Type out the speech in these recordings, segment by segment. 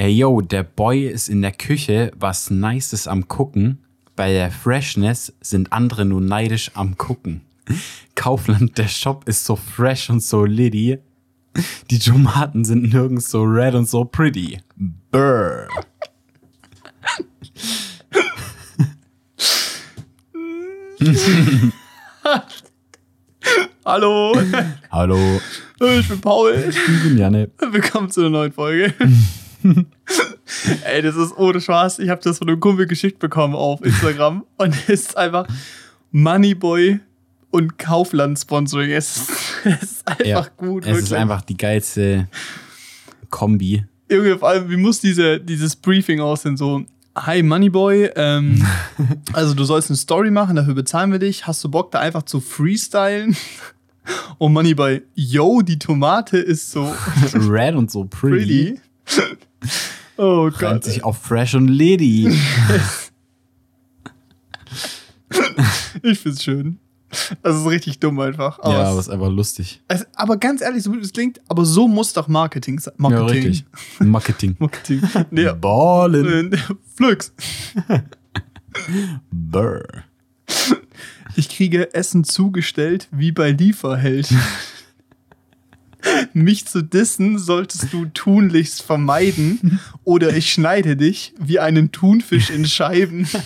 Ey, yo, der Boy ist in der Küche, was Nices am Gucken. Bei der Freshness sind andere nur neidisch am Gucken. Kaufland, der Shop ist so fresh und so liddy. Die Tomaten sind nirgends so red und so pretty. Brr. Hallo, Hallo, ich bin Paul. ich bin Janne. Willkommen zu einer neuen Folge. Ey, das ist ohne Spaß. Ich habe das von einem Kumpel geschickt bekommen auf Instagram und es ist einfach Moneyboy und Kaufland Sponsoring. Es ist, es ist einfach Ja, gut. Es ist einfach die geilste Kombi. Junge, vor allem, wie muss diese, dieses Briefing aussehen? So, hi Moneyboy, ähm, also du sollst eine Story machen, dafür bezahlen wir dich. Hast du Bock, da einfach zu freestylen? Und Moneyboy, yo, die Tomate ist so Red und so pretty. pretty. Oh Gott. sich auf fresh und lady. Ich find's schön. Das ist richtig dumm einfach. Aber, ja, es- aber ist einfach lustig. es, aber ganz ehrlich, so wie es klingt, aber so muss doch Marketing sein. Ja, Marketing. richtig. Marketing. Marketing. Nee, Ballen. Flux. Brr. Ich kriege Essen zugestellt wie bei Lieferheld. Mich zu dissen solltest du tunlichst vermeiden oder ich schneide dich wie einen Thunfisch in Scheiben.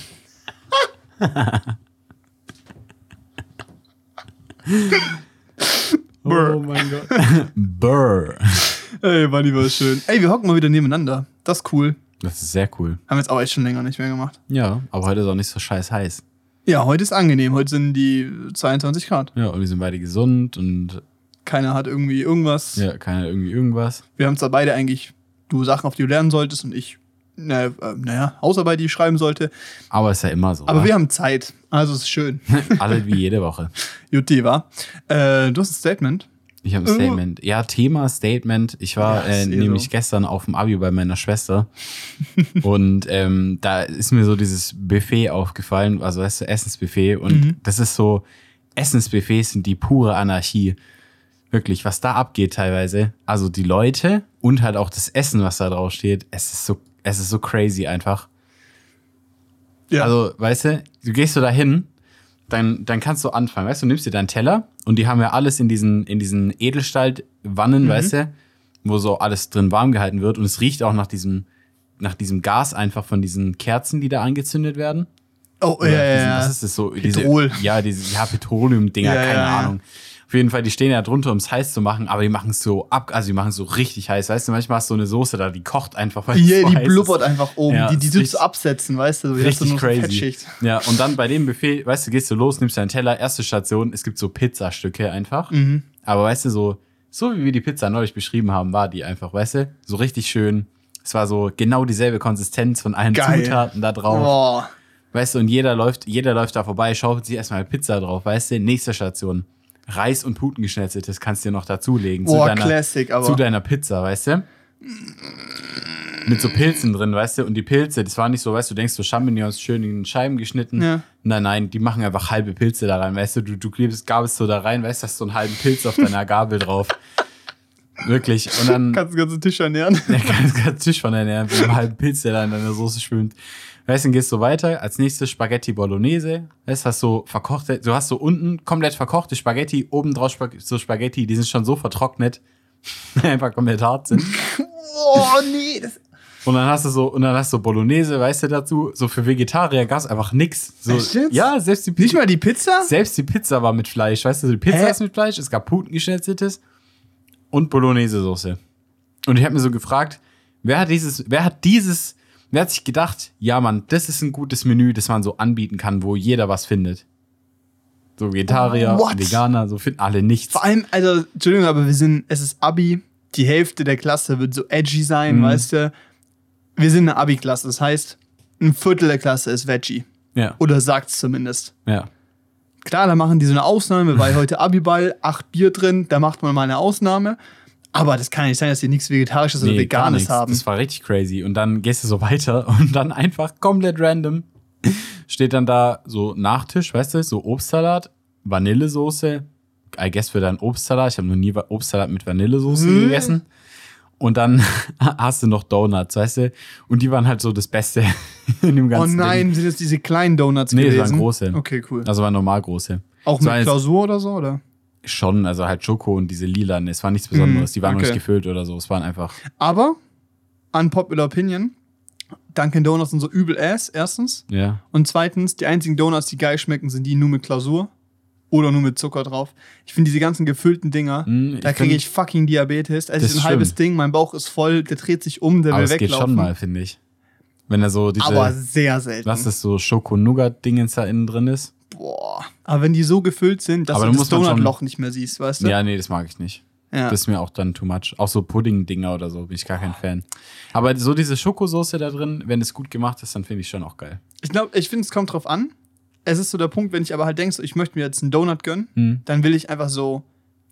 Oh mein Gott. Brr. Ey, Mann, die war schön. Ey, wir hocken mal wieder nebeneinander. Das ist cool. Das ist sehr cool. Haben wir jetzt auch echt schon länger nicht mehr gemacht. Ja, aber heute ist auch nicht so scheiß heiß. Ja, heute ist angenehm. Heute sind die 22 Grad. Ja, und wir sind beide gesund und Keiner hat irgendwie irgendwas. ja, keiner irgendwie irgendwas. Wir haben zwar beide eigentlich du Sachen, auf die du lernen solltest und ich, naja, äh, naja Hausarbeit, die ich schreiben sollte. Aber ist ja immer so. Aber wa? wir haben Zeit. Also es ist schön. Alle wie jede Woche. Jutti, wa? Äh, du hast ein Statement. Ich habe ein Statement. Ja, Thema Statement. Ich war Ja, äh, eh nämlich so. gestern auf dem Abi bei meiner Schwester. und ähm, da ist mir so dieses Buffet aufgefallen, also weißt du, Essensbuffet. Und Mhm. das ist so, Essensbuffets sind die pure Anarchie. Wirklich, was da abgeht teilweise. Also die Leute und halt auch das Essen, was da drauf steht. Es ist so, es ist so crazy einfach. Ja. Also, weißt du, du gehst so dahin, dann, dann kannst du anfangen, weißt du, nimmst dir deinen Teller und die haben ja alles in diesen, in diesen Edelstahlwannen, weißt du, wo so alles drin warm gehalten wird und es riecht auch nach diesem, nach diesem Gas einfach von diesen Kerzen, die da angezündet werden. oh, ja, Oder ja, diesen, ja. Was ist das so? Petrol. Diese, ja, diese ja, Petroleum-Dinger, Ja, keine ja. Ahnung. Auf jeden Fall, die stehen ja drunter, um es heiß zu machen, aber die machen es so ab, also die machen es so richtig heiß. Weißt du, manchmal hast du so eine Soße da, die kocht einfach, weil Hier, so die heiß blubbert ist. einfach oben. Ja, die die du absetzen, weißt du? Du Richtig so crazy. Ja, und dann bei dem Buffet, weißt du, gehst du los, nimmst deinen Teller, erste Station, es gibt so Pizzastücke einfach. Mhm. Aber weißt du, so, so wie wir die Pizza neulich beschrieben haben, war die einfach, weißt du, so richtig schön. Es war so genau dieselbe Konsistenz von allen Geil. Zutaten da drauf. Boah. Weißt du, und jeder läuft, jeder läuft da vorbei, schaufelt sich erstmal Pizza drauf, weißt du, nächste Station. Reis und Putengeschnetzeltes kannst du dir noch dazulegen. Boah, zu deiner, Classic, aber. zu deiner Pizza, weißt du? Mit so Pilzen drin, weißt du? Und die Pilze, das war nicht so, weißt du, du denkst so Champignons schön in Scheiben geschnitten. Ja. Nein, nein, die machen einfach halbe Pilze da rein, weißt du? Du, du klebst, gabelst so da rein, weißt du, hast so einen halben Pilz auf deiner Gabel drauf. Wirklich. Und dann Kannst den ganzen Tisch ernähren. der ganze, ganze Tisch von ernähren, mit einem halben Pilz, der da in deiner Soße schwimmt. Weißt du, dann gehst du weiter. Als nächstes Spaghetti Bolognese. Weißt du, hast so verkochte, du hast so unten komplett verkochte Spaghetti, oben drauf so Spaghetti, die sind schon so vertrocknet, einfach komplett hart sind. Oh, nee. Das, Und dann hast du so, und dann hast du Bolognese, weißt du, dazu. So für Vegetarier gab's einfach nix. So? Ja, selbst die nicht mal die Pizza? selbst die Pizza war mit Fleisch, weißt du, die Pizza Hä? ist mit Fleisch, es gab Putengeschnetzeltes und Bolognese-Soße. Und ich habe mir so gefragt, wer hat dieses, wer hat dieses, wer hat sich gedacht, ja Mann, das ist ein gutes Menü, das man so anbieten kann, wo jeder was findet. So Vegetarier, What? Veganer, so finden alle nichts. Vor allem, also, Entschuldigung, aber wir sind, es ist Abi. Die Hälfte der Klasse wird so edgy sein, Mhm. weißt du? Wir sind eine Abi-Klasse, das heißt, ein Viertel der Klasse ist Veggie. Ja, Oder sagt's zumindest. ja. Klar, da machen die so eine Ausnahme, weil heute Abiball, acht Bier drin, da macht man mal eine Ausnahme. Aber das kann ja nicht sein, dass die nichts Vegetarisches oder Nee, gar Veganes haben. Das war richtig crazy. Und dann gehst du so weiter und dann einfach komplett random steht dann da so Nachtisch, weißt du, so Obstsalat, Vanillesoße. I guess für deinen Obstsalat. Ich habe noch nie Obstsalat mit Vanillesoße Hm. gegessen. Und dann hast du noch Donuts, weißt du? Und die waren halt so das Beste in dem Oh ganzen nein, Ding. sind das diese kleinen Donuts Nee, das gewesen? waren große. Okay, cool. Also waren normal große. Auch Das mit Klausur oder so, oder? Schon, also halt Schoko und diese lilanen. Es war nichts Besonderes. Mm, die waren okay. nicht gefüllt oder so. Es waren einfach. Aber, unpopular opinion, Dunkin' Donuts sind so übel ass, erstens. Ja. Und zweitens, die einzigen Donuts, die geil schmecken, sind die nur mit Klausur oder nur mit Zucker drauf. Ich finde diese ganzen gefüllten Dinger, Mm, da kriege ich fucking Diabetes. Es Das ist ein stimmt. halbes Ding, mein Bauch ist voll, der dreht sich um, der Aber will es geht weglaufen. schon mal, finde ich. Wenn da so diese. aber sehr selten. was ist so Schoko-Nougat-Dingens da innen drin ist. Boah. Aber wenn die so gefüllt sind, dass Aber du da das Donutloch nicht mehr siehst, weißt du? Ja, nee, das mag ich nicht. Ja. Das ist mir auch dann too much. Auch so Pudding-Dinger oder so bin ich gar kein Fan. Aber so diese Schokosoße da drin, wenn es gut gemacht ist, dann finde ich schon auch geil. Ich glaube, ich finde, es kommt drauf an. Es ist so der Punkt, wenn ich aber halt denke, so, ich möchte mir jetzt einen Donut gönnen, Hm. dann will ich einfach so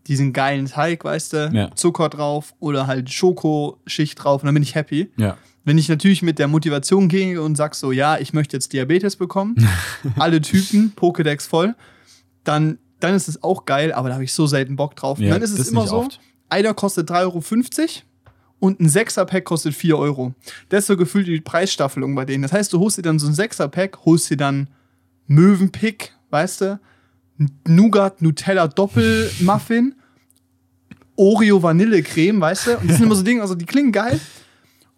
diesen geilen Teig, weißt du, Ja. Zucker drauf oder halt Schokoschicht drauf und dann bin ich happy. Ja. Wenn ich natürlich mit der Motivation gehe und sag so, ja, ich möchte jetzt Diabetes bekommen, alle Typen, Pokédex voll, dann, dann ist es auch geil, aber da habe ich so selten Bock drauf. Ja, dann ist es immer so, oft. einer kostet 3,50 Euro und ein 6er-Pack kostet 4 Euro. Das ist so gefühlt die Preisstaffelung bei denen. Das heißt, du holst dir dann so ein 6er-Pack, holst dir dann Möwenpick, weißt du, Nougat Nutella Doppelmuffin, Oreo Vanillecreme, weißt du? Und das sind immer so Dinge, also die klingen geil.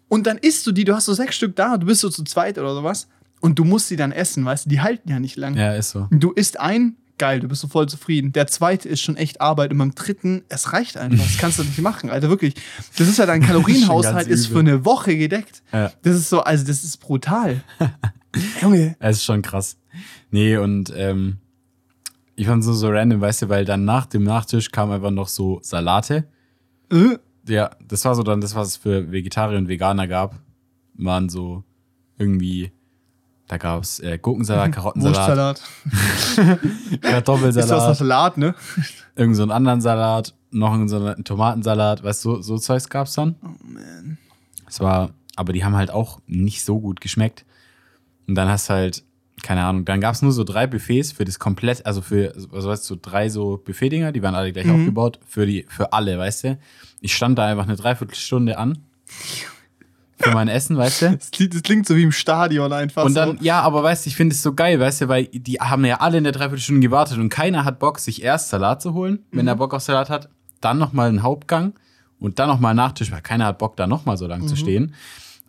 Und dann isst du die, du hast so sechs Stück da, du bist so zu zweit oder sowas. Und du musst die dann essen, weißt du? Die halten ja nicht lang. Ja, ist so. Du isst ein, geil, du bist so voll zufrieden. Der zweite ist schon echt Arbeit und beim dritten, es reicht einfach. Das kannst du nicht machen, Alter, wirklich. Das ist ja dein Kalorienhaushalt ist für eine Woche gedeckt. Ja. Das ist so, also das ist brutal. Junge. Es ist schon krass. Nee, und ähm, ich fand es so, so random, weißt du, weil dann nach dem Nachtisch kam einfach noch so Salate. Äh, Ja, das war so dann das, was es für Vegetarier und Veganer gab. Waren so irgendwie, da gab es äh, Gurkensalat, Karottensalat, Wurstsalat. Ist das Kartoffelsalat, das Salat, ne? irgend so einen anderen Salat, noch irgend so einen Tomatensalat, weißt du, so, so Zeugs gab's dann. Oh man. Es war, aber die haben halt auch nicht so gut geschmeckt. Und dann hast halt, keine Ahnung, dann gab's nur so drei Buffets für das komplett, also für, also weißt du, so drei so Buffetdinger, die waren alle gleich Mhm. aufgebaut, für die, für alle, weißt du. Ich stand da einfach eine Dreiviertelstunde an. Für mein Essen, weißt du? Das klingt, das klingt so wie im Stadion einfach. Und dann, so. ja, aber weißt du, ich finde es so geil, weißt du, weil die haben ja alle in der Dreiviertelstunde gewartet und keiner hat Bock, sich erst Salat zu holen, wenn Mhm. er Bock auf Salat hat, dann nochmal einen Hauptgang und dann nochmal einen Nachtisch, weil keiner hat Bock, da nochmal so lang Mhm. zu stehen.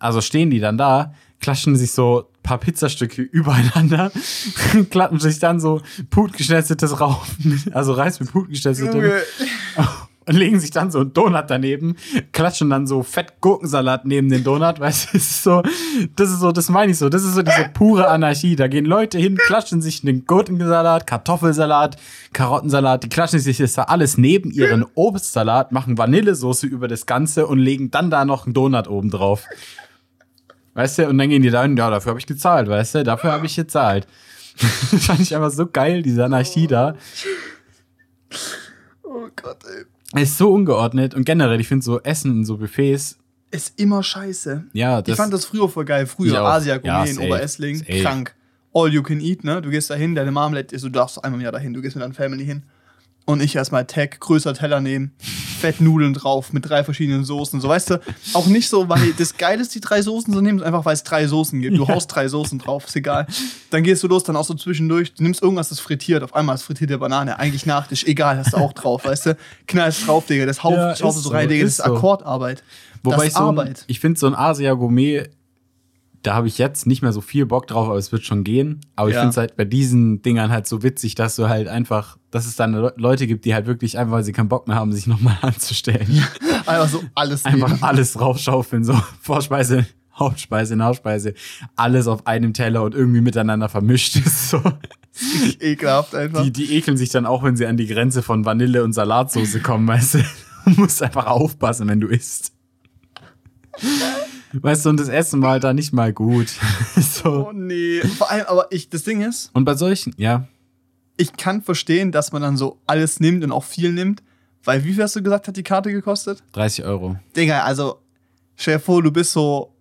Also stehen die dann da, klatschen sich so ein paar Pizzastücke übereinander, klappen sich dann so putgeschnetzeltes rauf, also Reis mit putgeschnetzeltem und legen sich dann so einen Donut daneben, klatschen dann so fett Gurkensalat neben den Donut, weißt du, das ist so, das ist so, das meine ich so, das ist so diese pure Anarchie. Da gehen Leute hin, klatschen sich einen Gurkensalat, Kartoffelsalat, Karottensalat, die klatschen sich das da alles neben ihren Obstsalat, machen Vanillesoße über das Ganze und legen dann da noch einen Donut oben drauf. Weißt du, und dann gehen die da hin, ja, dafür habe ich gezahlt, weißt du, dafür habe ich gezahlt. das fand ich einfach so geil, diese Anarchie da. Oh Gott, ey. Es ist so ungeordnet und generell, ich finde so Essen in so Buffets, Ist immer scheiße. ja, Ich das. fand das früher voll geil. Ich Früher. Asia Ja, in. Oberessling. Krank. All you can eat, ne? Du gehst da hin, deine Mom lädt dir, du darfst einmal im Jahr dahin, du gehst mit deiner Family hin. Und ich erstmal Tag, größer Teller nehmen, Fettnudeln drauf mit drei verschiedenen Soßen. So, weißt du, auch nicht so, weil das Geile ist, die drei Soßen zu nehmen, sondern einfach, weil es drei Soßen gibt. Du haust drei Soßen drauf, ist egal. Dann gehst du los, dann auch so zwischendurch, du nimmst irgendwas, das frittiert, auf einmal ist frittierte Banane, eigentlich Nachtisch, egal, hast du auch drauf, weißt du. Knallst drauf, Digga, das Hauf, Ja, ist so rein, Digga, das ist so. Akkordarbeit. Wobei das ich so, ein- ich finde so ein Asia Gourmet, da habe ich jetzt nicht mehr so viel Bock drauf, aber es wird schon gehen. Aber ich Ja. finde es halt bei diesen Dingern halt so witzig, dass du halt einfach, dass es dann Le Leute gibt, die halt wirklich einfach, weil sie keinen Bock mehr haben, sich nochmal anzustellen. Einfach so alles Einfach nehmen. alles draufschaufeln, so Vorspeise, Hauptspeise, Nachspeise, alles auf einem Teller und irgendwie miteinander vermischt ist. So. Ekelhaft einfach. Die, die ekeln sich dann auch, wenn sie an die Grenze von Vanille und Salatsoße kommen, weißt du. Du musst einfach aufpassen, wenn du isst. Weißt du, und das Essen war halt da nicht mal gut. so. oh nee. Vor allem, aber ich, das Ding ist, Und bei solchen, ja, ich kann verstehen, dass man dann so alles nimmt und auch viel nimmt. Weil, wie viel hast du gesagt, hat die Karte gekostet? 30 Euro. Digga, also, stell dir vor, du bist so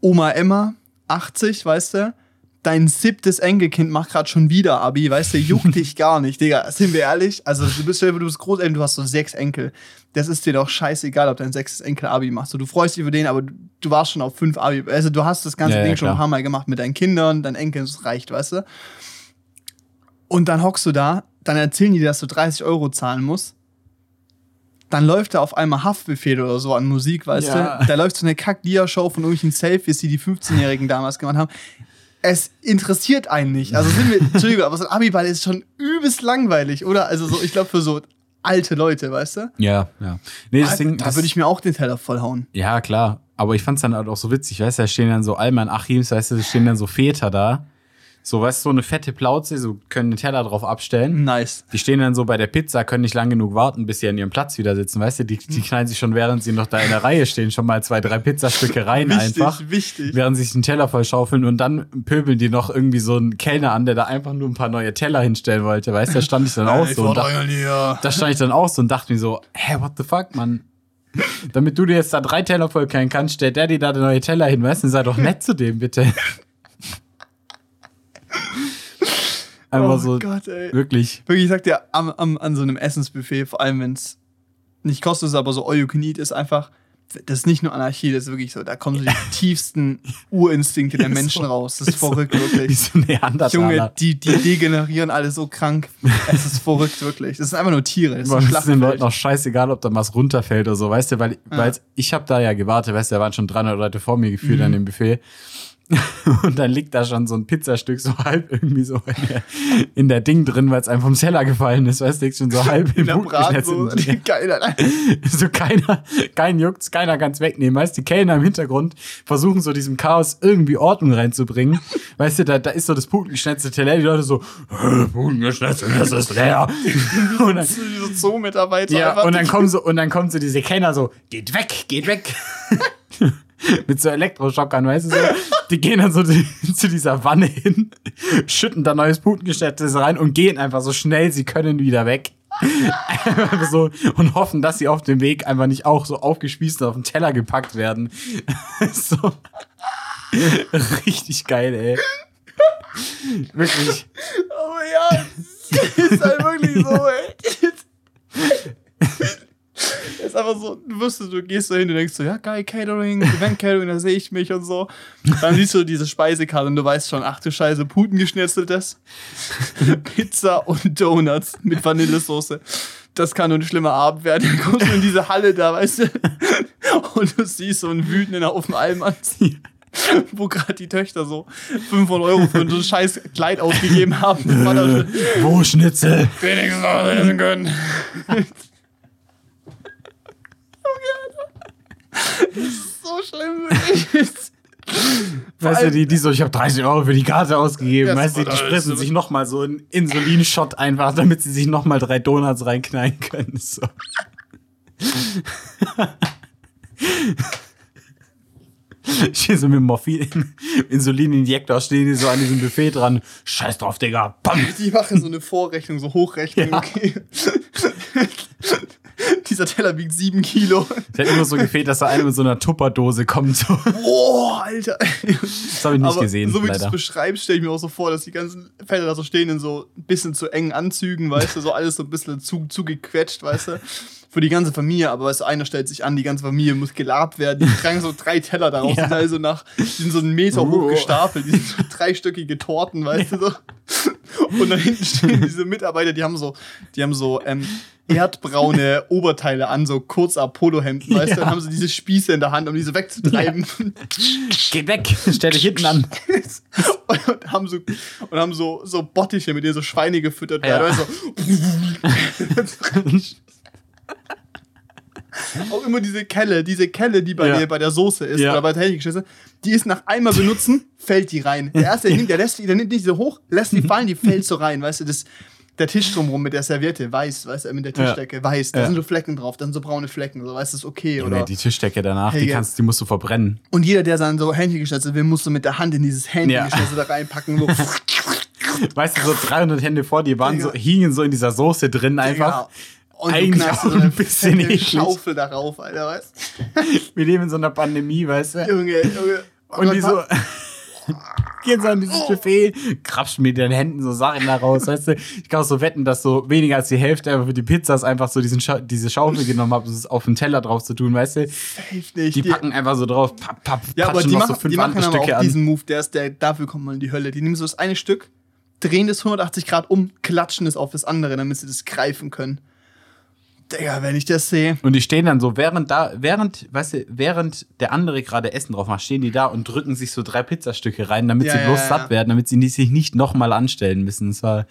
Oma Emma, 80, weißt du? Dein siebtes Enkelkind macht gerade schon wieder Abi, weißt du, juckt dich gar nicht, Digga. Sind wir ehrlich? Also du bist, du bist Großeltern, du hast so sechs Enkel. Das ist dir doch scheißegal, ob dein sechstes Enkel Abi macht. So, du freust dich über den, aber du warst schon auf fünf Abi. Also du hast das ganze Ja, ja, Ding schon ein paar Mal gemacht mit deinen Kindern, deinen Enkeln, es reicht, weißt du? Und dann hockst du da, dann erzählen die dir, dass du 30 Euro zahlen musst. Dann läuft da auf einmal Haftbefehl oder so an Musik, weißt Ja. du? Da läuft so eine Kack-Dia-Show von irgendwelchen Selfies, die die 15-Jährigen damals gemacht haben. Es interessiert einen nicht. Also sind wir, Entschuldigung, aber so ein Abiball ist schon übelst langweilig, oder? Also so, ich glaube für so alte Leute, weißt du? Ja, ja. Nee, das Ding, da würde ich mir auch den Teller vollhauen. Ja, klar. Aber ich fand's dann halt auch so witzig, weißt du, da stehen dann so Alman Achims, weißt du, da stehen dann so Väter da. So, weißt du, so eine fette Plauze, so können den Teller drauf abstellen. Nice. Die stehen dann so bei der Pizza, können nicht lang genug warten, bis sie an ihrem Platz wieder sitzen, weißt du? Die, die knallen sich schon, während sie noch da in der Reihe stehen, schon mal zwei, drei Pizzastücke rein Wichtig, einfach. wichtig. Während sie sich den Teller voll schaufeln und dann pöbeln die noch irgendwie so einen Kellner an, der da einfach nur ein paar neue Teller hinstellen wollte, weißt du? Da stand ich dann auch so hier. da stand ich dann auch so und dachte mir so, hä, what the fuck, Mann? Damit du dir jetzt da drei Teller voll keinen kannst, stellt der dir da neue Teller hin, weißt du? Sei doch nett zu dem, bitte. Einfach oh so, Gott, ey. wirklich. Wirklich, ich sag dir, am, am, an so einem Essensbuffet, vor allem wenn es nicht kostet, aber so all you can eat ist einfach, das ist nicht nur Anarchie, das ist wirklich so, da kommen so die tiefsten Urinstinkte der Menschen so. raus. Das ist So. verrückt, Wie wirklich. so Neandertaler. Junge, die, die degenerieren alle so krank. Es ist verrückt, wirklich. Das sind einfach nur Tiere. Das ist ist den Leuten auch scheißegal, ob da was runterfällt oder so, weißt du, weil, Ja. weil ich habe da ja gewartet, weißt du, da waren schon 300 Leute vor mir gefühlt Mhm. an dem Buffet. Und dann liegt da schon so ein Pizzastück so halb irgendwie so in der, in der Ding drin, weil es einem vom Teller gefallen ist, weißt du, schon so halb In im der Blut Brat so, geil, Alter. so keiner, kein juckt's, keiner kann's wegnehmen. Weißt du, die Kellner im Hintergrund versuchen so diesem Chaos irgendwie Ordnung reinzubringen. Weißt du, da, da ist so das Putengeschnetzelte leer, die Leute so, "Äh, Putengeschnetzel, das ist leer. Und dann, Diese Zoo-Mitarbeiter. ja, und dann kommen so, und dann kommen so diese Kenner so, geht weg, geht weg. Mit so Elektroschockern, weißt du so. Die gehen dann so die, zu dieser Wanne hin, schütten da neues Putengeschnetzel rein und gehen einfach so schnell sie können wieder weg. So und hoffen, dass sie auf dem Weg einfach nicht auch so aufgespießt und auf den Teller gepackt werden. so. Richtig geil, ey. Wirklich. Oh ja, ist halt wirklich so, ey. ist einfach so, du wirst, du gehst so hin, du denkst so, ja geil, Catering, Event Catering, da sehe ich mich und so. Dann siehst du diese Speisekarte und du weißt schon, ach du Scheiße, Putengeschnetzeltes, Pizza und Donuts mit Vanillesoße. Das kann nur ein schlimmer Abend werden. Dann kommst du in diese Halle da, weißt du, und du siehst so einen wütenden auf dem Almans. Wo gerade die Töchter so 500 Euro für so ein scheiß Kleid ausgegeben haben. Dann Wo Schnitzel? wenigstens noch essen können. Das ist so schlimm, wirklich. Weißt du, die, die so, ich habe 30 Euro für die Karte ausgegeben. Ja, weißt du, die das- spritzen sich nochmal so einen Insulinshot einfach, damit sie sich nochmal drei Donuts reinknallen können. So. Stehen so mit Morphin, Insulininjektor, stehen die so an diesem Buffet dran. Scheiß drauf, Digga. Bam. Die machen so eine Vorrechnung, so Hochrechnung. Ja. Okay. Dieser Teller wiegt sieben Kilo. Es hätte nur so gefehlt, dass da einer mit so einer Tupperdose kommt. So. Boah, Alter. Das habe ich nicht Aber gesehen, so wie du es beschreibst, stelle ich mir auch so vor, dass die ganzen Felder da so stehen in so ein bisschen zu engen Anzügen, weißt du, so alles so ein bisschen zu, zugequetscht, weißt du. Für die ganze Familie, aber weißt du, einer stellt sich an, die ganze Familie muss gelabt werden. Die tragen so drei Teller daraus, Ja. die sind also nach, die sind so einen Meter hoch gestapelt, die sind so dreistöckige Torten, weißt du, so. Und da hinten stehen diese Mitarbeiter, die haben so, die haben so, ähm, erdbraune Oberteile an, so kurzer Polohemden, weißt du, Ja. dann haben sie diese Spieße in der Hand, um diese wegzutreiben. Geht weg, stell dich hinten an. und haben so und haben so so Bottiche, mit denen so Schweine gefüttert Ja. werden. Also, auch immer diese Kelle, diese Kelle, die bei Ja. dir bei der Soße ist Ja. oder bei der Hähnchenschnitzel, die ist nach einmal benutzen, fällt die rein. Der erste, der nimmt, der lässt die, der nimmt die so hoch, lässt die fallen, die fällt so rein, weißt du, das der Tisch drumherum mit der Serviette, weiß, weißt du, mit der Tischdecke, weiß, da Ja. sind so Flecken drauf, da sind so braune Flecken, so, weißt du, ist okay, oder? Oder die Tischdecke danach, Hey, die, ja. kannst, die musst du verbrennen. Und jeder, der dann so Hähnchengeschnitzel will, muss so mit der Hand in dieses Hähnchengeschnitzel da reinpacken, so. Weißt du, so 300 Hände vor dir waren so, hingen so in dieser Soße drin einfach. Ja. Und Eigentlich auch so eine ein bisschen eklig. Schaufel darauf, Alter, weißt Wir leben in so einer Pandemie, weißt du? Junge, Junge. Und die so, Gehen so an dieses Buffet, krapsch mit den Händen so Sachen da raus, weißt du? Ich kann auch so wetten, dass so weniger als die Hälfte einfach für die Pizzas einfach so diesen Scha diese Schaufel genommen haben, um es auf den Teller drauf zu tun, weißt du? Nicht. Die packen einfach so drauf, papp, papp, ja, aber die machen, so fünf die machen andere Stücke auch an. diesen Move, der ist der, dafür kommt man in die Hölle. Die nehmen so das eine Stück, drehen das 180 Grad um, klatschen es auf das andere, damit sie das greifen können. Digga, wenn ich das sehe. Und die stehen dann so, während da, während, weißt du, während der andere gerade Essen drauf macht, stehen die da und drücken sich so drei Pizzastücke rein, damit Ja, sie ja, bloß ja. satt werden, damit sie sich nicht nochmal anstellen müssen. Es war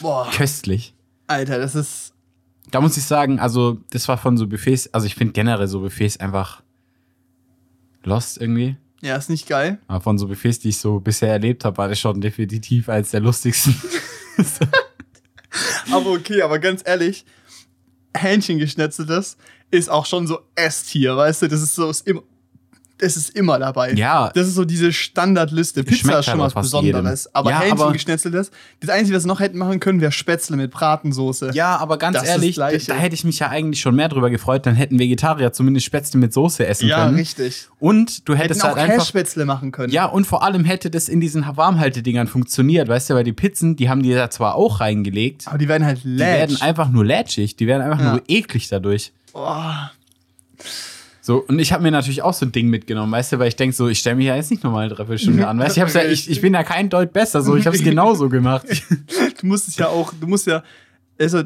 Boah, köstlich. Alter, das ist. Da muss ich sagen, also, das war von so Buffets, also ich finde generell so Buffets einfach lost irgendwie. Ja, ist nicht geil. Aber von so Buffets, die ich so bisher erlebt habe, war das schon definitiv eines der lustigsten. Aber okay, aber ganz ehrlich, Hähnchengeschnetzeltes ist auch schon so S-Tier, weißt du? Das ist so, ist immer, das ist immer dabei. Ja. Das ist so diese Standardliste. Pizza schmeckt ist schon halt was auch Besonderes. jedem. Aber Ja, aber- Hähnchengeschnetzeltes, das Einzige, was wir noch hätten machen können, wäre Spätzle mit Bratensoße. Ja, aber ganz Das ehrlich, da, hätte ich mich ja eigentlich schon mehr drüber gefreut, dann hätten Vegetarier zumindest Spätzle mit Soße essen Ja, können. richtig. Und du Hätten hättest auch halt einfach. Kässpätzle machen können. Ja, und vor allem hätte das in diesen Warmhaltedingern funktioniert, weißt du, weil die Pizzen, die haben die da zwar auch reingelegt, Aber die werden halt die werden einfach nur lätschig, die werden einfach Ja. nur eklig dadurch. Boah. So, und ich habe mir natürlich auch so ein Ding mitgenommen, weißt du, weil ich denke so, ich stelle mich ja jetzt nicht nochmal eine Dreiviertelstunde an, weißt du, ich, hab's ja, ich, ich bin ja kein Deut besser, so, ich habe es genauso gemacht. Du musst es ja auch, du musst ja, also,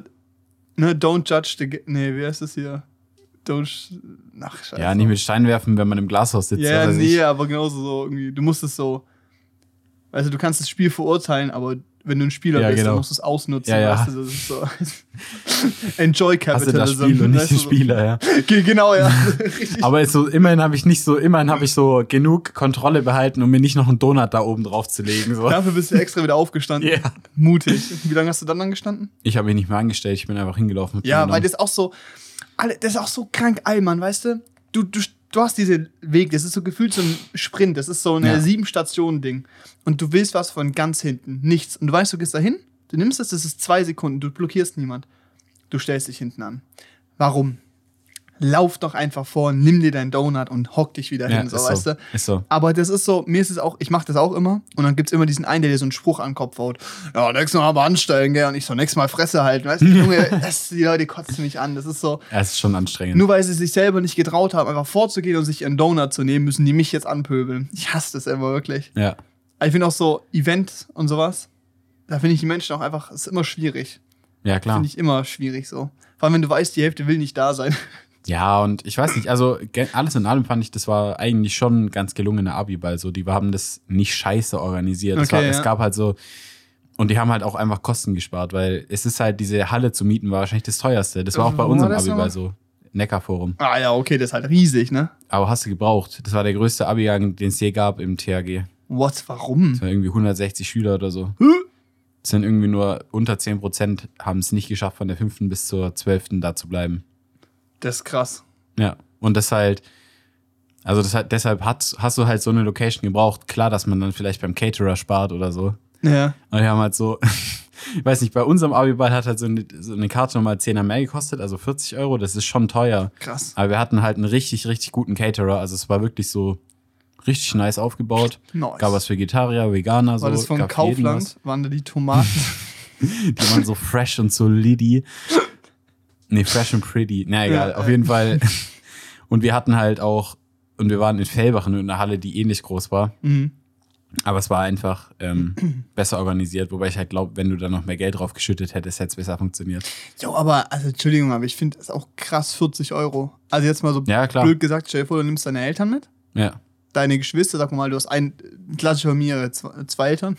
ne, don't judge the, nee, wie heißt das hier? Don't, ach, scheiße. Ja, nicht mit Stein werfen, wenn man im Glashaus sitzt. Ja, nee, ich. aber genauso so irgendwie. Du musst es so. Weißt du, du kannst das Spiel verurteilen, aber wenn du ein Spieler Ja, bist, genau. dann musst du es ausnutzen. Ja, ja. Weißt du, das ist so. Enjoy Hasse das Capitalism. Spiel und nicht den du? Spieler, ja. Ge- Genau, ja. Aber so, immerhin habe ich nicht so, immerhin habe ich so genug Kontrolle behalten, um mir nicht noch einen Donut da oben drauf zu legen. So. Dafür bist du extra wieder aufgestanden. Ja. Mutig. Wie lange hast du dann angestanden? Ich habe mich nicht mehr angestellt, ich bin einfach hingelaufen. Ja, weil das auch so. Das ist auch so krank allmann, weißt du? Du, du, du hast diesen Weg, das ist so gefühlt so ein Sprint, das ist so ein Ja. sieben Stationen Ding. Und du willst was von ganz hinten, nichts. Und du weißt, du gehst da hin, du nimmst es, das ist zwei Sekunden, du blockierst niemand. Du stellst dich hinten an. Warum? Lauf doch einfach vor, nimm dir deinen Donut und hock dich wieder ja, hin, so, weißt so. du? Ist so. Aber das ist so, mir ist es auch, ich mache das auch immer und dann gibt es immer diesen einen, der dir so einen Spruch an den Kopf haut. Ja, nächstes Mal aber anstellen, gell? Und ich so, nächstes Mal Fresse halten, weißt du? Junge, das, die Leute kotzen mich an. Das ist so, Ja, es ist schon anstrengend. nur weil sie sich selber nicht getraut haben, einfach vorzugehen und sich ihren Donut zu nehmen, müssen die mich jetzt anpöbeln. Ich hasse das immer wirklich. ja. Ich finde auch so Event und sowas, da finde ich die Menschen auch einfach, es ist immer schwierig. Ja, klar. Finde ich immer schwierig so. Vor allem, wenn du weißt, die Hälfte will nicht da sein. Ja, und ich weiß nicht, also alles in allem fand ich, das war eigentlich schon ein ganz gelungener Abiball. So, die haben das nicht scheiße organisiert. es, Okay, war, ja. es gab halt so, und die haben halt auch einfach Kosten gespart, weil es ist halt, diese Halle zu mieten war wahrscheinlich das teuerste. Das war auch bei Wo uns war im das Abiball so. Neckarforum. Ah ja, okay, das ist halt riesig, ne? Aber hast du gebraucht. Das war der größte Abigang, den es je gab im THG. What, warum? Das waren irgendwie 160 Schüler oder so. Es sind irgendwie nur unter 10% haben es nicht geschafft, von der 5. bis zur 12. da zu bleiben. Das ist krass. Ja, und das halt, also das halt, deshalb hat, hast du halt so eine Location gebraucht. Klar, dass man dann vielleicht beim Caterer spart oder so. Ja. Und die haben halt so, ich weiß nicht, bei unserem Abiball hat halt so eine, so eine Karte nochmal 10er mehr gekostet, also 40 Euro, das ist schon teuer. Krass. Aber wir hatten halt einen richtig, richtig guten Caterer, also es war wirklich so richtig nice aufgebaut. Nice. Gab was Vegetarier, Veganer, so. War das von gab. Kaufland? Waren da die Tomaten? Die waren so fresh und solidi. Nee, fresh and pretty. Na egal, Ja, auf äh. jeden Fall. Und wir hatten halt auch, und wir waren in Fellbach in einer Halle, die ähnlich groß war. mhm. Aber es war einfach ähm, besser organisiert, wobei ich halt glaube, wenn du da noch mehr Geld drauf geschüttet hättest, hätte es besser funktioniert. Jo, aber, also Entschuldigung, aber ich finde das auch krass 40 Euro. Also jetzt mal so Ja, klar. blöd gesagt, stell dir vor, du nimmst deine Eltern mit, Ja. Deine Geschwister, sag mal, du hast ein, klassisch bei mir, zwei, Eltern.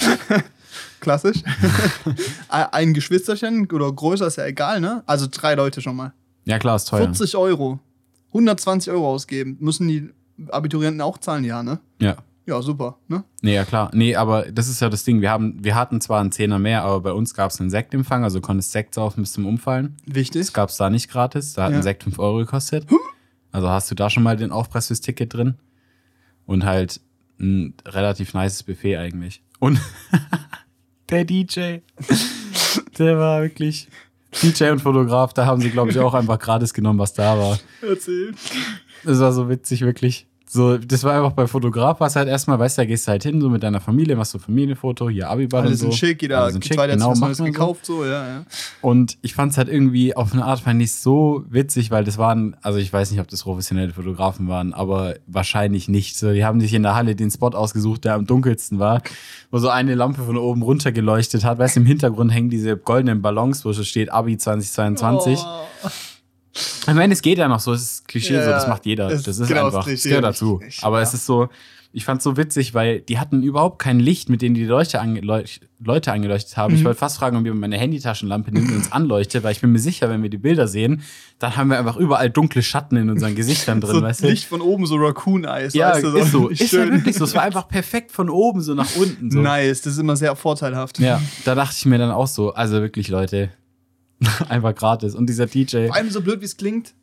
Klassisch. Ein- Geschwisterchen oder größer ist ja egal, ne? Also drei Leute schon mal. Ja, klar, ist teuer. 40 Euro. 120 Euro ausgeben. Müssen die Abiturienten auch zahlen, ja, ne? Ja. Ja, super, ne? Nee, ja klar. Nee, aber das ist ja das Ding. Wir, haben, wir hatten zwar einen Zehner mehr, aber bei uns gab es einen Sektempfang, also du konntest Sekt saufen bis zum Umfallen. Wichtig. Das gab es da nicht gratis. Da hat Ja. ein Sekt 5 Euro gekostet. Also hast du da schon mal den Aufpreis fürs Ticket drin. Und halt ein relativ nices Buffet eigentlich. Und der DJ, der war wirklich DJ und Fotograf. Da haben sie, glaube ich, auch einfach gratis genommen, was da war. Erzähl. Das war so witzig, wirklich. So, das war einfach bei Fotograf, was halt erstmal, weißt du, da gehst du halt hin, so mit deiner Familie, machst du Familienfoto, hier Abiball Alle und so. sind schick, jeder Alle sind gibt weiter, genau, macht man so. gekauft, so, ja, ja. Und ich fand es halt irgendwie auf eine Art fand ich so witzig, weil das waren, also ich weiß nicht, ob das professionelle Fotografen waren, aber wahrscheinlich nicht. So, die haben sich in der Halle den Spot ausgesucht, der am dunkelsten war, wo so eine Lampe von oben runter geleuchtet hat. Weißt du, im Hintergrund hängen diese goldenen Ballons, wo schon steht Abi 2022. Oh. Ich meine, es geht ja noch so, es ist Klischee, Ja, so, das macht jeder. es Das ist ist genau einfach, das gehört dazu. Ich- Aber ja. es ist so, ich fand's so witzig, weil die hatten überhaupt kein Licht, mit denen die Leute, ange Leuch- Leute angeleuchtet haben. Mhm. Ich wollte fast fragen, ob jemand meine Handytaschenlampe nimmt und uns anleuchtet, weil ich bin mir sicher, wenn wir die Bilder sehen, dann haben wir einfach überall dunkle Schatten in unseren Gesichtern drin, so weißt du? Licht von oben, so Raccoon-Eis. ja, weißt du, ist so. Ist schön. halt wirklich so. Es war einfach perfekt von oben so nach unten. So. Nice, das ist immer sehr vorteilhaft. Ja, da dachte ich mir dann auch so, also wirklich, Leute, einfach gratis. Und dieser DJ. Vor allem so blöd, wie es klingt,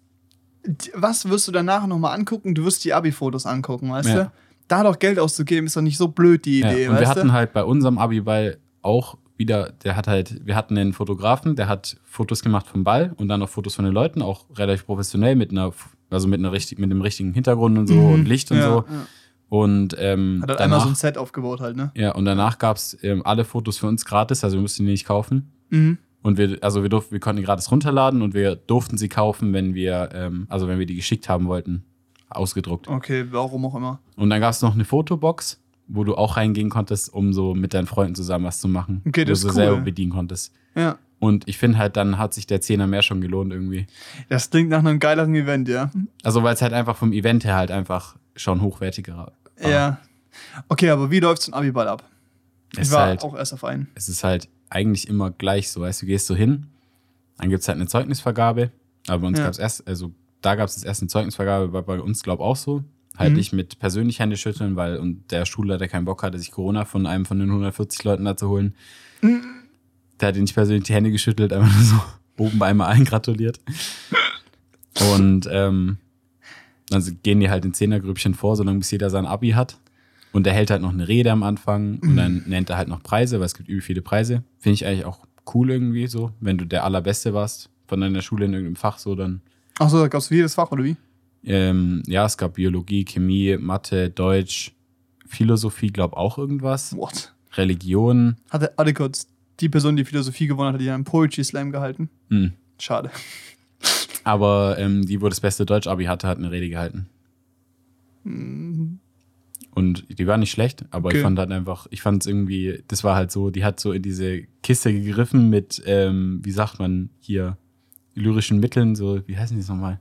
was wirst du danach nochmal angucken? Du wirst die Abi-Fotos angucken, weißt Ja. du? Da doch Geld auszugeben, ist doch nicht so blöd, die Ja, Idee, und wir hatten du? halt bei unserem Abi-Ball auch wieder, der hat halt, wir hatten einen Fotografen, der hat Fotos gemacht vom Ball und dann noch Fotos von den Leuten, auch relativ professionell mit einer, also mit einer richtig, mit dem richtigen Hintergrund und so Mhm. und Licht und Ja, so. ja. Und ähm, Hat halt einmal so danach, ein Set aufgebaut halt, ne? ja, und danach gab es ähm, alle Fotos für uns gratis, also wir mussten die nicht kaufen. Mhm. Und wir, also wir durften, wir konnten die gratis runterladen und wir durften sie kaufen, wenn wir, ähm, also wenn wir die geschickt haben wollten, ausgedruckt. Okay, warum auch immer. Und dann gab es noch eine Fotobox, wo du auch reingehen konntest, um so mit deinen Freunden zusammen was zu machen. Okay, wo das du ist selber cool. bedienen konntest. Ja. Und ich finde halt, dann hat sich der Zehner mehr schon gelohnt irgendwie. Das klingt nach einem geileren Event, ja. Also weil es halt einfach vom Event her halt einfach schon hochwertiger war. Ja. Okay, aber wie läuft so ein Abi-Ball ab? Es Ich war halt, auch erst auf einen. es ist halt eigentlich immer gleich so. Weißt du, gehst so hin, dann gibt es halt eine Zeugnisvergabe. Aber bei uns Ja. gab es erst, also da gab es das erst eine Zeugnisvergabe, war bei uns, glaube ich, auch so. Halt Mhm. nicht mit persönlich Hände schütteln, weil und der Schulleiter keinen Bock hatte, sich Corona von einem von den 140 Leuten da zu holen. Mhm. Der hat ihn nicht persönlich die Hände geschüttelt, einfach nur so oben bei einmal allen gratuliert. Und ähm, dann gehen die halt in Zehnergrüppchen vor, solange bis jeder sein Abi hat. Und er hält halt noch eine Rede am Anfang und dann nennt er halt noch Preise, weil es gibt übel viele Preise. Finde ich eigentlich auch cool irgendwie so. Wenn du der Allerbeste warst von deiner Schule in irgendeinem Fach, so dann. Achso, da gab es jedes Fach, oder wie? Ähm, ja, es gab Biologie, Chemie, Mathe, Deutsch, Philosophie, glaub auch irgendwas. What? Religion. Hatte, kurz die Person, die Philosophie gewonnen hat, die einen Poetry Slam gehalten. Hm. Schade. Aber ähm, die, wo das beste Deutsch-Abi hatte, hat eine Rede gehalten. Und die war nicht schlecht, aber Okay. ich fand halt einfach, ich fand es irgendwie, das war halt so, die hat so in diese Kiste gegriffen mit, ähm, wie sagt man hier, lyrischen Mitteln, so, wie heißen die es nochmal?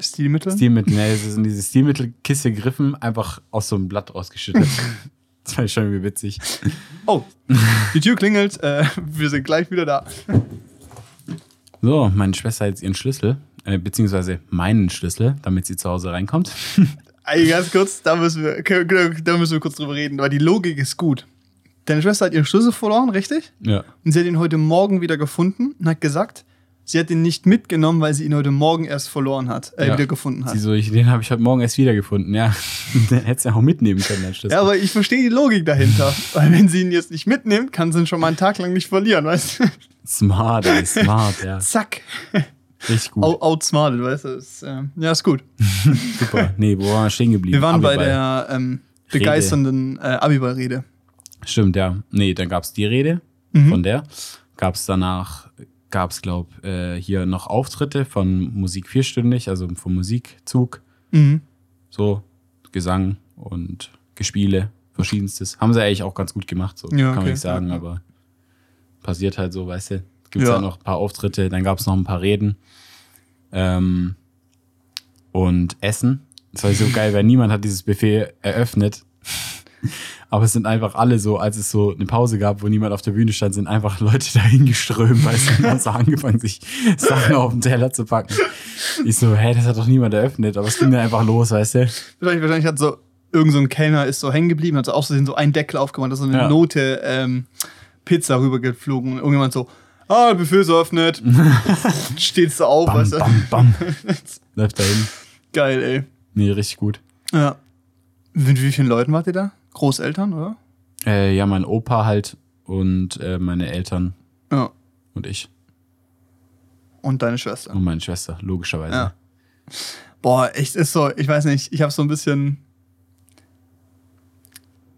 Stilmittel? Stilmittel, ne, es ist in diese Stilmittelkiste gegriffen, einfach aus so einem Blatt ausgeschüttet. das fand ich schon irgendwie witzig. Oh, die Tür klingelt. Äh, wir sind gleich wieder da. So, meine Schwester hat jetzt ihren Schlüssel, äh, beziehungsweise meinen Schlüssel, damit sie zu Hause reinkommt. Ey, ganz kurz, da müssen, wir, da müssen wir kurz drüber reden, weil die Logik ist gut. Deine Schwester hat ihren Schlüssel verloren, richtig? ja. Und sie hat ihn heute Morgen wieder gefunden und hat gesagt, sie hat ihn nicht mitgenommen, weil sie ihn heute Morgen erst verloren hat, äh, Ja. wieder gefunden hat. Sie so, ich, den habe ich heute Morgen erst wiedergefunden, ja. Den hättest du ja auch mitnehmen können, dein Schlüssel. Ja, aber ich verstehe die Logik dahinter. weil wenn sie ihn jetzt nicht mitnimmt, kann sie ihn schon mal einen Tag lang nicht verlieren, weißt du? Smart, ey, smart, ja. Zack. Richtig gut. Out outsmarted, weißt du? Ist, äh, ja, ist gut. Super. Nee, wo waren wir stehen geblieben? Wir waren bei Abiball. der ähm, begeisternden äh, Abiball-Rede. Stimmt, ja. Nee, dann gab es die Rede Mhm. von der. Gab es danach, gab es, glaube äh, hier noch Auftritte von Musik vierstündig, also vom Musikzug. Mhm. So, Gesang und Gespiele, verschiedenstes. Haben sie eigentlich auch ganz gut gemacht, so Ja, kann man okay. nicht sagen, ja. aber passiert halt so, weißt du. Gibt es Ja. halt noch ein paar Auftritte, dann gab es noch ein paar Reden. Ähm, und Essen. Das war so geil, weil niemand hat dieses Buffet eröffnet. Aber es sind einfach alle so, als es so eine Pause gab, wo niemand auf der Bühne stand, sind einfach Leute dahin geströmt, weil sie haben so angefangen, sich Sachen auf den Teller zu packen. Ich so, hä, das hat doch niemand eröffnet, aber es ging dann einfach los, weißt du? Wahrscheinlich, wahrscheinlich hat so irgend so ein Kellner ist so hängen geblieben, hat so Versehen so einen Deckel aufgemacht, da ist so eine Ja. Note ähm, Pizza rübergeflogen und irgendjemand so, ah, Buffet ist eröffnet. Steht so auf, Bam, weißt du? bam, bam. Läuft dahin. Geil, ey. Nee, richtig gut. Ja. Mit wie vielen Leuten wart ihr da? Großeltern, oder? Äh, ja, mein Opa halt und äh, meine Eltern Ja. und ich Und deine Schwester. und meine Schwester, logischerweise. Ja. Boah, echt ist so, ich weiß nicht, ich habe so ein bisschen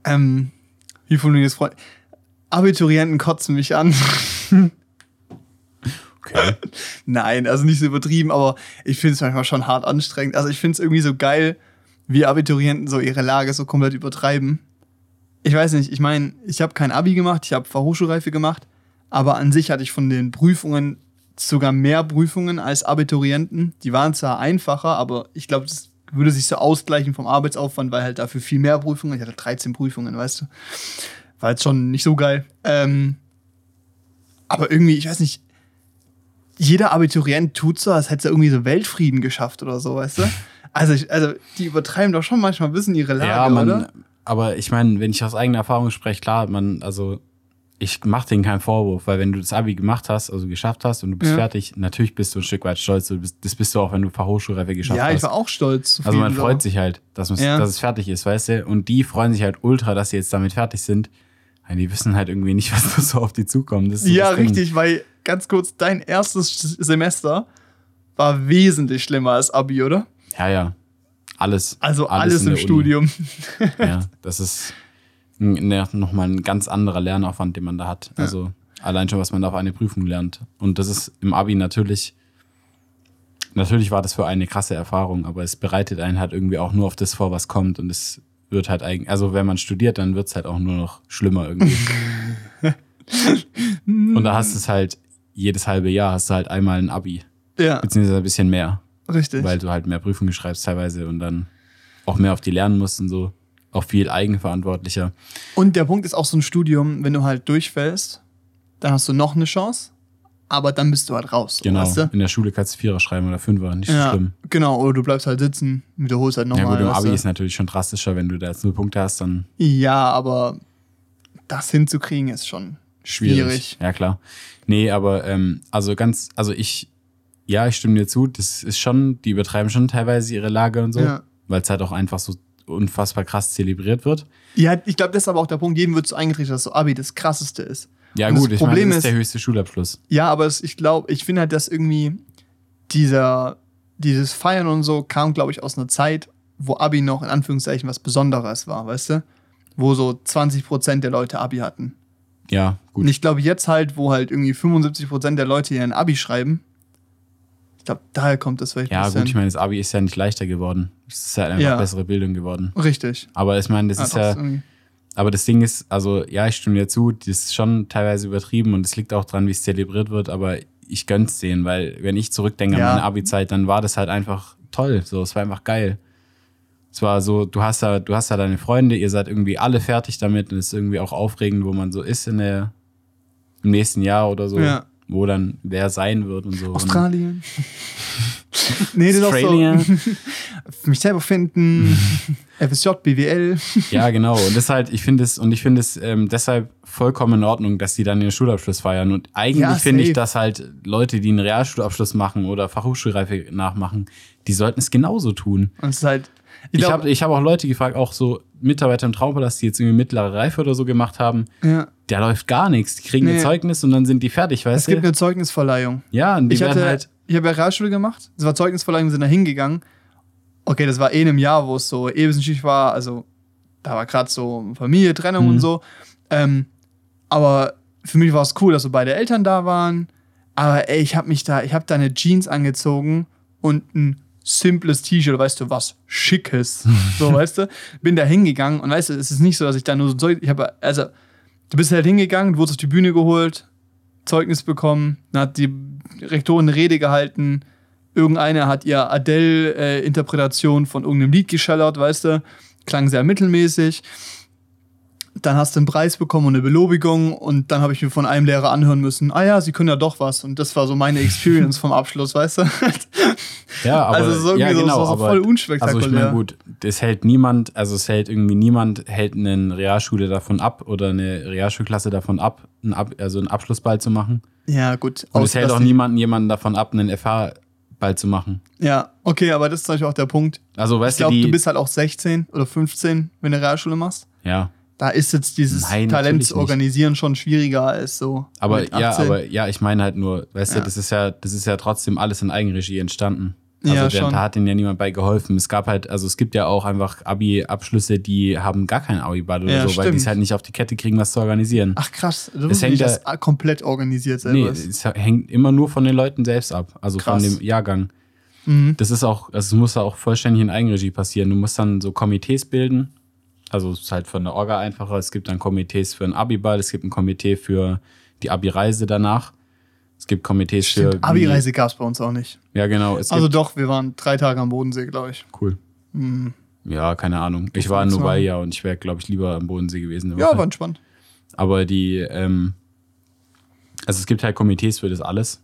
Ähm, wie formulieren das Freund? Abiturienten kotzen mich an. Nein, also nicht so übertrieben, aber ich finde es manchmal schon hart anstrengend. Also ich finde es irgendwie so geil, wie Abiturienten so ihre Lage so komplett übertreiben. Ich weiß nicht, ich meine, ich habe kein Abi gemacht, ich habe Fachhochschulreife gemacht, aber an sich hatte ich von den Prüfungen sogar mehr Prüfungen als Abiturienten. Die waren zwar einfacher, aber ich glaube, das würde sich so ausgleichen vom Arbeitsaufwand, weil halt dafür viel mehr Prüfungen. Ich hatte 13 Prüfungen, weißt du. War jetzt schon nicht so geil. Ähm, aber irgendwie, ich weiß nicht, jeder Abiturient tut so, als hätte er irgendwie so Weltfrieden geschafft oder so, weißt du? Also, ich, also die übertreiben doch schon manchmal ein bisschen ihre Lage, ja, man, oder? aber ich meine, wenn ich aus eigener Erfahrung spreche, klar, man, also ich mache denen keinen Vorwurf, weil wenn du das Abi gemacht hast, also geschafft hast und du bist Ja. fertig, natürlich bist du ein Stück weit stolz. Bist, das bist du auch, wenn du Fachhochschulreife geschafft Ja, hast. ich war auch stolz. Also man freut sich halt, dass, Ja. dass es fertig ist, weißt du? Und die freuen sich halt ultra, dass sie jetzt damit fertig sind. Ja, die wissen halt irgendwie nicht, was da so auf die zukommt. Das ist so Ja, richtig, weil ganz kurz, dein erstes Semester war wesentlich schlimmer als Abi, oder? Ja, ja. Alles. Also alles, in im Uni. Studium. Ja, das ist nochmal ein ganz anderer Lernaufwand, den man da hat. Also allein schon, was man da auf eine Prüfung lernt. Und das ist im Abi natürlich, natürlich war das für eine krasse Erfahrung, aber es bereitet einen halt irgendwie auch nur auf das vor, was kommt. Und es wird halt eigentlich, also wenn man studiert, dann wird es halt auch nur noch schlimmer irgendwie. Und da hast du es halt, jedes halbe Jahr hast du halt einmal ein Abi, Ja, beziehungsweise ein bisschen mehr, richtig. weil du halt mehr Prüfungen schreibst teilweise und dann auch mehr auf die lernen musst und so. Auch viel eigenverantwortlicher. Und der Punkt ist auch so ein Studium, wenn du halt durchfällst, dann hast du noch eine Chance, aber dann bist du halt raus. Genau. Weißt du? In der Schule kannst du Vierer schreiben oder Fünfer, nicht so Ja, schlimm. genau. Oder du bleibst halt sitzen, wiederholst halt Ja nochmal. gut, im Abi du? ist natürlich schon drastischer, wenn du da jetzt null Punkte hast, dann ja, aber das hinzukriegen ist schon schwierig. schwierig. Ja, klar. Nee, aber ähm, also ganz, also ich, ja, ich stimme dir zu, das ist schon, die übertreiben schon teilweise ihre Lage und so, Ja. weil es halt auch einfach so unfassbar krass zelebriert wird. Ja, ich glaube, das ist aber auch der Punkt, jedem wird so eingetrichtert, dass so Abi das krasseste ist. Ja Und gut, das ich Problem meine, das ist ist- der höchste Schulabschluss. Ja, aber es, ich glaube, ich finde halt, dass irgendwie dieser, dieses Feiern und so kam, glaube ich, aus einer Zeit, wo Abi noch in Anführungszeichen was Besonderes war, weißt du? Wo so 20% der Leute Abi hatten. Ja, gut. Und ich glaube, jetzt halt, wo halt irgendwie 75% der Leute ihren Abi schreiben, ich glaube, daher kommt das vielleicht ja, gut, ich meine, das Abi ist ja nicht leichter geworden. Es ist halt einfach Ja. bessere Bildung geworden. Richtig. Aber ich meine, das ist doch, ja, irgendwie- Aber das Ding ist, also ja, ich stimme dir zu, das ist schon teilweise übertrieben und es liegt auch dran, wie es zelebriert wird, aber ich gönn's denen, weil wenn ich zurückdenke Ja. an meine Abi-Zeit, dann war das halt einfach toll. So, es war einfach geil. Es war so, du hast da, du hast da deine Freunde, ihr seid irgendwie alle fertig damit und es ist irgendwie auch aufregend, wo man so ist in der, im nächsten Jahr oder so, Ja. wo dann wer sein wird und so. Und Australien. nee, das ist auch Australia. so. Mich selber finden. FSJ, BWL. Ja, genau. Und das halt, ich finde es, und ich finde es ähm, deshalb vollkommen in Ordnung, dass die dann ihren Schulabschluss feiern. Und eigentlich Ja, finde ich, dass halt Leute, die einen Realschulabschluss machen oder Fachhochschulreife nachmachen, die sollten es genauso tun. Und es ist halt. Ich, glaub- habe ich hab auch Leute gefragt, auch so Mitarbeiter im Traumpalast, die jetzt irgendwie mittlere Reife oder so gemacht haben, Ja. da läuft gar nichts. Die kriegen Nee. ein Zeugnis und dann sind die fertig, Es weißt gibt du? eine Zeugnisverleihung. Ja, und die Ich werden hatte, halt. ich habe ja Realschule gemacht. Es war Zeugnisverleihung, wir sind da hingegangen. Okay, das war eh in einem Jahr, wo es so eh wissenschaftlich war. Also, da war gerade so Familie, Trennung Mhm. und so. Ähm, aber für mich war es cool, dass so beide Eltern da waren. Aber ey, ich habe mich da, ich habe da eine Jeans angezogen und ein simples T-Shirt, weißt du, was schickes. So, weißt du, bin da hingegangen und weißt du, es ist nicht so, dass ich da nur so Zeug, ich habe, also, du bist halt hingegangen, du wurdest auf die Bühne geholt, Zeugnis bekommen, dann hat die Rektorin eine Rede gehalten, irgendeiner hat ihr Adele-Interpretation von irgendeinem Lied geschallert, weißt du, klang sehr mittelmäßig. Dann hast du einen Preis bekommen und eine Belobigung und dann habe ich mir von einem Lehrer anhören müssen, ah ja, sie können ja doch was und das war so meine Experience vom Abschluss, weißt du? Ja, aber, Also so irgendwie ja, so- genau, so- so aber, voll Also ich unspektakulär. meine, gut, das hält niemand, also es hält irgendwie niemand, hält eine Realschule davon ab oder eine Realschulklasse davon ab, einen ab also einen Abschlussball zu machen. ja, gut. Und es hält auch niemanden jemanden davon ab, einen FH-Ball zu machen. Ja, okay, aber das ist zum Beispiel auch der Punkt. Also Ich weißt glaube, du, die, du bist halt auch 16 oder 15, wenn du Realschule machst. ja, Da ist jetzt dieses Nein, Talent zu organisieren schon schwieriger als so. aber ja, 18. aber ja, ich meine halt nur, weißt Ja. du, das ist ja, das ist ja trotzdem alles in Eigenregie entstanden. Also Ja, der, schon. da hat ihnen ja niemand bei geholfen. Es gab halt, also es gibt ja auch einfach Abi-Abschlüsse, die haben gar keinen Abi-Ball oder Ja, so, weil die es stimmt. halt nicht auf die Kette kriegen, was zu organisieren. Ach krass, du Es hängt dass komplett organisiert selber nee, ist. es hängt immer nur von den Leuten selbst ab, also Krass. von dem Jahrgang. Mhm. Das ist auch, also es muss ja auch vollständig in Eigenregie passieren. Du musst dann so Komitees bilden. Also es ist halt von der Orga einfacher. Es gibt dann Komitees für einen Abi-Ball, es gibt ein Komitee für die Abi-Reise danach. Es gibt Komitees für. Stimmt, Abi-Reise gab es bei uns auch nicht. Ja, genau. Also doch, wir waren drei Tage am Bodensee, glaube ich. cool. Mhm. Ja, keine Ahnung. Ich war in Novaya und ich wäre, glaube ich, lieber am Bodensee gewesen. Ja, war entspannt. Aber die, ähm, also es gibt halt Komitees für das alles.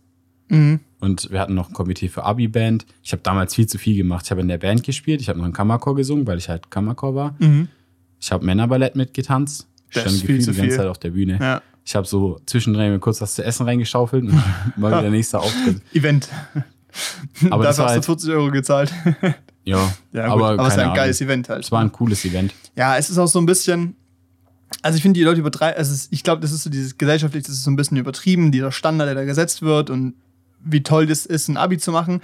Mhm. Und wir hatten noch ein Komitee für Abi-Band. Ich habe damals viel zu viel gemacht. Ich habe in der Band gespielt, ich habe noch in Kammerchor gesungen, weil ich halt Kammerchor war. Mhm. Ich habe Männerballett mitgetanzt. Ich Das stand gefühlt die ganze. Zeit auf der Bühne. Ja. Ich habe so zwischendrin mir kurz was zu essen reingeschaufelt und mal wieder nächster Auftritt. Event. Aber das Dafür war hast du halt, 40 Euro gezahlt. ja, ja, gut. aber, aber, es keine ein Ahnung. geiles Event halt. Es war ein cooles Event. Ja, es ist auch so ein bisschen. Also ich finde, die Leute übertreiben. Also ich glaube, das ist so dieses gesellschaftlich, das ist so ein bisschen übertrieben, dieser Standard, der da gesetzt wird und wie toll das ist, ein Abi zu machen.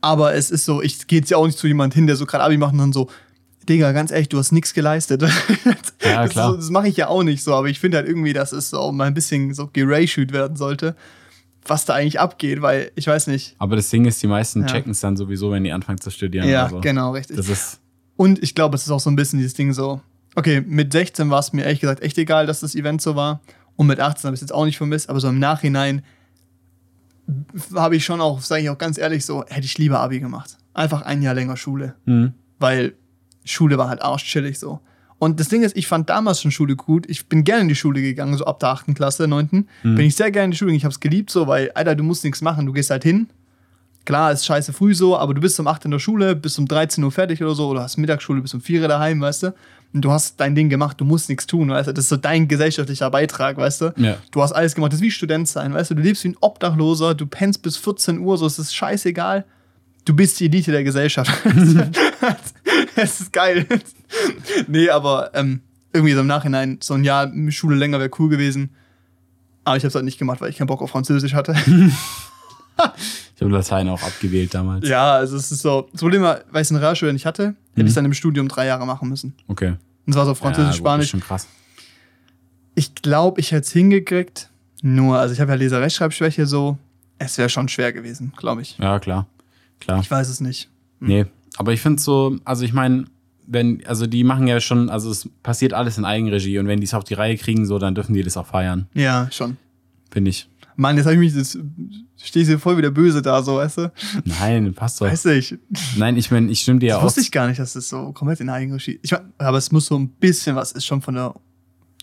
Aber es ist so, ich gehe jetzt ja auch nicht zu jemand hin, der so gerade Abi macht und dann so, Digga, ganz ehrlich, du hast nichts geleistet. Ja, das, klar. So, das mache ich ja auch nicht so, aber ich finde halt irgendwie, dass es so mal ein bisschen so geratiot werden sollte, was da eigentlich abgeht, weil ich weiß nicht. Aber das Ding ist, die meisten Ja. checken es dann sowieso, wenn die anfangen zu studieren. Ja, oder so. genau, richtig. Das ist, Und ich glaube, es ist auch so ein bisschen dieses Ding so, okay, mit 16 war es mir ehrlich gesagt echt egal, dass das Event so war. Und mit 18 habe ich es jetzt auch nicht vermisst, aber so im Nachhinein habe ich schon auch, sage ich auch ganz ehrlich, so, hätte ich lieber Abi gemacht. Einfach ein Jahr länger Schule. hm. Weil Schule war halt arschchillig so. Und das Ding ist, ich fand damals schon Schule gut. Ich bin gerne in die Schule gegangen, so ab der 8. Klasse, 9. Bin ich sehr gerne in die Schule gegangen. Ich habe es geliebt so, weil, Alter, du musst nichts machen. Du gehst halt hin. Klar, ist scheiße früh so, aber du bist um 8 in der Schule, bist um 13 Uhr fertig oder so, oder hast Mittagsschule, bis um 4 Uhr daheim, weißt du? Und du hast dein Ding gemacht, du musst nichts tun, weißt du? Das ist so dein gesellschaftlicher Beitrag, weißt du? Ja. Du hast alles gemacht, das ist wie Student sein, weißt du? Du lebst wie ein Obdachloser, du pennst bis 14 Uhr, so, es ist scheißegal. Du bist die Elite der Gesellschaft. Es ist geil. nee, aber ähm, irgendwie so im Nachhinein, so ein Jahr Schule länger wäre cool gewesen. Aber ich habe es halt nicht gemacht, weil ich keinen Bock auf Französisch hatte. Ich habe Latein auch abgewählt damals. ja, also es ist so. Das Problem war, weil ich es in Realschule nicht hatte, hätte ich es dann im Studium drei Jahre machen müssen. Okay. Und zwar so Französisch, ja, gut, Spanisch. Ist schon krass. Ich glaube, ich hätte es hingekriegt. Nur, also ich habe ja Leser-Rechtschreibschwäche so. Es wäre schon schwer gewesen, glaube ich. Ja, klar. Klar. Ich weiß es nicht. Nee, aber ich finde so, also ich meine, wenn, also die machen ja schon, also es passiert alles in Eigenregie und wenn die es auf die Reihe kriegen, so, dann dürfen die das auch feiern, Ja, schon. finde ich. Mann, jetzt habe ich mich, jetzt stehe ich hier voll wieder böse da, so, weißt du? Nein, passt doch. Weißt du, ich, Nein, ich meine, ich stimme dir ja Das auch. wusste ich gar nicht, dass das so komplett in Eigenregie Ich mein, aber es muss so ein bisschen was, ist schon von der.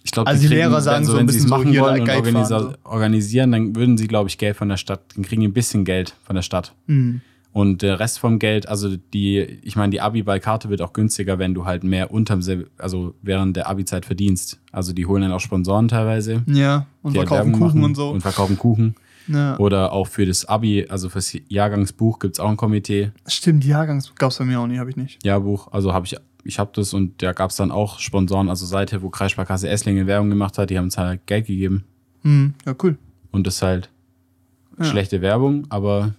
Ich glaube, Also die Lehrer sagen so ein wenn sie es bisschen so, machen wollen und organisa fahren, organisieren, dann würden sie, glaube ich, Geld von der Stadt, dann kriegen die ein bisschen Geld von der Stadt. Hm. Und der Rest vom Geld, also die, ich meine, die Abi-Ball-Karte wird auch günstiger, wenn du halt mehr unterm, also während der Abi-Zeit verdienst. Also die holen dann auch Sponsoren teilweise. Ja, und halt verkaufen Werbung Kuchen und so. Und verkaufen Kuchen. ja. Oder auch für das Abi, also fürs Jahrgangsbuch gibt es auch ein Komitee. Stimmt, Jahrgangs gab es bei mir auch nie, habe ich nicht. Jahrbuch, also habe ich, ich habe das und da gab es dann auch Sponsoren, also Seite, wo Kreissparkasse Esslingen Werbung gemacht hat, die haben uns halt Geld gegeben. Hm. Ja, cool. Und das ist halt Ja. schlechte Werbung, aber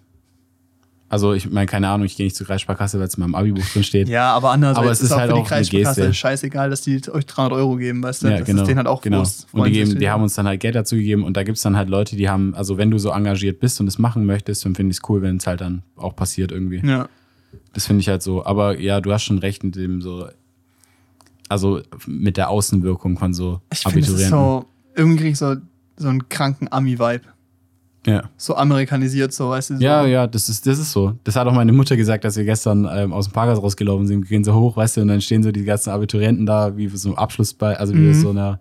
also ich meine, keine Ahnung, ich gehe nicht zur Kreissparkasse, weil es in meinem Abi-Buch drin steht. Ja, aber andererseits Aber es ist auch halt für die auch eine Kreissparkasse Geste. scheißegal, dass die euch 300 Euro geben, weißt du? Ja, das genau. ist denen halt auch genau. Und die, geben, die haben uns dann halt Geld dazu gegeben und da gibt es dann halt Leute, die haben, also wenn du so engagiert bist und es machen möchtest, dann finde ich es cool, wenn es halt dann auch passiert irgendwie. Ja. Das finde ich halt so. Aber ja, du hast schon recht mit dem so, also mit der Außenwirkung von so Ich finde, es ist Abiturienten. so. Irgendwie krieg ich so, so einen kranken Ami-Vibe. Ja. So amerikanisiert, so, weißt du? So. ja, ja, das ist, das ist so. Das hat auch meine Mutter gesagt, dass wir gestern ähm, aus dem Parkhaus rausgelaufen sind. Wir gehen so hoch, weißt du, und dann stehen so die ganzen Abiturienten da, wie so ein Abschlussball, also wie Mhm. so einer,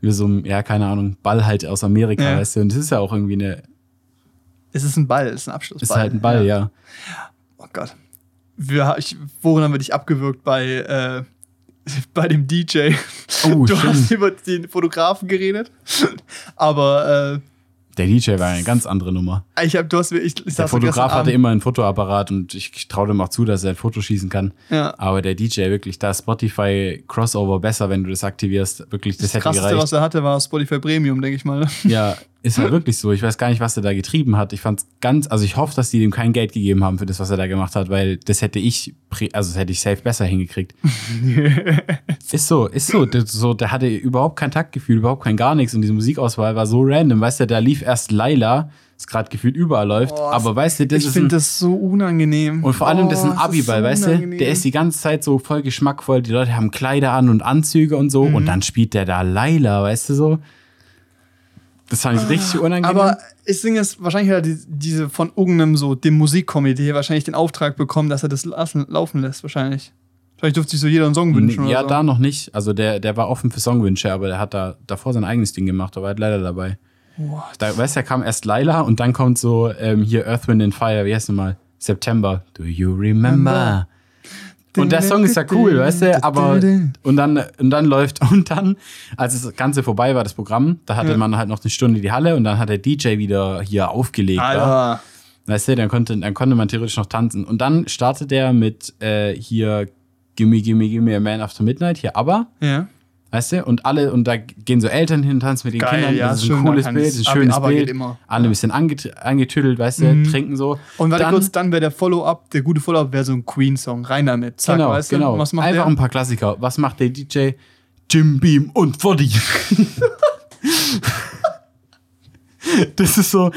wie so ein, ja, keine Ahnung, Ball halt aus Amerika, Ja. weißt du. Und das ist ja auch irgendwie eine, Es ist ein Ball, es ist ein Abschlussball. ist halt ein Ball, ja. Oh Gott. Wir, ich, worin haben wir dich abgewürgt? Bei, äh, bei dem DJ. Oh, du stimmt. hast über den Fotografen geredet. Aber Der DJ war eine ganz andere Nummer. ich hab, du hast ich, ich Der Fotograf hatte immer einen Fotoapparat und ich traue dem auch zu, dass er ein Foto schießen kann. Ja. Aber der DJ wirklich, da ist Spotify Crossover besser, wenn du das aktivierst. Wirklich, das, Das hätte krasseste, was gereicht. er hatte, war Spotify Premium, denke ich mal. Ja, Ist halt wirklich so. Ich weiß gar nicht, was er da getrieben hat. Ich fand's ganz, also ich hoffe, dass die dem kein Geld gegeben haben für das, was er da gemacht hat, weil das hätte ich, also das hätte ich safe besser hingekriegt. ist so, ist so. Der, so. der hatte überhaupt kein Taktgefühl, überhaupt kein gar nichts und diese Musikauswahl war so random. Weißt du, da lief erst Laila, das gerade gefühlt überall läuft, Oh, aber weißt du, das ich ist finde ein, das so unangenehm. und vor allem, das ist Oh, ein Abiball, so weißt du? Der ist die ganze Zeit so voll geschmackvoll. Die Leute haben Kleider an und Anzüge und so. Mhm. Und dann spielt der da Laila, weißt du so? Das fand ich richtig unangenehm. Aber ich singe es wahrscheinlich hat die, diese von irgendeinem so dem Musikkomitee wahrscheinlich den Auftrag bekommen, dass er das lassen, laufen lässt wahrscheinlich. Vielleicht durfte sich so jeder einen Song wünschen ja, oder so. da noch nicht. Also der, der war offen für Songwünsche, aber der hat da davor sein eigenes Ding gemacht, aber er hat leider dabei. What? Da, weißt du, da kam erst Laila und dann kommt so ähm, hier Earth, Wind and Fire, wie heißt es mal? September. Do you remember? Und der Song ist ja cool, weißt du, aber und dann und dann läuft und dann als das ganze vorbei war das Programm, da hatte Ja. man halt noch eine Stunde die Halle und dann hat der DJ wieder hier aufgelegt. Alter. weißt du, dann konnte dann konnte man theoretisch noch tanzen und dann startet der mit äh, hier Gimme Gimme Gimme a Man After Midnight hier aber Ja. Weißt du? Und alle, und da gehen so Eltern hin und tanzen mit den Geil, Kindern. ja, das ist schön, ein cooles Bild, ein aber- schönes aber Bild. geht immer. Alle ein bisschen anget angetüdelt, weißt du, Mhm. trinken so. Und warte dann, kurz, dann wäre der Follow-up, der gute Follow-up wäre so ein Queen-Song. Rein damit. Zack, Genau, weißt du? genau. Was macht Einfach der? ein paar Klassiker. Was macht der DJ? Jim Beam und Body. Das ist so,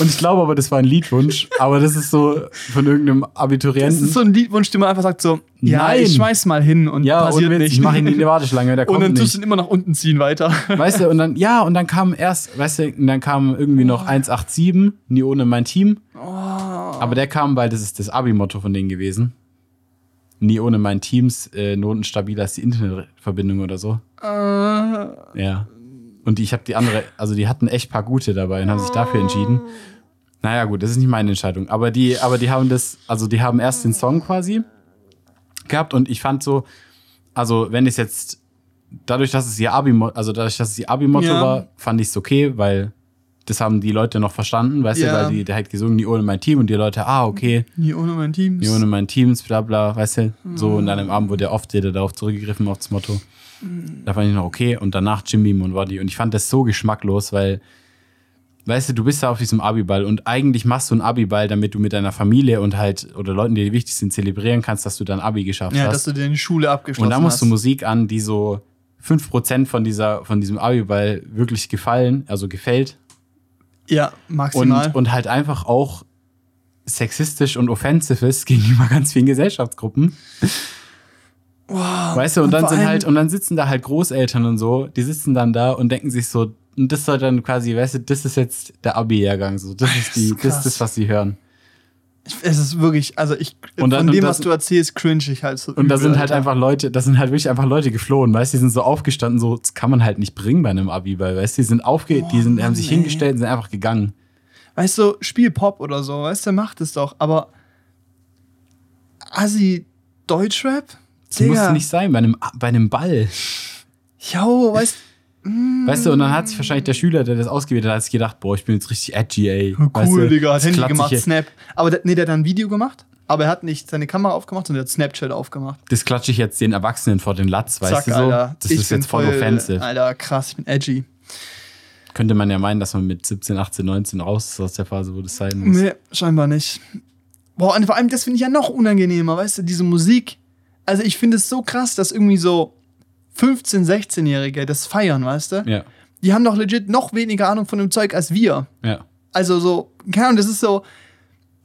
und ich glaube aber, das war ein Liedwunsch, aber das ist so von irgendeinem Das Abiturienten. ist so ein Liedwunsch, den man einfach sagt so, ja, Nein. ich schmeiß mal hin und ja, passiert und nicht. ich mache ihn in die Warteschlange, der und kommt dann tust du ihn immer nach unten ziehen weiter. Weißt du, und dann, ja, und dann kam erst, weißt du, und dann kam irgendwie noch 187, nie ohne mein Team. Aber der kam, weil das ist das Abi-Motto von denen gewesen. Nie ohne mein Teams, äh, Noten stabiler als die Internetverbindung oder so. Äh, Ja. Und die, ich habe die andere, also die hatten echt paar gute dabei und haben sich dafür entschieden. Naja, gut, das ist nicht meine Entscheidung. Aber die, aber die haben das, also die haben erst den Song quasi gehabt und ich fand so, also wenn es jetzt, dadurch, dass es ihr Abi, also dadurch, dass es ihr Abi-Motto Ja. war, fand ich es okay, weil das haben die Leute noch verstanden, weißt Ja. du, weil die, der hat gesungen, nie ohne mein Team und die Leute, ah, okay, nie ohne mein Team. nie ohne mein Teams, bla bla, weißt du, so Mhm. und dann am Abend wurde ja oft jeder darauf zurückgegriffen, auf das Motto. Da fand ich noch okay und danach Jim Beam und und ich fand das so geschmacklos, weil Weißt du, du bist da auf diesem Abiball und eigentlich machst du einen Abiball, damit du mit deiner Familie und halt oder Leuten, die dir wichtig sind, zelebrieren kannst, dass du dann Abi geschafft Ja, dass hast. du dir die Schule abgeschlossen Und da musst hast. du Musik an, die so 5% von, dieser, von diesem Abiball wirklich gefallen, also gefällt. Ja, Und, maximal. und halt einfach auch sexistisch und offensive ist gegenüber ganz vielen Gesellschaftsgruppen. Wow. Weißt du, und, dann sind halt, und dann sitzen da halt Großeltern und so, die sitzen dann da und denken sich so, und das soll dann quasi, weißt du, das ist jetzt der Abi-Jahrgang, so, das ist die, Das ist das was sie hören. es ist wirklich, also ich, Und dann- von dem, das- was du erzählst, cringe ich halt so. Und da sind halt Alter. einfach Leute, da sind halt wirklich einfach Leute geflohen, weißt du, die sind so aufgestanden, so, das kann man halt nicht bringen bei einem Abi, weil, weißt du, die sind aufge, die sind, haben sich Mann, ey. hingestellt und sind einfach gegangen. Weißt du, spiel Pop oder so, weißt du, macht es doch, aber Assi Deutschrap? Das muss nicht sein, bei einem, bei einem Ball. Jo, weißt Weißt du, und dann hat sich wahrscheinlich der Schüler, der das ausgewählt hat, hat sich gedacht, boah, ich bin jetzt richtig edgy, ey. cool, weißt du, Digga, hat das Handy gemacht, Snap. Aber der, nee, der hat dann ein Video gemacht, aber er hat nicht seine Kamera aufgemacht, sondern er hat Snapchat aufgemacht. Das klatsche ich jetzt den Erwachsenen vor den Latz, weißt du so? Das Ich ist jetzt voll, offensive. Alter, krass, ich bin edgy. Könnte man ja meinen, dass man mit 17, 18, 19 raus ist aus der Phase, wo das sein muss. Nee, scheinbar nicht. Boah, und vor allem, das finde ich ja noch unangenehmer, weißt du, diese Musik. Also ich finde es so krass, dass irgendwie so 15-, 16-Jährige das feiern, weißt du? Ja, Die haben doch legit noch weniger Ahnung von dem Zeug als wir. ja. Also so, keine Ahnung, das ist so,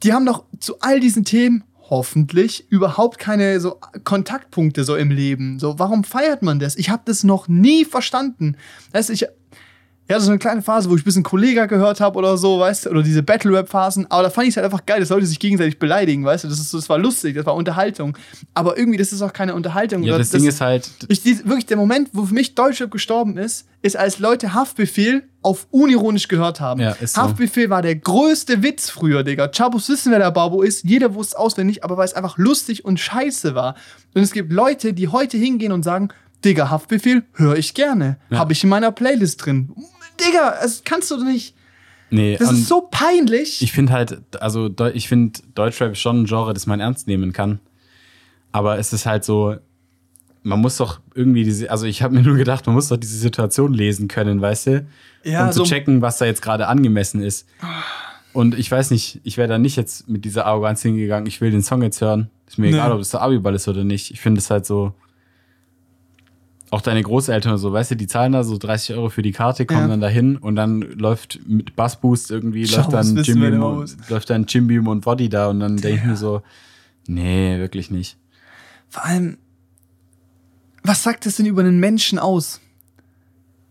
die haben doch zu all diesen Themen hoffentlich überhaupt keine so Kontaktpunkte so im Leben. So, warum feiert man das? Ich habe das noch nie verstanden. Weißt du, ich hatte so eine kleine Phase, wo ich ein bisschen Kollega gehört habe oder so, weißt du, oder diese Battle-Rap-Phasen, aber da fand ich es halt einfach geil, dass Leute sich gegenseitig beleidigen, weißt du, das, ist, das war lustig, das war Unterhaltung. Aber irgendwie, das ist auch keine Unterhaltung. Ja, oder das, Ding ist halt, ich, wirklich, der Moment, wo für mich Deutschrap gestorben ist, ist, als Leute Haftbefehl auf unironisch gehört haben. Ja, ist so. Haftbefehl war der größte Witz früher, Digga. Chabos wissen, wer der Babo ist. Jeder wusste es auswendig, aber weil es einfach lustig und scheiße war. Und es gibt Leute, die heute hingehen und sagen, Digga, Haftbefehl höre ich gerne. Ja. Habe ich in meiner Playlist drin. Digga, das kannst du nicht. nee, Das ist so peinlich. ich finde halt, also ich finde Deutschrap ist schon ein Genre, das man ernst nehmen kann. Aber es ist halt so, man muss doch irgendwie diese, also ich habe mir nur gedacht, man muss doch diese Situation lesen können, weißt du? Ja, um zu so- checken, was da jetzt gerade angemessen ist. Und ich weiß nicht, ich wäre da nicht jetzt mit dieser Arroganz hingegangen, ich will den Song jetzt hören. Ist mir Nee. egal, ob es der Abiball ist oder nicht. Ich finde es halt so. Auch deine Großeltern und so, weißt du, die zahlen da so 30 Euro für die Karte, kommen Ja. dann dahin und dann läuft mit Bassboost irgendwie, Schau, läuft dann wissen Jim wir Beam denn und, aus? läuft dann Jim Beam und Body da und dann denke ich Ja. mir so, nee, wirklich nicht. Vor allem, was sagt das denn über einen Menschen aus?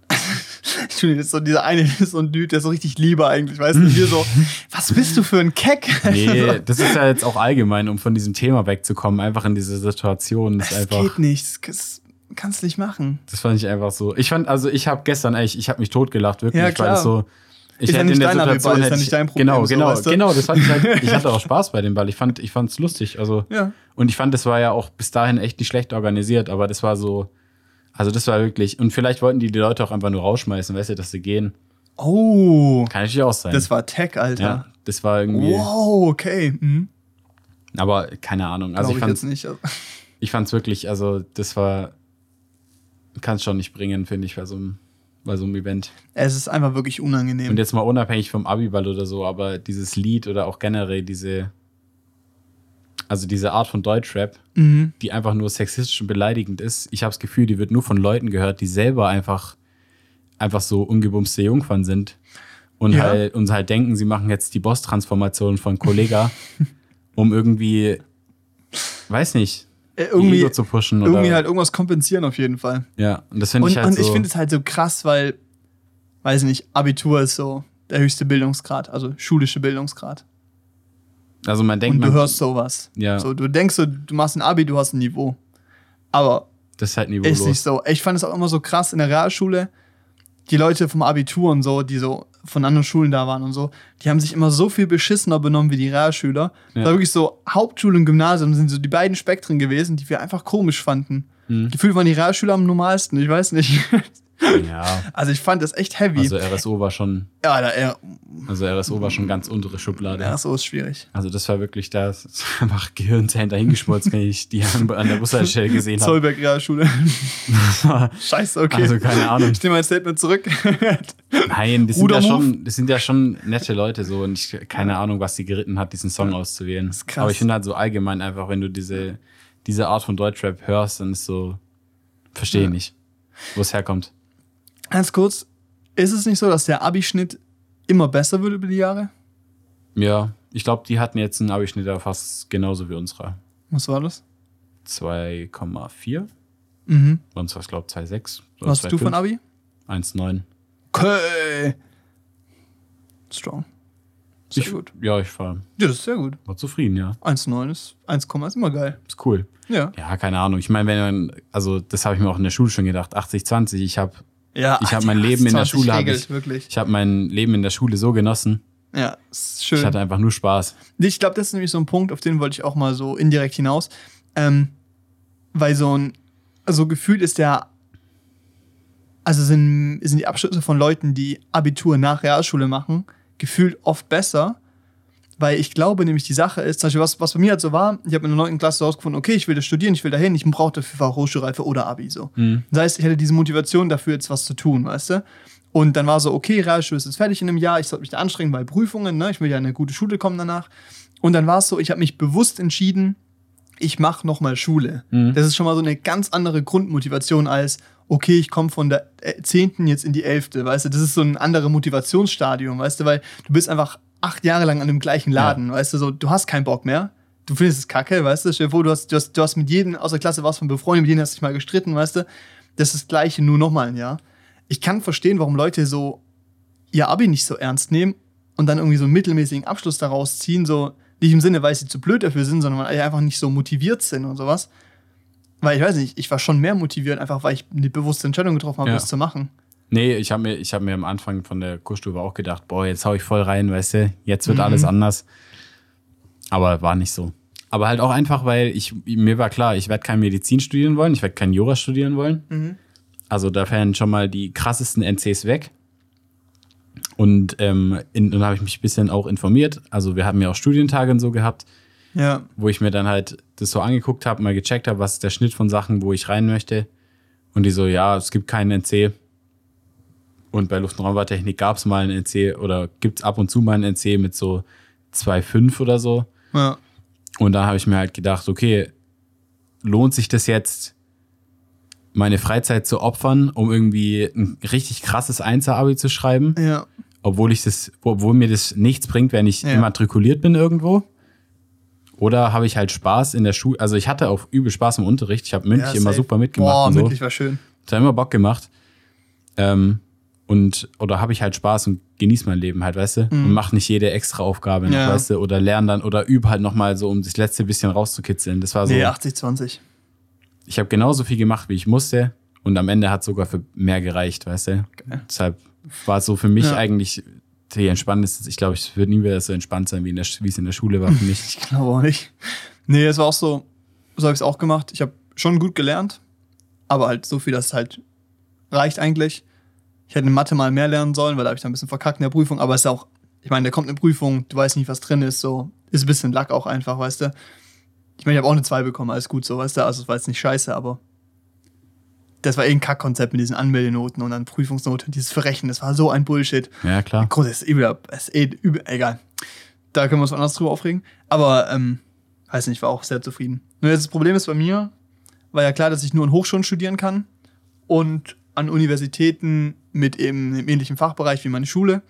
Entschuldigung, das ist so dieser eine, ist so ein Dude, der ist so richtig lieber eigentlich, weißt du? Wir so, was bist du für ein Keck? Nee, das ist ja jetzt auch allgemein, um von diesem Thema wegzukommen, einfach in diese Situation. Das, ist Das einfach, geht nicht, das kannst du nicht machen. das fand ich einfach so. Ich fand, also ich habe gestern echt, ich habe mich totgelacht, wirklich, Ja, weil klar. es so. Ich Ist ja hätte nicht in der dein Abi-Ball, Situation ist ja hätte nicht ich, dein Problem, genau, so, genau, weißt du? genau. Das fand ich halt. Ich hatte auch Spaß bei dem Ball. Ich fand, ich fand es lustig. Also Ja. und ich fand, das war ja auch bis dahin echt nicht schlecht organisiert, aber das war so. Also das war wirklich. Und vielleicht wollten die die Leute auch einfach nur rausschmeißen, weißt du, dass sie gehen. Oh, Kann natürlich auch sein. das war Tech, Alter. ja, das war irgendwie. Wow, okay. Mhm. Aber keine Ahnung. Also Glaub ich fand jetzt nicht. ich fand's wirklich, also das war, kann es schon nicht bringen, finde ich, bei so, einem, bei so einem Event. Es ist einfach wirklich unangenehm. Und jetzt mal unabhängig vom Abiball oder so, aber dieses Lied oder auch generell diese, also diese Art von Deutschrap, mhm. die einfach nur sexistisch und beleidigend ist, ich habe das Gefühl, die wird nur von Leuten gehört, die selber einfach, einfach so ungebumste Jungfern sind. Und, Ja. halt, und halt denken, sie machen jetzt die Boss-Transformation von Kollega, um irgendwie, weiß nicht, irgendwie, Ego zu pushen. Oder, irgendwie halt irgendwas kompensieren auf jeden Fall. Ja, und das finde ich halt und so. ich finde es halt so krass, weil, weiß nicht, Abitur ist so der höchste Bildungsgrad, also schulische Bildungsgrad. also man denkt, Und du man, hörst sowas. Ja. So, du denkst so, du machst ein Abi, du hast ein Niveau. Aber das ist halt ist niveaulos. nicht so. Ich fand es auch immer so krass in der Realschule. Die Leute vom Abitur und so, die so von anderen Schulen da waren und so, die haben sich immer so viel beschissener benommen wie die Realschüler. Ja. War wirklich so, Hauptschule und Gymnasium sind so die beiden Spektren gewesen, die wir einfach komisch fanden. Hm. Gefühlt waren die Realschüler am normalsten, ich weiß nicht. Ja, Also ich fand das echt heavy. also RSO war schon, ja, da, ja, also RSO war schon ganz untere Schublade. ja, so ist schwierig. Also das war wirklich das, das war einfach Gehirnzellen dahingeschmolzen, wenn ich die an, an der Bushaltestelle gesehen habe. Zollberg Realschule. Scheiße, okay. Also keine Ahnung. Ich nehme mein Statement zurück. Nein, das sind, ja schon, das sind ja schon nette Leute so und ich keine Ahnung, was sie geritten hat, diesen Song auszuwählen. ist krass. Aber ich finde halt so allgemein einfach, wenn du diese, diese Art von Deutschrap hörst, dann ist so, verstehe Ja. nicht, wo es herkommt. Ganz kurz, ist es nicht so, dass der Abischnitt immer besser wird über die Jahre? Ja, ich glaube, die hatten jetzt einen Abischnitt fast genauso wie unserer. Was war das? 2,4. Mhm. Bei uns war es, glaube ich, 2,6. oder Was hast du von 2,5. Abi? 1,9. Okay. Strong. Sehr Ich, gut. Ja, ich war, Ja, das ist sehr gut. war zufrieden, ja. 1,9 ist 1, ist immer geil. Ist cool. Ja. Ja, keine Ahnung. Ich meine, wenn man, also das habe ich mir auch in der Schule schon gedacht, 80, 20. Ich habe Ja, Ich hab ach, mein Leben in der 20 Schule, regelt, ich- wirklich. ich hab mein Leben in der Schule so genossen. Ja, ist schön. Ich hatte einfach nur Spaß. Ich glaube, das ist nämlich so ein Punkt, auf den wollte ich auch mal so indirekt hinaus. Ähm, weil so ein, also gefühlt ist der, also sind, sind die Abschlüsse von Leuten, die Abitur nach Realschule machen, gefühlt oft besser. Weil ich glaube nämlich, die Sache ist, zum Beispiel, was, was bei mir halt so war, ich habe in der 9. Klasse herausgefunden, okay, ich will das studieren, ich will dahin, ich brauche dafür Hochschulreife oder Abi so. Das heißt, ich hatte diese Motivation dafür, jetzt was zu tun, weißt du? Und dann war so, okay, Realschule ist jetzt fertig in einem Jahr, ich sollte mich da anstrengen bei Prüfungen, ne? ich will ja in eine gute Schule kommen danach. Und dann war es so, ich habe mich bewusst entschieden, ich mache nochmal Schule. Das ist schon mal so eine ganz andere Grundmotivation als, okay, ich komme von der äh, 10. jetzt in die 11., weißt du, das ist so ein anderes Motivationsstadium, weißt du, weil du bist einfach acht Jahre lang an dem gleichen Laden, weißt du, so, du hast keinen Bock mehr. Du findest es kacke, weißt du, vor, du hast, du hast, du hast mit jedem aus der Klasse was von befreundet, mit denen hast du dich mal gestritten, weißt du, das ist das Gleiche, nur nochmal ein Jahr. Ich kann verstehen, warum Leute so ihr Abi nicht so ernst nehmen und dann irgendwie so einen mittelmäßigen Abschluss daraus ziehen, so nicht im Sinne, weil sie zu blöd dafür sind, sondern weil sie einfach nicht so motiviert sind und sowas. Weil ich weiß nicht, ich war schon mehr motiviert, einfach weil ich eine bewusste Entscheidung getroffen habe, Ja. das zu machen. Nee, ich habe mir, ich hab mir am Anfang von der Kursstufe auch gedacht, boah, jetzt hau ich voll rein, weißt du, jetzt wird Mhm. alles anders. Aber war nicht so. Aber halt auch einfach, weil ich, mir war klar, ich werde kein Medizin studieren wollen, ich werde kein Jura studieren wollen. Mhm. Also da wären schon mal die krassesten NCs weg. Und ähm, in, dann habe ich mich ein bisschen auch informiert. Also wir haben ja auch Studientage und so gehabt. Ja. wo ich mir dann halt das so angeguckt habe, mal gecheckt habe, was ist der Schnitt von Sachen, wo ich rein möchte. Und die so, ja, es gibt keinen NC. Und bei Luft- und Raumfahrttechnik gab es mal einen NC oder gibt es ab und zu mal einen NC mit so 2,5 oder so. Ja. Und da habe ich mir halt gedacht, okay, lohnt sich das jetzt, meine Freizeit zu opfern, um irgendwie ein richtig krasses Einser-Abi zu schreiben? Ja. obwohl ich das, obwohl mir das nichts bringt, wenn ich Ja. immatrikuliert bin irgendwo. Oder habe ich halt Spaß in der Schule? Also ich hatte auch übel Spaß im Unterricht. Ich habe mündlich ja, immer super mitgemacht Boah, so. mündlich war schön. Das hat immer Bock gemacht. Ähm, und oder habe ich halt Spaß und genieße mein Leben halt, weißt du? Und mach nicht jede extra Aufgabe noch, Mhm. Ja. weißt du? Oder lerne dann oder übe halt nochmal so, um das letzte bisschen rauszukitzeln. Das war so. Nee, 80, 20. Ich habe genauso viel gemacht, wie ich musste. Und am Ende hat sogar für mehr gereicht, weißt du? Deshalb war es so für mich Ja. eigentlich die entspannteste. Ich glaube, es wird nie wieder so entspannt sein, wie, in der, wie es in der Schule war für mich. Ich glaube auch nicht. Nee, es war auch so, so habe ich es auch gemacht. Ich habe schon gut gelernt, aber halt so viel, dass es halt reicht eigentlich. Ich hätte in Mathe mal mehr lernen sollen, weil da habe ich dann ein bisschen verkackt in der Prüfung, aber es ist auch, ich meine, da kommt eine Prüfung, du weißt nicht, was drin ist, so, ist ein bisschen Lack auch einfach, weißt du. Ich meine, ich habe auch eine 2 bekommen, alles gut, so, weißt du, also es war jetzt nicht scheiße, aber das war eh ein Kackkonzept mit diesen Anmeldenoten und dann Prüfungsnoten, dieses Verrechnen, das war so ein Bullshit. ja, klar. Groß, ist übel, ist eh übel, egal. Da können wir uns anders drüber aufregen. Aber, ähm, weiß nicht, war auch sehr zufrieden. Nur jetzt das Problem ist bei mir, war ja klar, dass ich nur in Hochschulen studieren kann und an Universitäten mit eben einem ähnlichen Fachbereich wie meine Schule,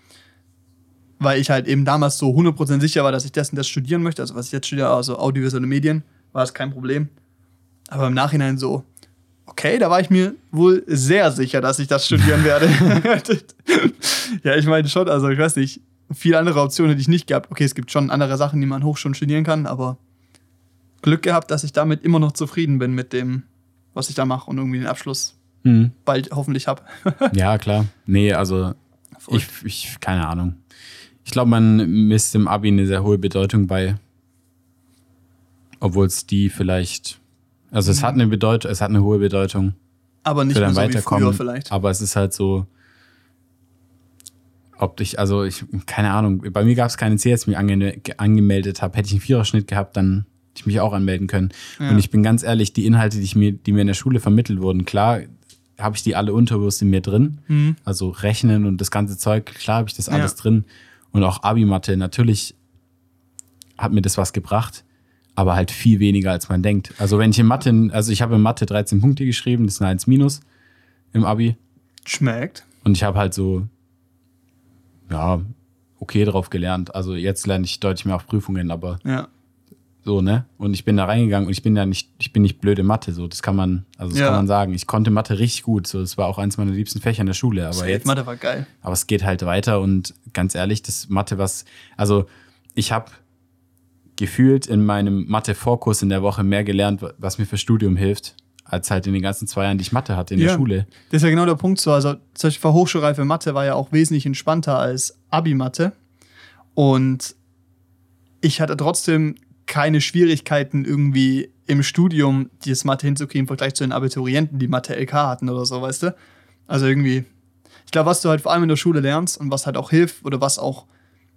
weil ich halt eben damals so 100% sicher war, dass ich das und das studieren möchte. Also was ich jetzt studiere, also audiovisuelle Medien, war das kein Problem. Aber im Nachhinein so, okay, da war ich mir wohl sehr sicher, dass ich das studieren werde. ja, ich meine schon, also ich weiß nicht, viele andere Optionen hätte ich nicht gehabt. Okay, es gibt schon andere Sachen, die man hoch schon studieren kann, aber Glück gehabt, dass ich damit immer noch zufrieden bin mit dem, was ich da mache und irgendwie den Abschluss Hm. bald hoffentlich habe. Ja, klar. Nee, also ich, ich, keine Ahnung. Ich glaube, man misst im Abi eine sehr hohe Bedeutung bei. Obwohl es die vielleicht. Also es hat eine Bedeutung, es hat eine hohe Bedeutung. aber nicht für mehr dein so Weiterkommen. vielleicht. Aber es ist halt so, ob ich, also ich, keine Ahnung, bei mir gab es keine C, als ich mich ange angemeldet habe. Hätte ich einen Viererschnitt gehabt, dann hätte ich mich auch anmelden können. Ja. Und ich bin ganz ehrlich, die Inhalte, die, ich mir, die mir in der Schule vermittelt wurden, klar habe ich die alle unterbewusst in mir drin. Mhm. Also Rechnen und das ganze Zeug, klar habe ich das alles Ja. drin. Und auch Abi-Mathe, natürlich hat mir das was gebracht, aber halt viel weniger, als man denkt. Also wenn ich in Mathe, also ich habe in Mathe 13 Punkte geschrieben, das ist eine 1 minus im Abi. Schmeckt. Und ich habe halt so, ja, okay drauf gelernt. Also jetzt lerne ich deutlich mehr auf Prüfungen, aber Ja. So, ne? Und ich bin da reingegangen und ich bin da nicht, ich bin nicht blöde Mathe, so, das kann man, also das Ja. kann man sagen. Ich konnte Mathe richtig gut, so, das war auch eins meiner liebsten Fächer in der Schule, aber Safe, jetzt, Mathe war geil. aber es geht halt weiter und ganz ehrlich, das Mathe, was, also ich habe gefühlt in meinem Mathe-Vorkurs in der Woche mehr gelernt, was mir für Studium hilft, als halt in den ganzen zwei Jahren, die ich Mathe hatte in der Ja. Schule. Das ist ja genau der Punkt so. Also, zum Beispiel Hochschulreife Mathe war ja auch wesentlich entspannter als Abi-Mathe. Und ich hatte trotzdem keine Schwierigkeiten irgendwie im Studium dieses Mathe hinzukriegen im Vergleich zu den Abiturienten, die Mathe LK hatten oder so, weißt du? Also irgendwie, ich glaube, was du halt vor allem in der Schule lernst und was halt auch hilft oder was auch,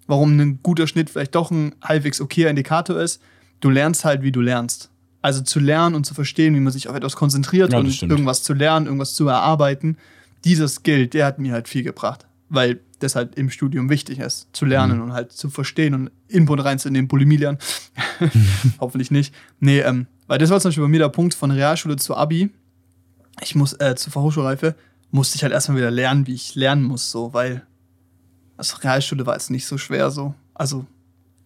warum ein guter Schnitt vielleicht doch ein halbwegs okayer Indikator ist, du lernst halt, wie du lernst. Also zu lernen und zu verstehen, wie man sich auf etwas konzentriert Ja, und stimmt. irgendwas zu lernen, irgendwas zu erarbeiten. Dieser Skill, der hat mir halt viel gebracht, weil das halt im Studium wichtig ist, zu lernen Mhm. und halt zu verstehen und Input reinzunehmen, Bulimie lernen. Hoffentlich nicht. Nee, ähm, weil das war zum Beispiel bei mir der Punkt von Realschule zu Abi. Ich muss, äh, zur Fachhochschulreife, musste ich halt erstmal wieder lernen, wie ich lernen muss, so, weil also Realschule war jetzt nicht so schwer so. Also,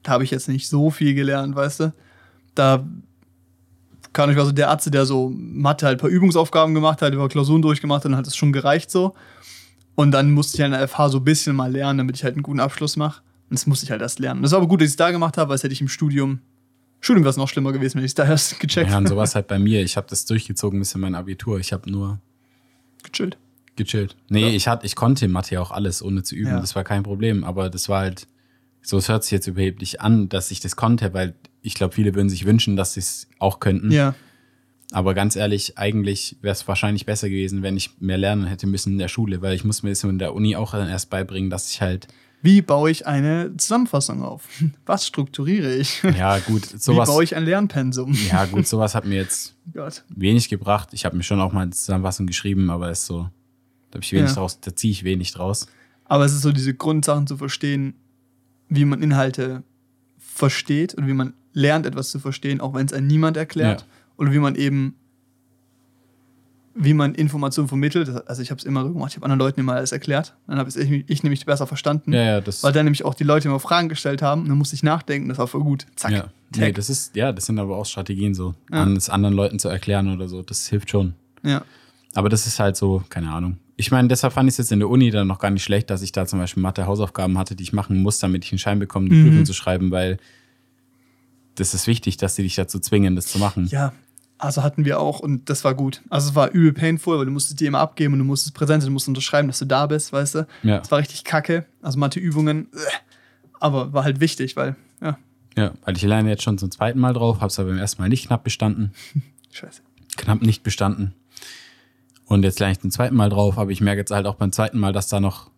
da habe ich jetzt nicht so viel gelernt, weißt du? Da kann ich war so der Arzt, der so Mathe halt ein paar Übungsaufgaben gemacht hat, über Klausuren durchgemacht hat, dann hat es schon gereicht so. Und dann musste ich halt in der FH so ein bisschen mal lernen, damit ich halt einen guten Abschluss mache. Und das musste ich halt erst lernen. Das war aber gut, dass ich es da gemacht habe, weil das hätte ich im Studium. Studium wäre es noch schlimmer gewesen, wenn ich es da erst gecheckt Ja, und hätte. sowas halt bei mir. Ich habe das durchgezogen bis in mein Abitur. Ich habe nur Gechillt. gechillt. Nee, ich, hat, ich konnte in Mathe auch alles, ohne zu üben. Ja. Das war kein Problem. Aber das war halt, so es hört sich jetzt überheblich an, dass ich das konnte, weil ich glaube, viele würden sich wünschen, dass sie es auch könnten. Ja. Aber ganz ehrlich, eigentlich wäre es wahrscheinlich besser gewesen, wenn ich mehr lernen hätte müssen in der Schule, weil ich muss mir das in der Uni auch dann erst beibringen, dass ich halt Wie baue ich eine Zusammenfassung auf? Was strukturiere ich? Ja, gut, Wie sowas. baue ich ein Lernpensum? Ja, gut, sowas hat mir jetzt Gott. wenig gebracht. Ich habe mir schon auch mal eine Zusammenfassung geschrieben, aber ist so, da habe ich wenig Ja. draus, da ziehe ich wenig draus. Aber es ist so diese Grundsachen zu verstehen, wie man Inhalte versteht und wie man lernt, etwas zu verstehen, auch wenn es einem niemand erklärt. Ja. Oder wie man eben, wie man Informationen vermittelt. Also ich habe es immer so gemacht, ich habe anderen Leuten immer alles erklärt. Dann habe ich, ich nämlich besser verstanden. Ja, ja. Weil dann nämlich auch die Leute immer Fragen gestellt haben. Und dann musste ich nachdenken, das war voll gut. Zack. ja. Nee, das ist, ja, das sind aber auch Strategien so, Ja. es anderen Leuten zu erklären oder so. Das hilft schon. ja. Aber das ist halt so, keine Ahnung. Ich meine, deshalb fand ich es jetzt in der Uni dann noch gar nicht schlecht, dass ich da zum Beispiel Mathe-Hausaufgaben hatte, die ich machen muss, damit ich einen Schein bekomme, die Mhm. Prüfung zu schreiben, weil das ist wichtig, dass sie dich dazu zwingen, das zu machen. Ja, also hatten wir auch und das war gut. Also es war übel painful, weil du musstest die immer abgeben und du musstest präsent, sein, du musst unterschreiben, dass du da bist, weißt du. Ja. Das war richtig kacke. Also Matheübungen, äh, aber war halt wichtig, weil, ja, Ja, weil ich lerne jetzt schon zum zweiten Mal drauf, habe es aber beim ersten Mal nicht knapp bestanden. scheiße. Knapp nicht bestanden. Und jetzt lerne ich zum zweiten Mal drauf, aber ich merke jetzt halt auch beim zweiten Mal, dass da noch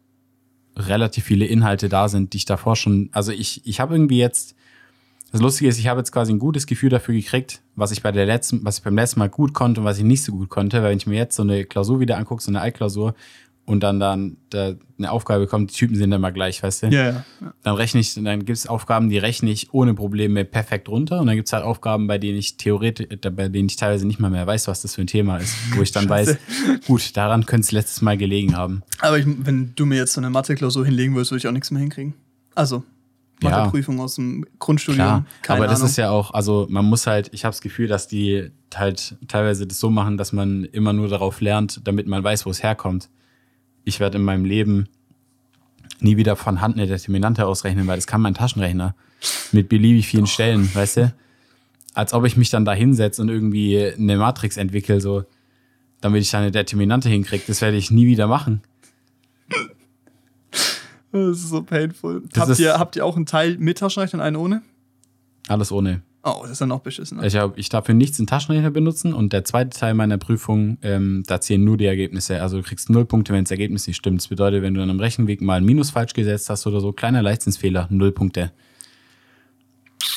relativ viele Inhalte da sind, die ich davor schon. Also ich, ich habe irgendwie jetzt. Das Lustige ist, ich habe jetzt quasi ein gutes Gefühl dafür gekriegt, was ich bei der letzten, was ich beim letzten Mal gut konnte und was ich nicht so gut konnte, weil wenn ich mir jetzt so eine Klausur wieder angucke, so eine Altklausur, und dann dann da eine Aufgabe kommt, die Typen sind immer gleich, weißt du? Ja, ja. ja. Dann rechne ich, dann gibt es Aufgaben, die rechne ich ohne Probleme perfekt runter. Und dann gibt es halt Aufgaben, bei denen ich theoretisch, bei denen ich teilweise nicht mal mehr weiß, was das für ein Thema ist. Wo ich dann weiß, gut, daran könnte es letztes Mal gelegen haben. Aber ich, wenn du mir jetzt so eine Mathe-Klausur hinlegen würdest, würde ich auch nichts mehr hinkriegen. Also, Ja. Matheprüfung aus dem Grundstudium. Klar, keine aber das Ahnung. ist ja auch, also man muss halt, ich habe das Gefühl, dass die halt teilweise das so machen, dass man immer nur darauf lernt, damit man weiß, wo es herkommt. Ich werde in meinem Leben nie wieder von Hand eine Determinante ausrechnen, weil das kann mein Taschenrechner mit beliebig vielen Stellen, weißt du? Als ob ich mich dann da hinsetze und irgendwie eine Matrix entwickle, so, damit ich da eine Determinante hinkriege. Das werde ich nie wieder machen. Das ist so painful. Das Habt ihr, habt ihr auch einen Teil mit Taschenrechner und einen ohne? Alles ohne. Oh, das ist dann noch beschissen. Ich, hab, ich darf für nichts den Taschenrechner benutzen und der zweite Teil meiner Prüfung, ähm, da zählen nur die Ergebnisse. Also du kriegst null Punkte, wenn das Ergebnis nicht stimmt. Das bedeutet, wenn du an einem Rechenweg mal ein Minus falsch gesetzt hast oder so, kleiner Leichtsinnsfehler, null Punkte.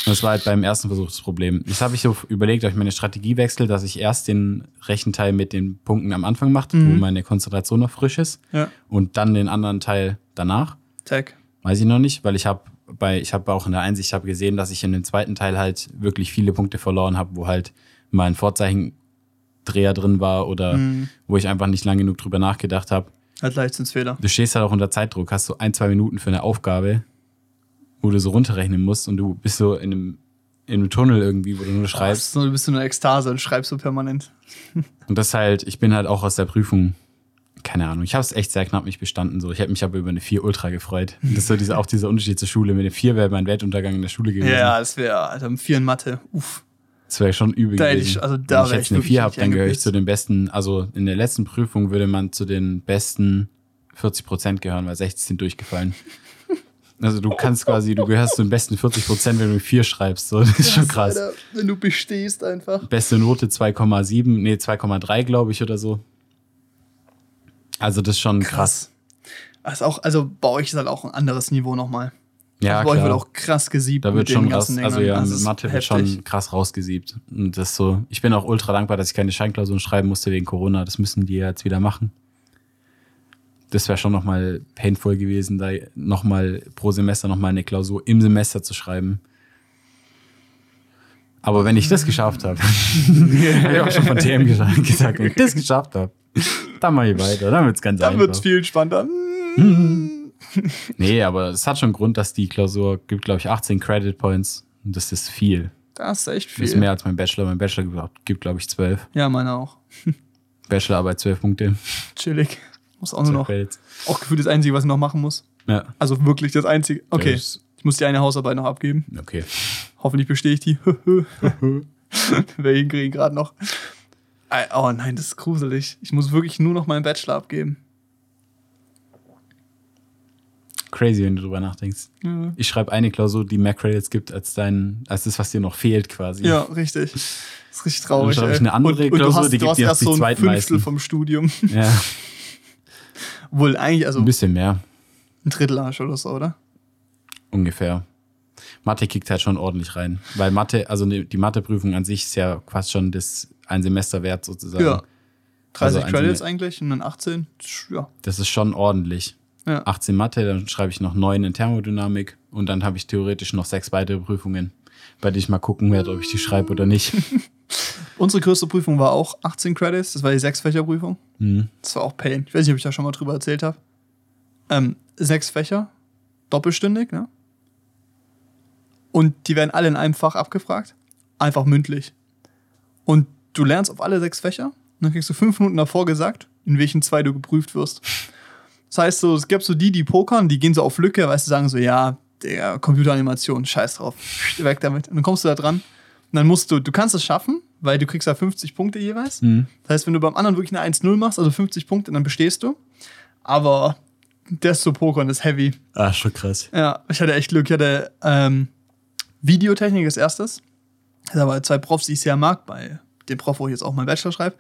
Das war halt beim ersten Versuch das Problem. Jetzt habe ich so überlegt, ob ich meine Strategie wechsle, dass ich erst den Rechenteil mit den Punkten am Anfang mache, wo meine Konzentration noch frisch ist, Ja. und dann den anderen Teil danach. Tag. Weiß ich noch nicht, weil ich habe bei, ich habe auch in der Einsicht habe gesehen, dass ich in dem zweiten Teil halt wirklich viele Punkte verloren habe, wo halt mal ein Vorzeichendreher drin war oder Mhm. wo ich einfach nicht lange genug drüber nachgedacht habe. Halt Leichtsinnsfehler. Du stehst halt auch unter Zeitdruck, hast so ein, zwei Minuten für eine Aufgabe, wo du so runterrechnen musst und du bist so in einem, in einem Tunnel irgendwie, wo du nur schreibst. Oh, du bist so eine Ekstase und schreibst so permanent. Und das halt, ich bin halt auch aus der Prüfung, keine Ahnung, ich habe es echt sehr knapp nicht bestanden. So. Ich hätte mich aber über eine 4 ultra gefreut. Das ist so diese, auch dieser Unterschied zur Schule. Mit der 4 wäre mein Weltuntergang in der Schule gewesen. Ja, das wäre, Alter, um vier in Mathe. Uff. Das wäre schon übel Da gewesen. ich- also da Wenn ich jetzt ich eine wirklich 4 habe, dann gehöre ich zu den besten, also in der letzten Prüfung würde man zu den besten 40 Prozent gehören, weil 60 sind durchgefallen. Also du kannst quasi, du gehörst zu den besten 40 Prozent, wenn du 4 schreibst. So, das ist schon krass. Alter, wenn du bestehst einfach. Beste Note 2,7, nee, 2,3 glaube ich oder so. Also das ist schon krass. Also, auch, also bei euch ist halt auch ein anderes Niveau nochmal. Ja, also bei euch wird klar. auch krass gesiebt. Da wird mit schon den krass, also ja, ist Mathe wird schon krass rausgesiebt. Und das so, ich bin auch ultra dankbar, dass ich keine Scheinklausuren schreiben musste wegen Corona. Das müssen die jetzt wieder machen. Das wäre schon nochmal painful gewesen, da nochmal pro Semester nochmal eine Klausur im Semester zu schreiben. Aber wenn ich das geschafft habe, ich habe auch schon von TM gesagt, wenn ich das geschafft habe, dann mache ich weiter. Dann wird es ganz Dann einfach. wird es viel entspannter. Nee, aber es hat schon Grund, dass die Klausur gibt, glaube ich, 18 Credit Points. Und das ist viel. Das ist echt Das viel. ist mehr als mein Bachelor. Mein Bachelor gibt, glaube ich, 12. Ja, meine auch. Bachelorarbeit 12 Punkte. Chillig. Muss auch nur 12 noch. Credits. Auch gefühlt das Einzige, was ich noch machen muss. Ja. Also wirklich das Einzige. Okay. Das- Ich muss die eine Hausarbeit noch abgeben. Okay. Hoffentlich bestehe ich die. Wer hinkriegen gerade noch. Oh nein, das ist gruselig. Ich muss wirklich nur noch meinen Bachelor abgeben. Crazy, wenn du drüber nachdenkst. Ja, Ich schreibe eine Klausur, die mehr Credits gibt als dein, als das, was dir noch fehlt, quasi. ja richtig. Das ist richtig traurig. Dann schreibe ich eine andere und, und du Klausur, hast, die du gibt hast dir erst die so ein zweitmeisten. Fünftel vom Studium. Ja, Wohl eigentlich, also ein bisschen mehr. ein Drittel hast oder so, oder? Ungefähr. Mathe kickt halt schon ordentlich rein. Weil Mathe, also die Matheprüfung an sich ist ja quasi schon das ein Semester wert sozusagen. Ja. 30 Also Credits eigentlich und dann 18. Ja. Das ist schon ordentlich. Ja. 18 Mathe, dann schreibe ich noch 9 in Thermodynamik und dann habe ich theoretisch noch sechs weitere Prüfungen, bei denen ich mal gucken werde, ob ich die schreibe oder nicht. Unsere größte Prüfung war auch 18 Credits. Das war die Sechs-Fächer-Prüfung. Mhm. Das war auch Pain. Ich weiß nicht, ob ich da schon mal drüber erzählt habe. Ähm, sechs Fächer, doppelstündig, ne? Und die werden alle in einem Fach abgefragt. Einfach mündlich. Und du lernst auf alle sechs Fächer. Und dann kriegst du fünf Minuten davor gesagt, in welchen zwei du geprüft wirst. Das heißt so, es gibt so die, die pokern, die gehen so auf Lücke, weißt du, sagen so, ja, der Computeranimation, scheiß drauf, weg damit. Und dann kommst du da dran. Und dann musst du, du kannst es schaffen, weil du kriegst ja 50 Punkte jeweils. Mhm. Das heißt, wenn du beim anderen wirklich eine 1-0 machst, also 50 Punkte, dann bestehst du. Aber das zu pokern ist heavy. Ah, schon krass. Ja, ich hatte echt Glück. Ich hatte ähm, Videotechnik als erstes. Da waren zwei Profs, die ich sehr mag, bei dem Prof, wo ich jetzt auch meinen Bachelor schreibe.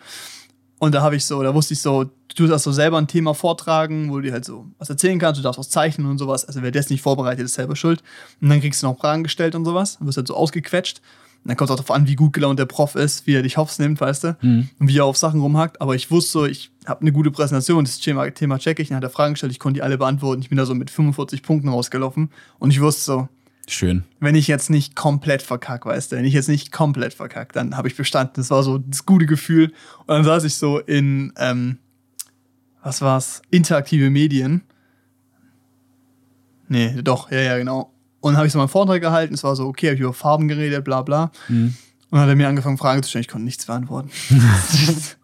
Und da habe ich so, da wusste ich so, du darfst so selber ein Thema vortragen, wo du dir halt so was erzählen kannst, du darfst was zeichnen und sowas. Also wer das nicht vorbereitet, ist selber schuld. Und dann kriegst du noch Fragen gestellt und sowas. Du wirst halt so ausgequetscht. Und dann kommt es auch darauf an, wie gut gelaunt der Prof ist, wie er dich hops nimmt, weißt du? Und wie er auf Sachen rumhackt. Aber ich wusste so, ich habe eine gute Präsentation, das Thema, Thema check ich. Dann hat er Fragen gestellt, ich konnte die alle beantworten. Ich bin da so mit 45 Punkten rausgelaufen. Und ich wusste so, Schön. wenn ich jetzt nicht komplett verkack, weißt du, wenn ich jetzt nicht komplett verkack, dann habe ich bestanden. Das war so das gute Gefühl. Und dann saß ich so in, ähm, was war's? Interaktive Medien. Nee, doch, ja, ja, genau. Und dann habe ich so meinen Vortrag gehalten. Es war so, okay, habe ich über Farben geredet, bla bla. Und dann hat er mir angefangen, Fragen zu stellen. Ich konnte nichts beantworten.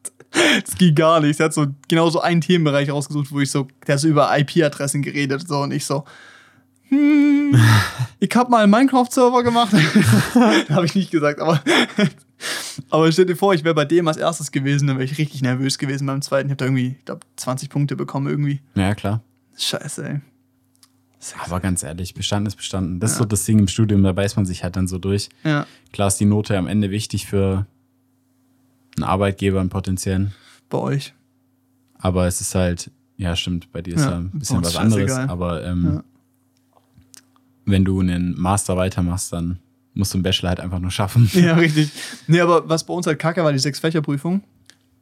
Das ging gar nicht. Er hat so genau so einen Themenbereich rausgesucht, wo ich so, der hat so über IP-Adressen geredet so und ich so, hm, ich habe mal einen Minecraft-Server gemacht. habe ich nicht gesagt, aber, aber stell dir vor, ich wäre bei dem als erstes gewesen, dann wäre ich richtig nervös gewesen beim zweiten. Ich habe da irgendwie, ich glaube, 20 Punkte bekommen irgendwie. Ja, klar. Scheiße, ey. Aber ganz ehrlich, bestanden ist bestanden. Das ist so das Ding im Studium, da beißt man sich halt dann so durch. Ja, Klar ist die Note am Ende wichtig für einen Arbeitgeber, einen potenziellen. bei euch. Aber es ist halt, ja, stimmt, bei dir ist Ja, ja, ein bisschen uns was anderes. Aber ähm, Ja. Wenn du einen Master weitermachst, dann musst du einen Bachelor halt einfach nur schaffen. Ja, richtig. Nee, aber was bei uns halt kacke war, die Sechs-Fächer-Prüfung.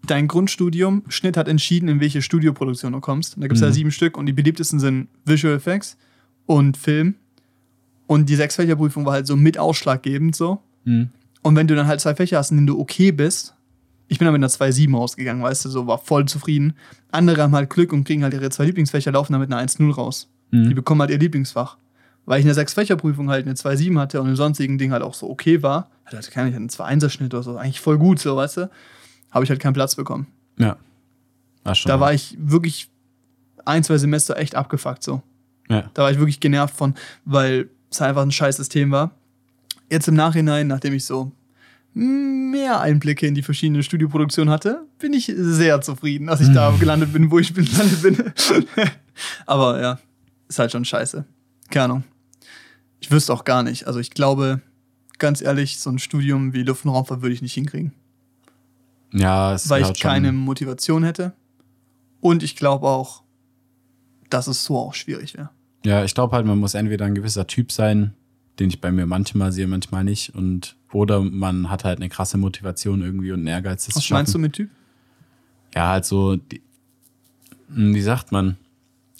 Dein Grundstudium, Schnitt hat entschieden, in welche Studioproduktion du kommst. Und da gibt es ja Mhm. sieben Stück und die beliebtesten sind Visual Effects und Film. Und die Sechs-Fächer-Prüfung war halt so mit ausschlaggebend so. Mhm. Und wenn du dann halt zwei Fächer hast, in denen du okay bist, ich bin dann mit einer 2,7 rausgegangen, weißt du, so war voll zufrieden. Andere haben halt Glück und kriegen halt ihre zwei Lieblingsfächer, laufen dann mit einer 1,0 raus. Mhm. Die bekommen halt ihr Lieblingsfach. Weil ich in der Sechs-Fächer-Prüfung halt eine 2,7 hatte und im sonstigen Ding halt auch so okay war, hatte halt keine einen 2-1er-Schnitt oder so, eigentlich voll gut, so, weißt du, habe ich halt keinen Platz bekommen. Ja. War schon Da war ich wirklich ein, zwei Semester echt abgefuckt, so. Ja. Da war ich wirklich genervt von, weil es einfach ein scheiß System war. Jetzt im Nachhinein, nachdem ich so mehr Einblicke in die verschiedenen Studioproduktionen hatte, bin ich sehr zufrieden, dass ich da gelandet bin, wo ich gelandet bin. Aber ja, ist halt schon scheiße. Keine Ahnung. Ich wüsste auch gar nicht. Also ich glaube, ganz ehrlich, so ein Studium wie Luft- und Raumfahrt würde ich nicht hinkriegen. Ja, es Weil ich schon- keine Motivation hätte. Und ich glaube auch, dass es so auch schwierig wäre. Ja, ich glaube halt, man muss entweder ein gewisser Typ sein, den ich bei mir manchmal sehe, manchmal nicht. Und oder man hat halt eine krasse Motivation irgendwie und einen Ehrgeiz, das Was meinst du mit Typ? Ja, halt so, die, hm, wie sagt man?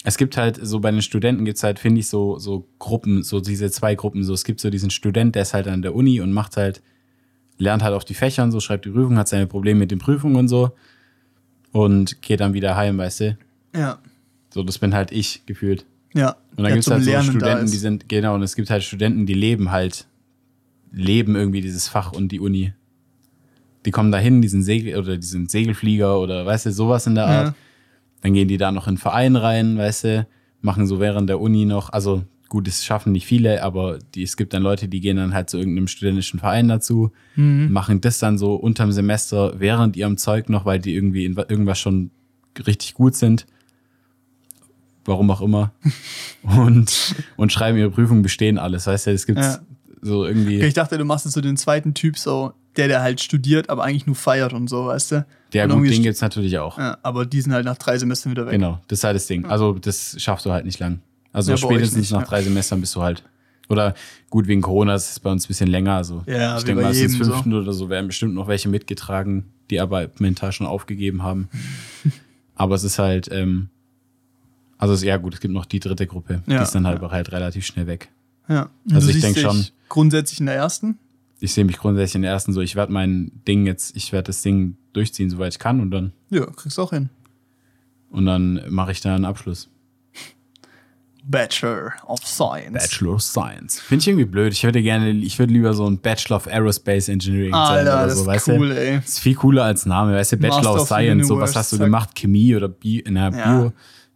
Es gibt halt, so bei den Studenten gibt es halt, finde ich, so, so Gruppen, so diese zwei Gruppen. So, es gibt so diesen Student, der ist halt an der Uni und macht halt, lernt halt auf die Fächer und so, schreibt die Prüfung, hat seine Probleme mit den Prüfungen und so und geht dann wieder heim, weißt du? Ja. So, das bin halt ich gefühlt. Ja. Und dann gibt es halt so Lernen Studenten, die sind, genau, und es gibt halt Studenten, die leben halt, leben irgendwie dieses Fach und die Uni. Die kommen da hin, die sind Segel oder die sind Segelflieger oder weißt du, sowas in der Art. Ja. Dann gehen die da noch in einen Verein rein, weißt du, machen so während der Uni noch, also gut, es schaffen nicht viele, aber die, es gibt dann Leute, die gehen dann halt zu irgendeinem studentischen Verein dazu, Mhm. machen das dann so unterm Semester während ihrem Zeug noch, weil die irgendwie in wa- irgendwas schon richtig gut sind. Warum auch immer. und, und schreiben ihre Prüfung, bestehen alles. Weißt du, es gibt Ja. so irgendwie. Ich dachte, du machst jetzt so den zweiten Typ, so der, der halt studiert, aber eigentlich nur feiert und so, weißt du? Der Und gut, den gibt's natürlich auch. Ja, aber die sind halt nach drei Semestern wieder weg. Genau, das ist halt das Ding. Also das schaffst du halt nicht lang. Also Ja, spätestens nicht, nach ja. drei Semestern bist du halt. Oder gut, wegen Corona ist es bei uns ein bisschen länger. Also Ja, ich denke mal, es ist jedem so. fünften oder so werden bestimmt noch welche mitgetragen, die aber mental schon aufgegeben haben. aber es ist halt, ähm, also es ist ja gut, es gibt noch die dritte Gruppe. Ja, die ist dann halt halt relativ schnell weg. Ja. Also du ich siehst denk dich schon- Grundsätzlich in der ersten. Ich sehe mich grundsätzlich in der ersten so, ich werde mein Ding jetzt, ich werde das Ding durchziehen, soweit ich kann und dann, Ja, kriegst du auch hin. und dann mache ich da einen Abschluss. Bachelor of Science. Bachelor of Science. Finde ich irgendwie blöd. Ich würde gerne, ich würde lieber so ein Bachelor of Aerospace Engineering sein Alter, oder das so, ist weißt cool, du? ey. Das ist viel cooler als Name, weißt du? Bachelor Master of Science, so was hast du gemacht? Chemie oder Bi in der Ja. Bio?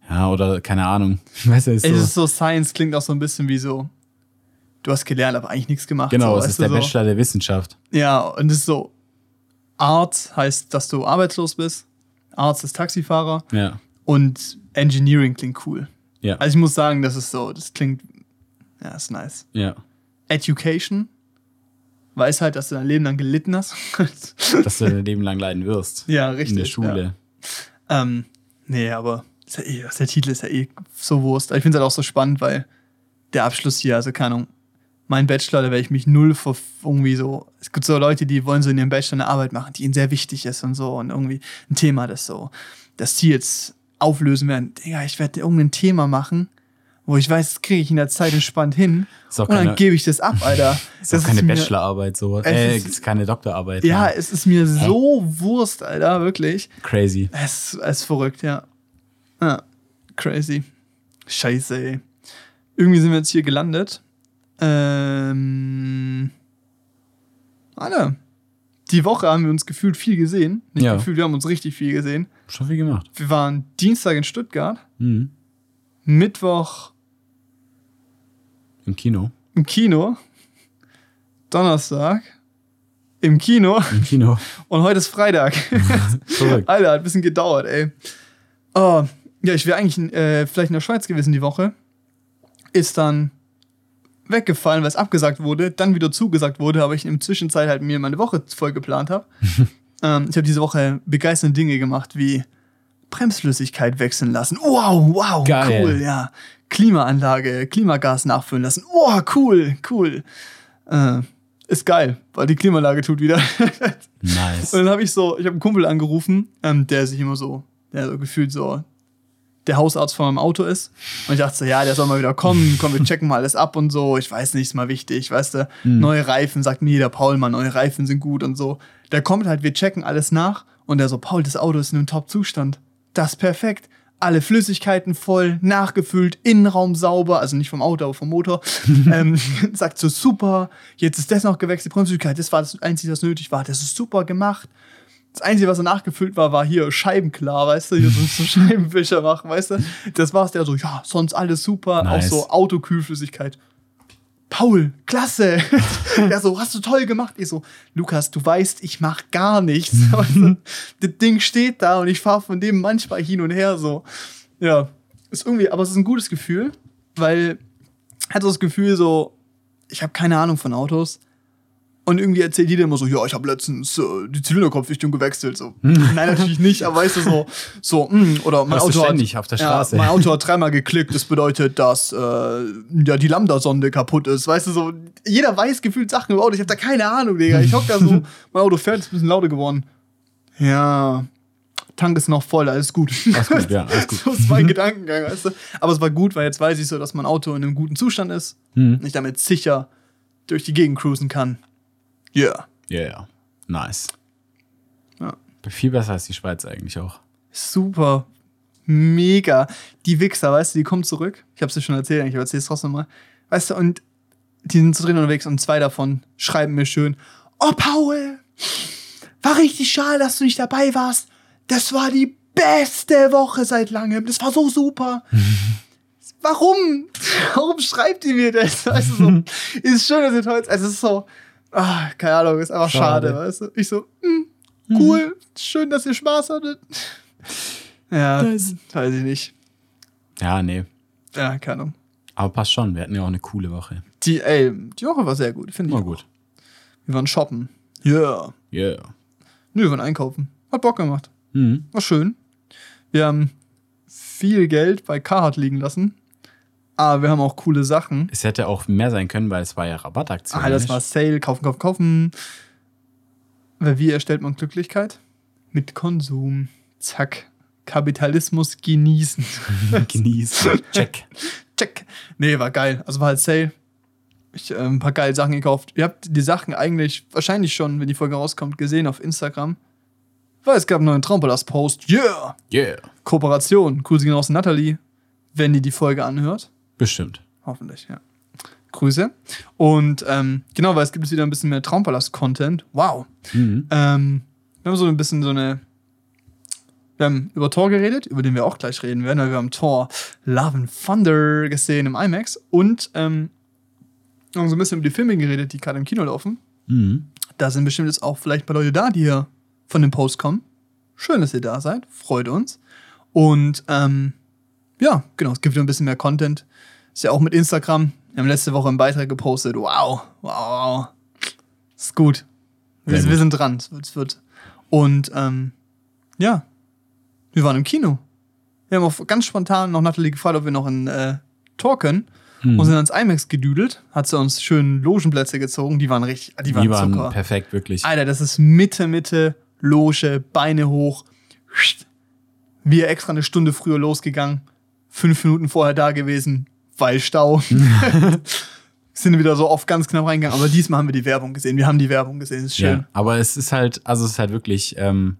Ja, oder keine Ahnung. Weißt du, ist Ey, so, ist so Science klingt auch so ein bisschen wie so. Du hast gelernt, aber eigentlich nichts gemacht. genau, so, es ist der so. Bachelor der Wissenschaft. Ja, und es ist so. Arzt heißt, dass du arbeitslos bist. Arzt ist Taxifahrer. Ja. Und Engineering klingt cool. Ja. Also ich muss sagen, das ist so, das klingt. Ja, ist nice. ja. Education. Weiß halt, dass du dein Leben lang gelitten hast. Dass du dein Leben lang leiden wirst. ja, richtig. In der Schule. Ja. Ähm, nee, aber ja eh, der Titel ist ja eh so Wurst. Ich finde es halt auch so spannend, weil der Abschluss hier, also keine Ahnung, mein Bachelor, da werde ich mich null vor irgendwie so. Es gibt so Leute, die wollen so in ihrem Bachelor eine Arbeit machen, die ihnen sehr wichtig ist und so und irgendwie ein Thema, das so, dass die jetzt auflösen werden. Digga, ich werde irgendein Thema machen, wo ich weiß, das kriege ich in der Zeit entspannt hin Ist und dann keine- gebe ich das ab, Alter. Ist auch keine mir- Bachelorarbeit, so. Es Äh, ist- ist keine Doktorarbeit. Ja, Mann. es ist mir so Wurst, Alter, wirklich. Crazy. Es, es ist verrückt, ja. Ja, crazy. Scheiße, ey. Irgendwie sind wir jetzt hier gelandet. Ähm. Alter. Die Woche haben wir uns gefühlt viel gesehen. Nicht Ja. gefühlt, wir haben uns richtig viel gesehen. Schon viel gemacht. Wir waren Dienstag in Stuttgart, Mhm. Mittwoch Im Kino. im Kino, Donnerstag im Kino Im Kino. und heute ist Freitag. Alter, hat ein bisschen gedauert, ey. Oh, ja, ich wäre eigentlich äh, vielleicht in der Schweiz gewesen die Woche. Ist dann weggefallen, weil es abgesagt wurde, dann wieder zugesagt wurde, aber ich in der Zwischenzeit halt mir meine Woche voll geplant habe. ähm, ich habe diese Woche begeisternde Dinge gemacht, wie Bremsflüssigkeit wechseln lassen. Wow, wow, Geil. cool, ja. Klimaanlage, Klimagas nachfüllen lassen. Wow, cool, cool. Äh, ist geil, weil die Klimaanlage tut wieder. Nice. Und dann habe ich so, ich habe einen Kumpel angerufen, ähm, der sich immer so, der so gefühlt so der Hausarzt von meinem Auto ist. Und ich dachte so, ja, der soll mal wieder kommen, komm, wir checken mal alles ab und so. Ich weiß nicht, ist mal wichtig, weißt du. Neue Reifen, sagt mir jeder Paul mal, neue Reifen sind gut und so. Der kommt halt, wir checken alles nach und der so, Paul, das Auto ist in einem Top-Zustand. Das ist perfekt. Alle Flüssigkeiten voll, nachgefüllt, Innenraum sauber, also nicht vom Auto, aber vom Motor. ähm, sagt so, super, jetzt ist das noch gewechselt, Bremsflüssigkeit, das war das Einzige, was nötig war. Das ist super gemacht. Das Einzige, was er nachgefüllt war, war hier Scheibenklar, weißt du, hier so, so Scheibenwischer machen, weißt du. Das war's, der so, ja, sonst alles super, Nice. auch so Autokühlflüssigkeit. Paul, klasse. der so, hast du toll gemacht. Ich so, Lukas, du weißt, ich mach gar nichts. Das Ding steht da und ich fahre von dem manchmal hin und her so. Ja, ist irgendwie, aber es ist ein gutes Gefühl, weil hat so das Gefühl so, ich habe keine Ahnung von Autos. Und irgendwie erzählt jeder immer so, ja, ich habe letztens äh, die Zylinderkopfdichtung gewechselt. So. Nein, natürlich nicht, aber weißt du, so, so mh, oder mein Auto, hat, auf der Straße. Ja, mein Auto hat dreimal geklickt, das bedeutet, dass äh, ja, die Lambda-Sonde kaputt ist. Weißt du, so, jeder weiß gefühlt Sachen über Auto. Ich habe da keine Ahnung, Digga. Ich hock da so, mein Auto fährt, ist ein bisschen lauter geworden. Ja, Tank ist noch voll, alles gut. Alles gut, ja, alles gut. so ist mein Gedankengang, weißt du. Aber es war gut, weil jetzt weiß ich so, dass mein Auto in einem guten Zustand ist Mhm. und ich damit sicher durch die Gegend cruisen kann. Ja. Yeah. Ja, yeah. Nice. Ja. Viel besser als die Schweiz eigentlich auch. Super. Mega. Die Wichser, weißt du, die kommen zurück. Ich hab's dir schon erzählt, ich erzähl's trotzdem mal. Weißt du, und die sind so drin unterwegs und zwei davon schreiben mir schön: Oh, Paul, war richtig schade, dass du nicht dabei warst. Das war die beste Woche seit langem. Das war so super. Warum? Warum schreibt ihr mir das? Weißt du, so, ist schön, dass ihr toll Also, es ist so, ah, keine Ahnung, ist einfach schade, Schade. weißt du? Ich so, hm, cool, schön, dass ihr Spaß hattet. Ja, Das- weiß ich nicht. Ja, nee. Ja, keine Ahnung. Aber passt schon. Wir hatten ja auch eine coole Woche. Die, ey, die Woche war sehr gut, finde ich. War gut. Wir waren shoppen. Ja. Yeah. Nö, wir waren einkaufen. Hat Bock gemacht. Mhm. War schön. Wir haben viel Geld bei Carhartt liegen lassen. Aber wir haben auch coole Sachen. Es hätte auch mehr sein können, weil es war ja Rabattaktion. Ah, das war Sale, kaufen, kaufen, kaufen. Weil wie erstellt man Glücklichkeit? Mit Konsum. Zack. Kapitalismus genießen. Genießen. Check. Check. Nee, war geil. Also war halt Sale. Ich äh, ein paar geile Sachen gekauft. Ihr habt die Sachen eigentlich wahrscheinlich schon, wenn die Folge rauskommt, gesehen auf Instagram. Weil es gab einen neuen Traumpalast-Post. Yeah! Yeah. Kooperation. Grüße gehen aus Natalie, wenn die die Folge anhört. Bestimmt. Hoffentlich, ja. Grüße. Und ähm, genau, weil es gibt jetzt wieder ein bisschen mehr Traumpalast-Content. Wow. Mhm. Ähm, wir haben so ein bisschen so eine. Wir haben über Thor geredet, über den wir auch gleich reden werden, weil wir haben Thor Love and Thunder gesehen im IMAX und ähm, haben so ein bisschen über die Filme geredet, die gerade im Kino laufen. Mhm. Da sind bestimmt jetzt auch vielleicht ein paar Leute da, die hier von dem Post kommen. Schön, dass ihr da seid. Freut uns. Und ähm, ja, genau, es gibt wieder ein bisschen mehr Content. Ist ja auch mit Instagram. Wir haben letzte Woche einen Beitrag gepostet. Wow, wow, wow. Ist gut. Wir, wir sind dran. Es wird, es wird. Und ähm, ja, wir waren im Kino. Wir haben auch ganz spontan noch Natalie gefragt, ob wir noch in äh, Tor können. Mhm. Und sind ans IMAX gedüdelt. Hat sie uns schön Logenplätze gezogen. Die waren richtig, die waren, Die waren Zucker. perfekt, wirklich. Alter, das ist Mitte, Mitte, Loge, Beine hoch. Wir extra eine Stunde früher losgegangen, fünf Minuten vorher da gewesen, weil Stau. Sind wieder so oft ganz knapp reingegangen, aber diesmal haben wir die Werbung gesehen. Wir haben die Werbung gesehen, ist schön. Ja, aber es ist halt, also es ist halt wirklich, ähm,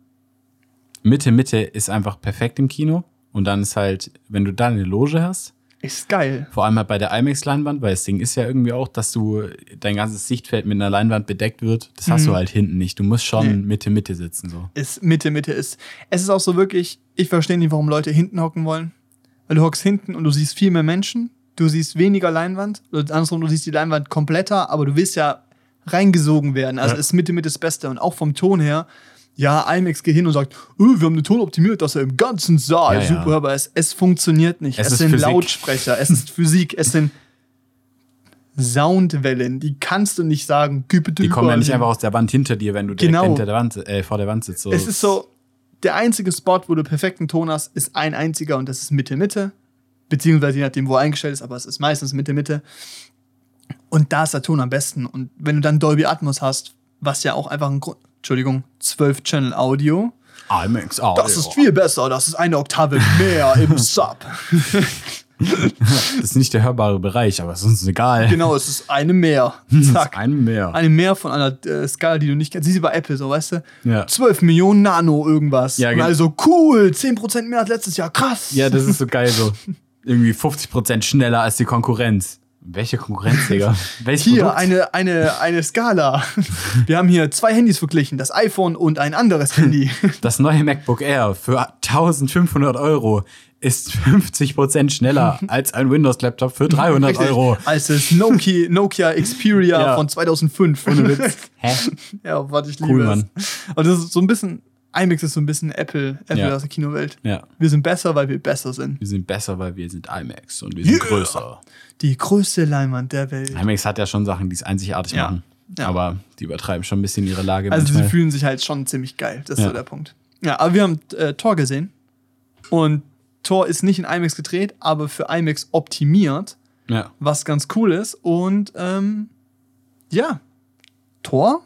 Mitte, Mitte ist einfach perfekt im Kino. Und dann ist halt, wenn du da eine Loge hast, Ist geil. vor allem halt bei der IMAX-Leinwand, weil das Ding ist ja irgendwie auch, dass du dein ganzes Sichtfeld mit einer Leinwand bedeckt wird. Das hast Mhm. du halt hinten nicht. Du musst schon. Mitte, Mitte sitzen. So. Ist Mitte, Mitte ist. Es ist auch so wirklich, ich verstehe nicht, warum Leute hinten hocken wollen. Weil du hockst hinten und du siehst viel mehr Menschen, du siehst weniger Leinwand. Oder andersrum, du siehst die Leinwand kompletter, aber du willst ja reingesogen werden. Also Ja. ist Mitte, Mitte das Beste. Und auch vom Ton her, ja, IMAX geht hin und sagt, oh, wir haben den Ton optimiert, dass er im ganzen Saal Ja, ja. super, aber es, es funktioniert nicht. Es Es, sind Physik. Lautsprecher, es ist Physik, es sind Soundwellen, die kannst du nicht sagen, Die kommen ja nicht einfach aus der Wand hinter dir, wenn du direkt Genau. hinter der Wand, äh, vor der Wand sitzt. So. Es ist so, der einzige Spot, wo du perfekten Ton hast, ist ein einziger und das ist Mitte, Mitte. Beziehungsweise je nachdem, wo er eingestellt ist, aber es ist meistens Mitte, Mitte. Und da ist der Ton am besten. Und wenn du dann Dolby Atmos hast, was ja auch einfach ein Grund, Entschuldigung, 12 Channel Audio, IMAX Audio. das ist viel besser, das ist eine Oktave mehr im Sub. Das ist nicht der hörbare Bereich, aber es ist uns egal. Genau, es ist eine mehr. Zack. ein mehr. Eine mehr von einer äh, Skala, die du nicht kennst. Siehst du bei Apple so, weißt du? Ja. 12 Millionen Nano irgendwas. Ja, genau. also cool, 10% mehr als letztes Jahr, krass. Ja, das ist so geil so. Irgendwie 50% schneller als die Konkurrenz. Welche Konkurrenz, Digga? Welches Hier Produkt? eine, eine, eine Skala. Wir haben hier zwei Handys verglichen, das iPhone und ein anderes Handy. Das neue MacBook Air für 1500 Euro ist 50% schneller als ein Windows-Laptop für 300 Richtig. Euro. Als das Nokia, Nokia Xperia Ja. von 2005. Ohne Witz. Hä? ja, warte, ich liebe Cool, es. Mann. Und das ist so ein bisschen, IMAX ist so ein bisschen Apple, Apple Ja. aus der Kinowelt. Ja. Wir sind besser, weil wir besser sind. Wir sind besser, weil wir sind IMAX und wir sind Yeah. größer. Die größte Leinwand der Welt. IMAX hat ja schon Sachen, die es einzigartig Ja. machen. Ja. Aber die übertreiben schon ein bisschen ihre Lage Also sie manchmal. fühlen sich halt schon ziemlich geil. Das ist so der Punkt. Ja, aber wir haben äh, Tor gesehen. Und Tor ist nicht in IMAX gedreht, aber für IMAX optimiert, Ja. was ganz cool ist. Und ähm, ja, Tor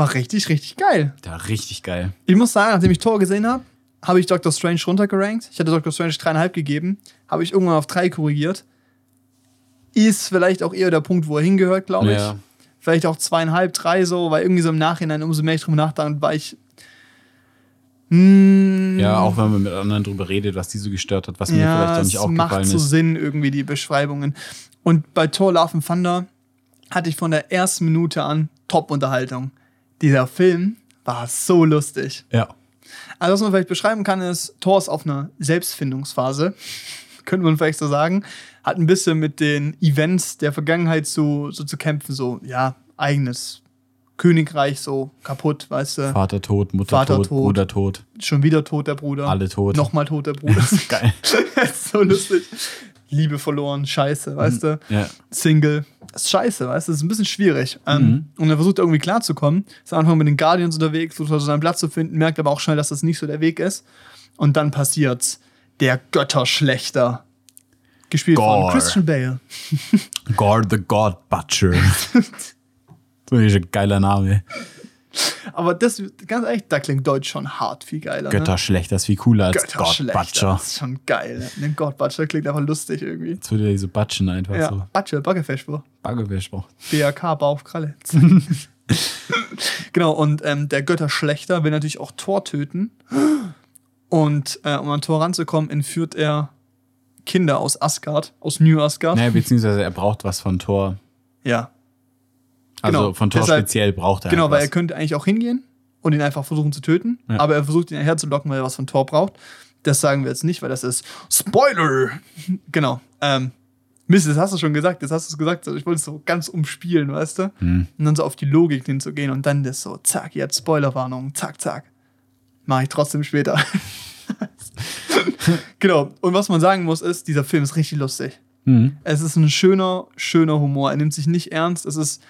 war richtig, richtig geil. Da richtig geil. Ich muss sagen, nachdem ich Tor gesehen habe, habe ich Doctor Strange runtergerankt. Ich hatte Doctor Strange dreieinhalb gegeben, habe ich irgendwann auf drei korrigiert. Ist vielleicht auch eher der Punkt, wo er hingehört, glaube ich. Ja. Vielleicht auch zweieinhalb, drei so, weil irgendwie so im Nachhinein, umso mehr ich drüber nachdachte, war ich. Mm, Ja, auch wenn man mit anderen drüber redet, was die so gestört hat, was mir vielleicht auch nicht es macht aufgefallen so ist. Sinn, irgendwie die Beschreibungen. Und bei Thor Love and Thunder hatte ich von der ersten Minute an Top-Unterhaltung. Dieser Film war so lustig. Ja. Also, was man vielleicht beschreiben kann, ist, Thor ist auf einer Selbstfindungsphase. Könnte man vielleicht so sagen. Hat ein bisschen mit den Events der Vergangenheit so, so zu kämpfen. So, ja, eigenes Königreich so kaputt, weißt du. Vater tot, Mutter Vater tot, tot. Bruder tot, Schon wieder tot der Bruder. alle tot. Nochmal tot der Bruder. Geil. Das ist so lustig. Liebe verloren, scheiße, weißt du. Ja. Single. Das ist scheiße, weißt du, das ist ein bisschen schwierig. Ähm, Mhm. Und er versucht irgendwie klarzukommen. Ist am Anfang mit den Guardians unterwegs, versucht also seinen Platz zu finden, merkt aber auch schnell, dass das nicht so der Weg ist. Und dann passiert's. Der Götterschlechter. Gespielt Gore. von Christian Bale. Gore the God Butcher. so ist ein geiler Name. Aber das, ganz ehrlich, da klingt Deutsch schon hart viel geiler. Götter schlecht, das ist viel cooler als Ne? Butcher. Das ist schon geil. Ne? God Butcher klingt einfach lustig irgendwie. Jetzt würde er so batschen einfach Ja, so. Butcher, Baggerfeschwur. Baggewischbruch. BRK, Bauch, Kralle. genau, und ähm, der Götterschlechter will natürlich auch Thor töten. Und äh, um an Thor ranzukommen, entführt er Kinder aus Asgard, aus New Asgard. Naja, beziehungsweise er braucht was von Thor. Ja, Also Genau, von Thor deshalb- speziell braucht er genau, halt weil er könnte eigentlich auch hingehen und ihn einfach versuchen zu töten. Ja. Aber er versucht ihn herzulocken, weil er was von Thor braucht. Das sagen wir jetzt nicht, weil das ist Spoiler. genau. Ähm, Mist, das hast du schon gesagt. Das hast du es gesagt. Ich wollte es so ganz umspielen, weißt du? Hm. Und dann so auf die Logik hinzugehen und dann das so, zack, jetzt Spoilerwarnung, zack, zack. Mache ich trotzdem später. genau. Und was man sagen muss, ist, dieser Film ist richtig lustig. Mhm. Es ist ein schöner, schöner Humor. Er nimmt sich nicht ernst. Es ist,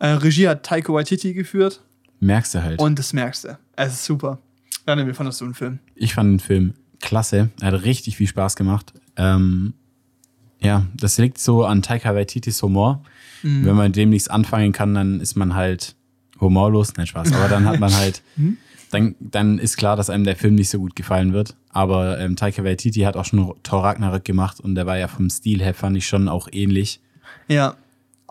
äh, Regie hat Taika Waititi geführt Merkst du halt. und das merkst du. Es ist super. Daniel, wie fandest du den Film? Ich fand den Film klasse. Er hat richtig viel Spaß gemacht. Ähm, ja, das liegt so an Taika Waititis Humor. Mhm. Wenn man dem nichts anfangen kann, dann ist man halt humorlos. Nein, Spaß. Aber dann hat man halt, Mhm. dann, dann ist klar, dass einem der Film nicht so gut gefallen wird. Aber ähm, Taika Waititi hat auch schon Thor Ragnarök gemacht und der war ja vom Stil her, fand ich schon auch ähnlich. Ja,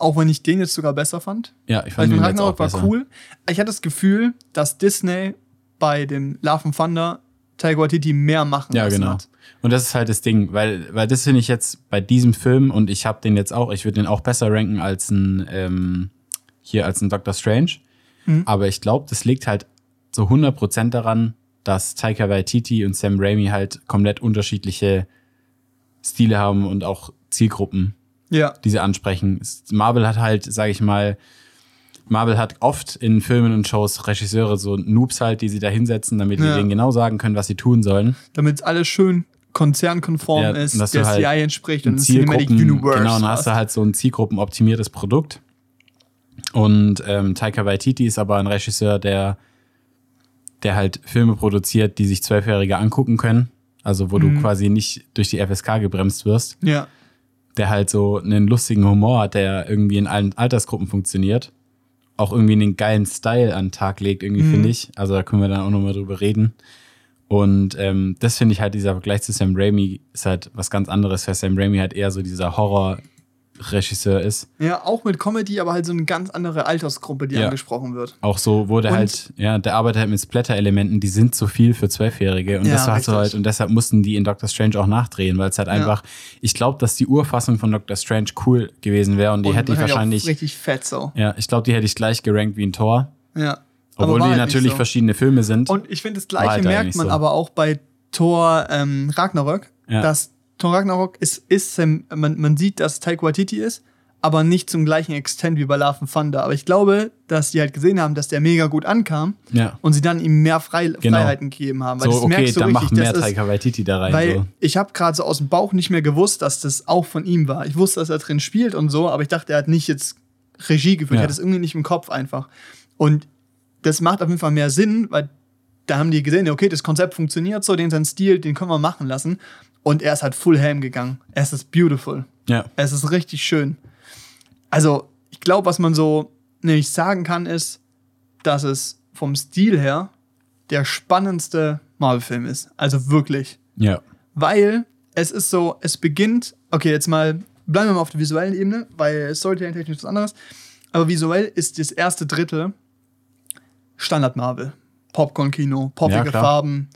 auch wenn ich den jetzt sogar besser fand. Ja, ich fand den Ragnarok war besser. cool. Ich hatte das Gefühl, dass Disney bei dem Love and Thunder Taika Waititi mehr machen Ja, genau. hat. Und das ist halt das Ding, weil, weil das finde ich jetzt bei diesem Film und ich habe den jetzt auch, ich würde den auch besser ranken als ein, ähm, hier als ein Doctor Strange. Mhm. Aber ich glaube, das liegt halt so 100% daran, dass Taika Waititi und Sam Raimi halt komplett unterschiedliche Stile haben und auch Zielgruppen, Ja, die sie ansprechen. Marvel hat halt, sage ich mal, Marvel hat oft in Filmen und Shows Regisseure so Noobs halt, die sie da hinsetzen, damit Ja. die denen genau sagen können, was sie tun sollen. damit alles schön konzernkonform Ja, ist, der halt CI entspricht und Cinematic Universe. genau, und dann hast du halt so ein zielgruppenoptimiertes Produkt. Und ähm, Taika Waititi ist aber ein Regisseur, der, der halt Filme produziert, die sich Zwölfjährige angucken können. Also wo Mhm. du quasi nicht durch die FSK gebremst wirst. Ja, Der halt so einen lustigen Humor hat, der irgendwie in allen Altersgruppen funktioniert. Auch irgendwie einen geilen Style an den Tag legt, irgendwie, Mhm. finde ich. Also da können wir dann auch nochmal drüber reden. Und ähm, das finde ich halt, dieser Vergleich zu Sam Raimi ist halt was ganz anderes, weil Sam Raimi halt eher so dieser Horror-Regisseur ist. ja, auch mit Comedy, aber halt so eine ganz andere Altersgruppe, die Ja. angesprochen wird. Auch so wurde Und- halt, ja, der arbeitet halt mit Splatter-Elementen, die sind zu viel für Zwölfjährige. Und Ja, das hast du richtig. halt, und deshalb mussten die in Doctor Strange auch nachdrehen, weil es halt einfach, ich glaube, dass die Urfassung von Doctor Strange cool gewesen wäre und die Und hätte ich halt wahrscheinlich, richtig fett so. ja, ich glaube, die hätte ich gleich gerankt wie ein Tor. Ja. Obwohl war die halt natürlich so. verschiedene Filme sind. Und ich finde, das War Gleiche halt merkt man so. aber auch bei Thor ähm, Ragnarök, Ja. dass Thor Ragnarok ist, ist Sam, man, man sieht, dass Taika Waititi ist, aber nicht zum gleichen Extent wie bei Love and Thunder. Aber ich glaube, dass die halt gesehen haben, dass der mega gut ankam ja. und sie dann ihm mehr Frei Genau. Freiheiten gegeben haben. Weil So, das okay, merkst du dann richtig, mach mehr Taika Waititi da rein. weil so. ich habe gerade so aus dem Bauch nicht mehr gewusst, dass das auch von ihm war. Ich wusste, dass er drin spielt und so, aber ich dachte, er hat nicht jetzt Regie geführt. Ja. Er hat es irgendwie nicht im Kopf einfach. Und das macht auf jeden Fall mehr Sinn, weil da haben die gesehen, okay, das Konzept funktioniert so, den sein Stil, den können wir machen lassen. Und er ist halt full ham gegangen. Es ist beautiful. Ja, Es ist richtig schön. Also, ich glaube, was man so nämlich sagen kann, ist, dass es vom Stil her der spannendste Marvel-Film ist. Also wirklich. ja. Weil es ist so, es beginnt, okay, jetzt mal, bleiben wir mal auf der visuellen Ebene, weil Storytelling technisch ist was anderes. Aber visuell ist das erste Drittel Standard Marvel. Popcorn-Kino, poppige Ja. Farben,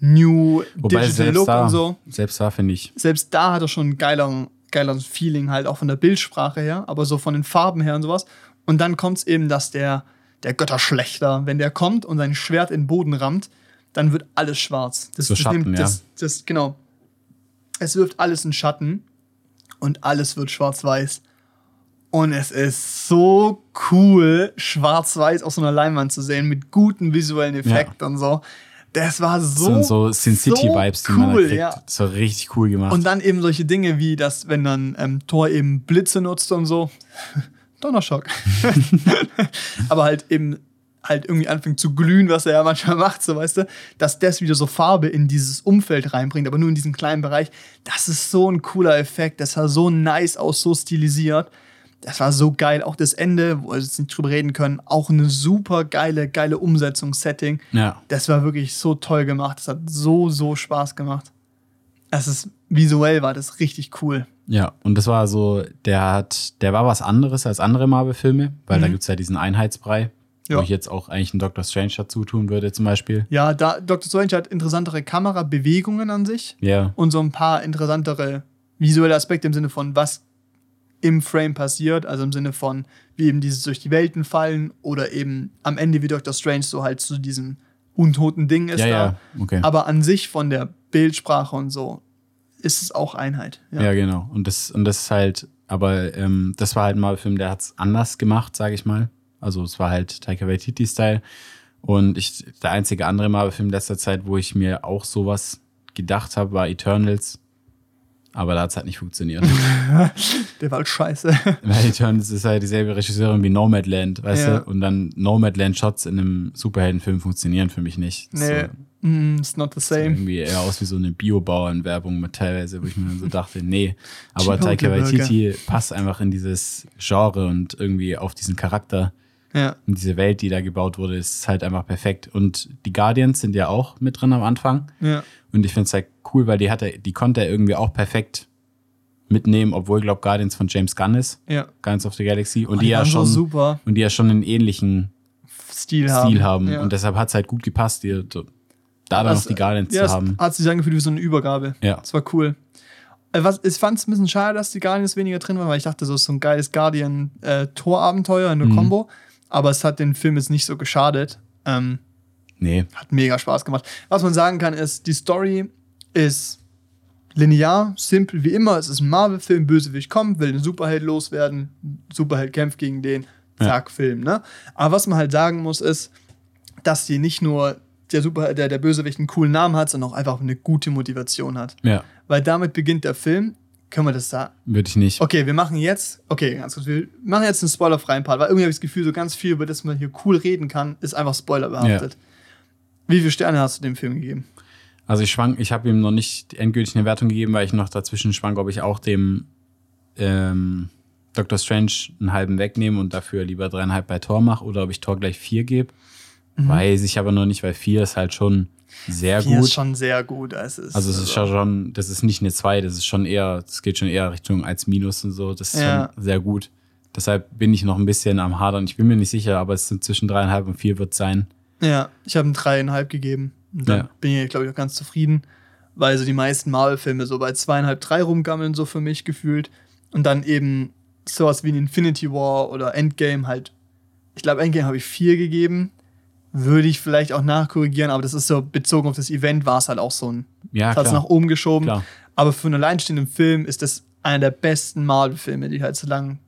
New Wobei Digital selbst Look da, und so. selbst da finde ich, Selbst da hat er schon ein geiler, geiler Feeling halt, auch von der Bildsprache her, aber so von den Farben her und sowas. Und dann kommt es eben, dass der, der Götterschlechter, wenn der kommt und sein Schwert in den Boden rammt, dann wird alles schwarz. Das, So das Schatten, nimmt, ja. das, das, genau. Es wirft alles in Schatten und alles wird schwarz-weiß. Und es ist so cool, schwarz-weiß auf so einer Leinwand zu sehen, mit guten visuellen Effekten und so. Das war so. so, so Sin City-Vibes, die man da cool, kriegt. ja. Das war richtig cool gemacht. Und dann eben solche Dinge wie, dass, wenn dann ähm, Thor eben Blitze nutzt und so. Donnerschock. Aber halt eben halt irgendwie anfängt zu glühen, was er ja manchmal macht, so weißt du, dass das wieder so Farbe in dieses Umfeld reinbringt, aber nur in diesen kleinen Bereich. Das ist so ein cooler Effekt, das sah so nice aus, so stilisiert. Das war so geil. Auch das Ende, wo wir jetzt nicht drüber reden können, auch eine super geile, geile Umsetzungssetting. Ja. Das war wirklich so toll gemacht. Das hat so, so Spaß gemacht. Das ist visuell war das richtig cool. Ja, und das war so, der hat, der war was anderes als andere Marvel-Filme, weil da Mhm. gibt's ja diesen Einheitsbrei, Ja. wo ich jetzt auch eigentlich einen Doctor Strange dazu tun würde, zum Beispiel. Ja, da Dr. Strange hat interessantere Kamerabewegungen an sich Ja. und so ein paar interessantere visuelle Aspekte im Sinne von, was im Frame passiert, also im Sinne von, wie eben dieses durch die Welten fallen oder eben am Ende wie Dr. Strange so halt zu diesem untoten Ding ist Ja, da. ja, okay. Aber an sich von der Bildsprache und so ist es auch Einheit. Ja, genau. Und das, und das ist halt, aber ähm, das war halt mal ein Film, der hat's anders gemacht, sage ich mal. Also es war halt Taika Waititi-Style. Und ich, der einzige andere Marvel-Film letzter Zeit, wo ich mir auch sowas gedacht habe, war Eternals. Aber da hat's halt nicht funktioniert. Der war halt scheiße. Weil Eternals ist halt dieselbe Regisseurin wie Nomadland, weißt Ja. du? Und dann Nomadland-Shots in einem Superheldenfilm funktionieren für mich nicht. Nee, So, mm, it's not the same. irgendwie eher aus wie so eine Biobauernwerbung mit teilweise, wo ich mir dann so dachte, nee. Aber Taika. Waititi passt einfach in dieses Genre und irgendwie auf diesen Charakter Ja, und diese Welt, die da gebaut wurde, ist halt einfach perfekt. Und die Guardians sind ja auch mit drin am Anfang. ja. Und ich finde es halt cool, weil die hatte, die konnte er irgendwie auch perfekt mitnehmen, obwohl, ich glaube, Guardians von James Gunn ist. Ja. Guardians of the Galaxy. Und Oh, die, ja waren so schon, super und die ja schon einen ähnlichen Stil haben. Stil haben. Ja. Und deshalb hat es halt gut gepasst, die, da dann Das- noch die Guardians ja, zu haben. Hat sich angefühlt wie so eine Übergabe. Ja. Das war cool. Äh, Was, ich fand es ein bisschen schade, dass die Guardians weniger drin waren, weil ich dachte, so ist so ein geiles Guardian-Tor-Abenteuer in der Mhm. Combo. Aber es hat den Film jetzt nicht so geschadet. Ähm, Nee, hat mega Spaß gemacht. Was man sagen kann, ist, die Story ist linear, simpel wie immer. Es ist ein Marvel-Film, Bösewicht kommt, will den Superheld loswerden, Superheld kämpft gegen den, zack, Film. Ne? Aber was man halt sagen muss, ist, dass die nicht nur der, Super, der, der Bösewicht einen coolen Namen hat, sondern auch einfach eine gute Motivation hat. ja, Weil damit beginnt der Film. Können wir das sagen? würde ich nicht. Okay, wir machen jetzt, okay, ganz kurz, wir machen jetzt einen spoilerfreien Part, weil irgendwie habe ich das Gefühl, so ganz viel, über das man hier cool reden kann, ist einfach spoilerbehaftet. Wie viele Sterne hast du dem Film gegeben? Also ich schwank, ich habe ihm noch nicht endgültig eine Wertung gegeben, weil ich noch dazwischen schwank, ob ich auch dem ähm, Doctor Strange einen halben wegnehme und dafür lieber dreieinhalb bei Tor mache oder ob ich Tor gleich vier gebe. Weiß ich aber noch nicht, weil vier ist halt schon sehr Vier gut. ist schon sehr gut. Es ist, also es ist schon, das ist nicht eine zwei, das ist schon eher, das geht schon eher Richtung als Minus und so. Das ist Ja. schon sehr gut. Deshalb bin ich noch ein bisschen am Hadern. Ich bin mir nicht sicher, aber es sind zwischen dreieinhalb und vier wird sein. Ja, ich habe ihm dreieinhalb gegeben. Und dann Ja. bin ich, glaube ich, auch ganz zufrieden, weil so die meisten Marvel-Filme so bei zweieinhalb, drei rumgammeln, so für mich gefühlt. Und dann eben sowas wie ein Infinity War oder Endgame halt. Ich glaube, Endgame habe ich vier gegeben. Würde ich vielleicht auch nachkorrigieren, aber das ist so bezogen auf das Event, war es halt auch so ein. Ja, das hat es nach oben geschoben. Klar. Aber für einen alleinstehenden Film ist das einer der besten Marvel-Filme, die ich halt so lange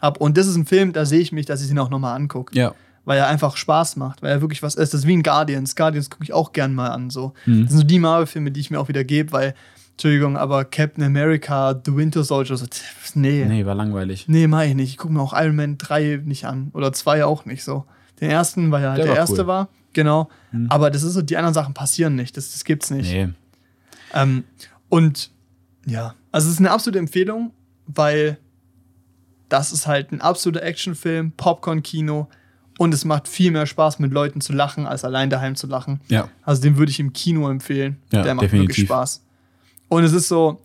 habe. Und das ist ein Film, da sehe ich mich, dass ich ihn auch nochmal angucke Ja. Weil er einfach Spaß macht, weil er wirklich was ist. Das ist wie ein Guardians. Guardians gucke ich auch gern mal an. So. Mhm. Das sind so die Marvel-Filme, die ich mir auch wieder gebe, weil, Entschuldigung, aber Captain America, The Winter Soldier, so, nee. Nee, Nee, war langweilig. mach ich nicht. Ich gucke mir auch Iron Man 3 nicht an. Oder 2 auch nicht so. Den ersten, weil er halt Der der, war erste cool. war. Genau. Mhm. Aber das ist so, die anderen Sachen passieren nicht. Das, das gibt's nicht. Nee. Ähm, und ja, also es ist eine absolute Empfehlung, weil das ist halt ein absoluter Actionfilm, Popcorn-Kino und es macht viel mehr Spaß, mit Leuten zu lachen, als allein daheim zu lachen. Ja. Also den würde ich im Kino empfehlen. Ja, Der macht definitiv. wirklich Spaß. Und es ist so,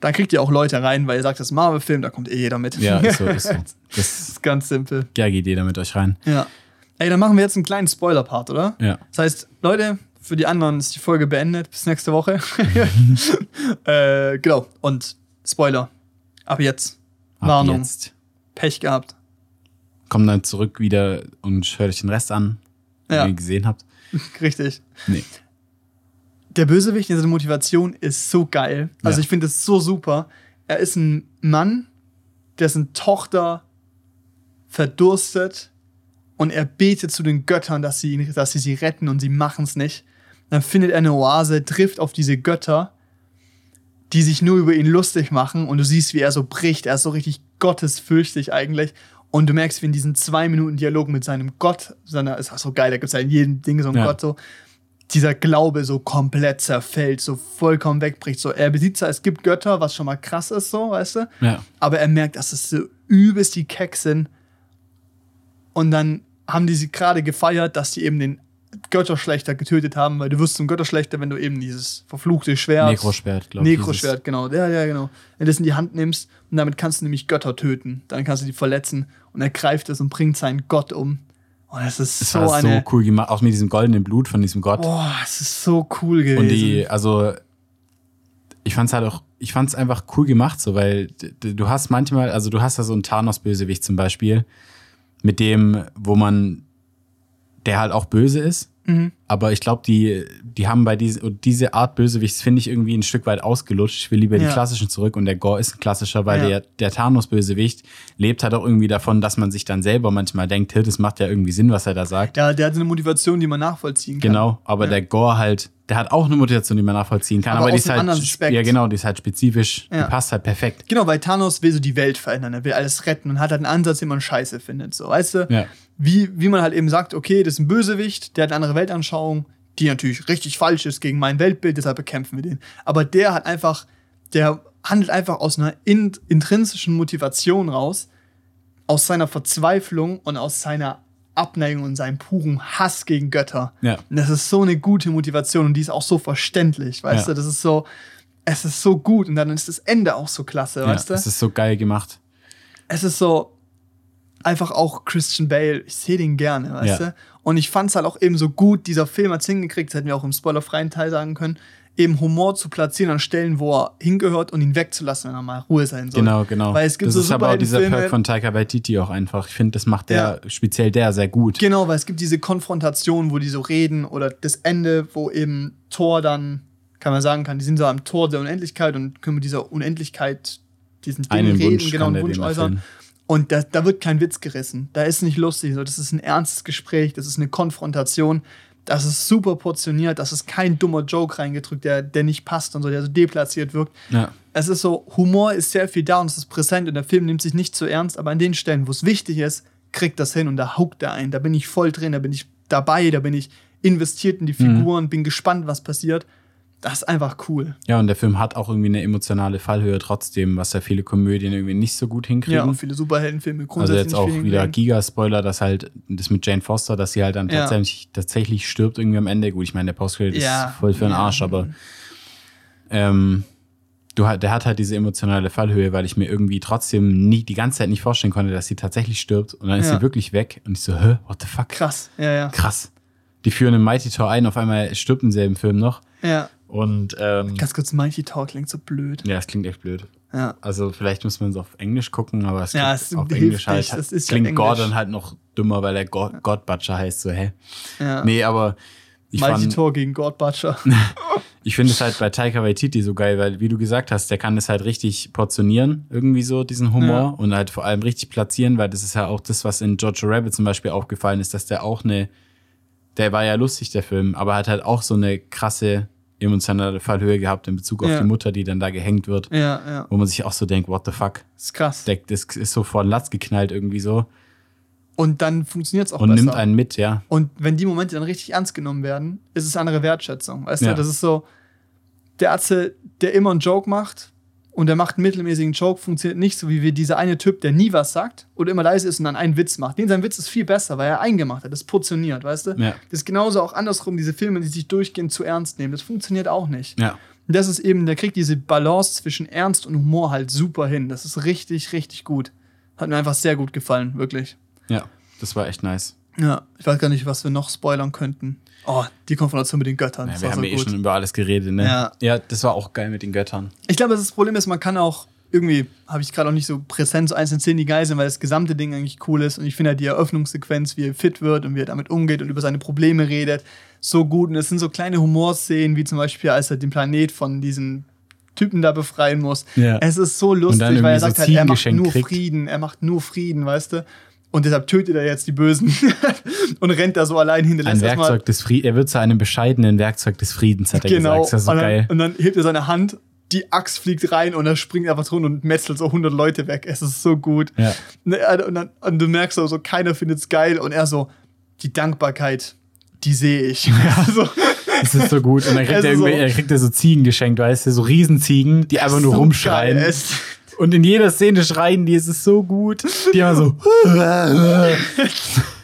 da kriegt ihr auch Leute rein, weil ihr sagt, das ist Marvel-Film, da kommt eh jeder mit. Ja, ist so, ist so. das Das ist ganz simpel. ja, geht jeder mit euch rein. Ja. Ey, dann machen wir jetzt einen kleinen Spoiler-Part, oder? Ja. Das heißt, Leute, für die anderen ist die Folge beendet. Bis nächste Woche. äh, genau. Und Spoiler. Ab jetzt. Ab Warnung. jetzt. Pech gehabt. Komm dann zurück wieder und hört euch den Rest an, Ja. wenn ihr gesehen habt. Richtig. Nee. Der Bösewicht in seiner Motivation ist so geil. Also Ja. ich finde es so super. Er ist ein Mann, dessen Tochter verdurstet und er betet zu den Göttern, dass sie, ihn- dass sie sie retten und sie machen es nicht. Dann findet er eine Oase, trifft auf diese Götter, die sich nur über ihn lustig machen und du siehst, wie er so bricht. Er ist so richtig gottesfürchtig eigentlich Und du merkst, wie in diesen zwei Minuten Dialog mit seinem Gott, seiner, ist auch so geil, da gibt es ja in jedem Ding so einen Ja. Gott so, dieser Glaube so komplett zerfällt, so vollkommen wegbricht. So, er besieht zwar, es gibt Götter, was schon mal krass ist, so, weißt du? Ja. Aber er merkt, dass es so übelst die Keck sind. Und dann haben die sie gerade gefeiert, dass die eben den Götterschlechter getötet haben, weil du wirst zum Götterschlechter, wenn du eben dieses verfluchte Schwert. Nekroschwert, glaube ich. Nekroschwert, genau. Ja, ja, genau. Wenn du das in die Hand nimmst und damit kannst du nämlich Götter töten. Dann kannst du die verletzen und er greift es und bringt seinen Gott um. Und das ist Das so war eine. so cool gemacht, auch mit diesem goldenen Blut von diesem Gott. Boah, es ist so cool gewesen. Und die, also, ich fand's halt auch, ich fand's einfach cool gemacht, so, weil du hast manchmal, also du hast da so einen Thanos-Bösewicht zum Beispiel, mit dem, wo man, der halt auch böse ist. Mhm. Aber ich glaube, die, die haben bei diese, diese Art Bösewichts, finde ich, irgendwie ein Stück weit ausgelutscht. Ich will lieber die Ja. klassischen zurück und der Gore ist ein klassischer, weil Ja. der, der Thanos-Bösewicht lebt halt auch irgendwie davon, dass man sich dann selber manchmal denkt, "Hä, das macht ja irgendwie Sinn, was er da sagt. ja, der hat eine Motivation, die man nachvollziehen kann. Genau, aber Ja. der Gore halt, der hat auch eine Motivation, die man nachvollziehen kann, Aber aber, die ist halt, ja genau, die ist halt spezifisch, Ja. die passt halt perfekt. Genau, weil Thanos will so die Welt verändern, er will alles retten und hat halt einen Ansatz, den man scheiße findet. So, weißt du? Ja. Wie, wie man halt eben sagt, okay, das ist ein Bösewicht, der hat eine andere Weltanschauung, die natürlich richtig falsch ist gegen mein Weltbild, deshalb bekämpfen wir den. Aber der hat einfach, der handelt einfach aus einer in, intrinsischen Motivation raus, aus seiner Verzweiflung und aus seiner Abneigung und seinem puren Hass gegen Götter. Ja. Und das ist so eine gute Motivation und die ist auch so verständlich, weißt Ja. du? Das ist so, es ist so gut und dann ist das Ende auch so klasse, Ja, weißt du? das ist so geil gemacht. es ist so einfach auch Christian Bale, ich sehe den gerne, weißt Ja. du? Und ich fand es halt auch eben so gut, dieser Film hat es hingekriegt, das hätten wir auch im spoilerfreien Teil sagen können, eben Humor zu platzieren an Stellen, wo er hingehört und ihn wegzulassen, wenn er mal Ruhe sein soll. Genau, genau. Weil es gibt das so ist aber auch dieser Superheldenfilme- Perk von Taika Waititi auch einfach. Ich finde, das macht der, speziell der sehr gut. Genau, weil es gibt diese Konfrontation, wo die so reden oder das Ende, wo eben Thor dann, kann man sagen kann, die sind so am Tor der Unendlichkeit und können mit dieser Unendlichkeit diesen Ding Einen reden, Wunsch genau, einen Wunsch äußern. Und da, da wird kein Witz gerissen. Da ist nicht lustig. So, das ist ein ernstes Gespräch, das ist eine Konfrontation. Das ist super portioniert, das ist kein dummer Joke reingedrückt, der, der nicht passt und so, der so deplatziert wirkt. Ja. Es ist so, Humor ist sehr viel da und es ist präsent und der Film nimmt sich nicht zu ernst, aber an den Stellen, wo es wichtig ist, kriegt das hin und da huckt er ein. Da bin ich voll drin, da bin ich dabei, da bin ich investiert in die Mhm. Figuren, bin gespannt, was passiert. Das ist einfach cool. ja, und der Film hat auch irgendwie eine emotionale Fallhöhe trotzdem, was ja viele Komödien irgendwie nicht so gut hinkriegen. Ja, und viele Superheldenfilme Also grundsätzlich jetzt auch wieder. Giga-Spoiler, dass halt das mit Jane Foster, dass sie halt dann Ja. tatsächlich, tatsächlich stirbt irgendwie am Ende. Gut, ich meine, der Postcredit Ja. ist voll für den. Arsch, aber ähm, du, der hat halt diese emotionale Fallhöhe, weil ich mir irgendwie trotzdem nie, die ganze Zeit nicht vorstellen konnte, dass sie tatsächlich stirbt und dann ist Ja. sie wirklich weg und ich so, hä, what the fuck? Krass, ja, ja. Krass. Die führen im Mighty Tor ein, auf einmal stirbt im selben Film noch Ja. Und ähm, Ganz kurz, Mighty Talk klingt so blöd. ja, es klingt echt blöd. Ja. Also vielleicht muss man es auf Englisch gucken, aber es Ja, klingt es auf Englisch halt. das ist ja klingt Englisch. Gordon halt noch dümmer, weil er God, God Butcher heißt, so, hä? ja. Nee, aber ich, Mighty fand, Tor gegen God Butcher. ich finde es halt bei Taika Waititi so geil, weil, wie du gesagt hast, der kann das halt richtig portionieren, irgendwie so, diesen Humor Ja. und halt vor allem richtig platzieren, weil das ist ja auch das, was in Jojo Rabbit zum Beispiel aufgefallen ist, dass der auch eine, der war ja lustig, der Film, aber hat halt auch so eine krasse emotionale Fallhöhe gehabt in Bezug auf Ja. die Mutter, die dann da gehängt wird, ja, ja. wo man sich auch so denkt, what the fuck? Ist krass. Der, das ist so vor den Latz geknallt irgendwie so Und dann funktioniert es auch und besser. nimmt einen mit, ja. Und wenn die Momente dann richtig ernst genommen werden, ist es andere Wertschätzung. Weißt du, das ist so, der Atze, der immer einen Joke macht und der macht einen mittelmäßigen Joke, funktioniert nicht so wie wir dieser eine Typ, der nie was sagt oder immer leise ist und dann einen Witz macht. Den sein Witz ist viel besser, weil er eingemacht hat, das portioniert, weißt du? Ja. Das ist genauso auch andersrum, diese Filme, die sich durchgehend zu ernst nehmen. Das funktioniert auch nicht. Ja. Und das ist eben, der kriegt diese Balance zwischen Ernst und Humor halt super hin. Das ist richtig, richtig gut. Hat mir einfach sehr gut gefallen, wirklich. Ja, das war echt nice. Ja, ich weiß gar nicht, was wir noch spoilern könnten. Oh, die Konfrontation mit den Göttern. Ja, das wir war haben so ja eh gut. schon über alles geredet, ne? Ja. ja, das war auch geil mit den Göttern. Ich glaube, das Problem ist, man kann auch irgendwie, habe ich gerade auch nicht so präsent, so einzelne Szenen, die geil sind, weil das gesamte Ding eigentlich cool ist. Und ich finde halt die Eröffnungssequenz, wie er fit wird und wie er damit umgeht und über seine Probleme redet, so gut. Und es sind so kleine Humorszenen, wie zum Beispiel, als er den Planet von diesen Typen da befreien muss. Ja. Es ist so lustig, weil er sagt halt, er macht nur kriegt. Frieden, er macht nur Frieden, weißt du? Und deshalb tötet er jetzt die Bösen und rennt da so allein hin. Ein Werkzeug des Friedens. Er wird zu einem bescheidenen Werkzeug des Friedens, hat er genau. gesagt. Ja so und, dann, und dann hebt er seine Hand die Axt fliegt rein und er springt einfach drunter und metzelt so 100 Leute weg. Es ist so gut. Ja. Ne, äh, Und, dann, und du merkst so, so keiner findet es geil und er so, die Dankbarkeit, die sehe ich. so, Das ist so gut. Und dann kriegt Es er, so- er kriegt er so Ziegen geschenkt, weißt du, so Riesenziegen, die einfach nur so rumschreien. geil. Und in jeder Szene schreien die, es ist so gut. Die haben so.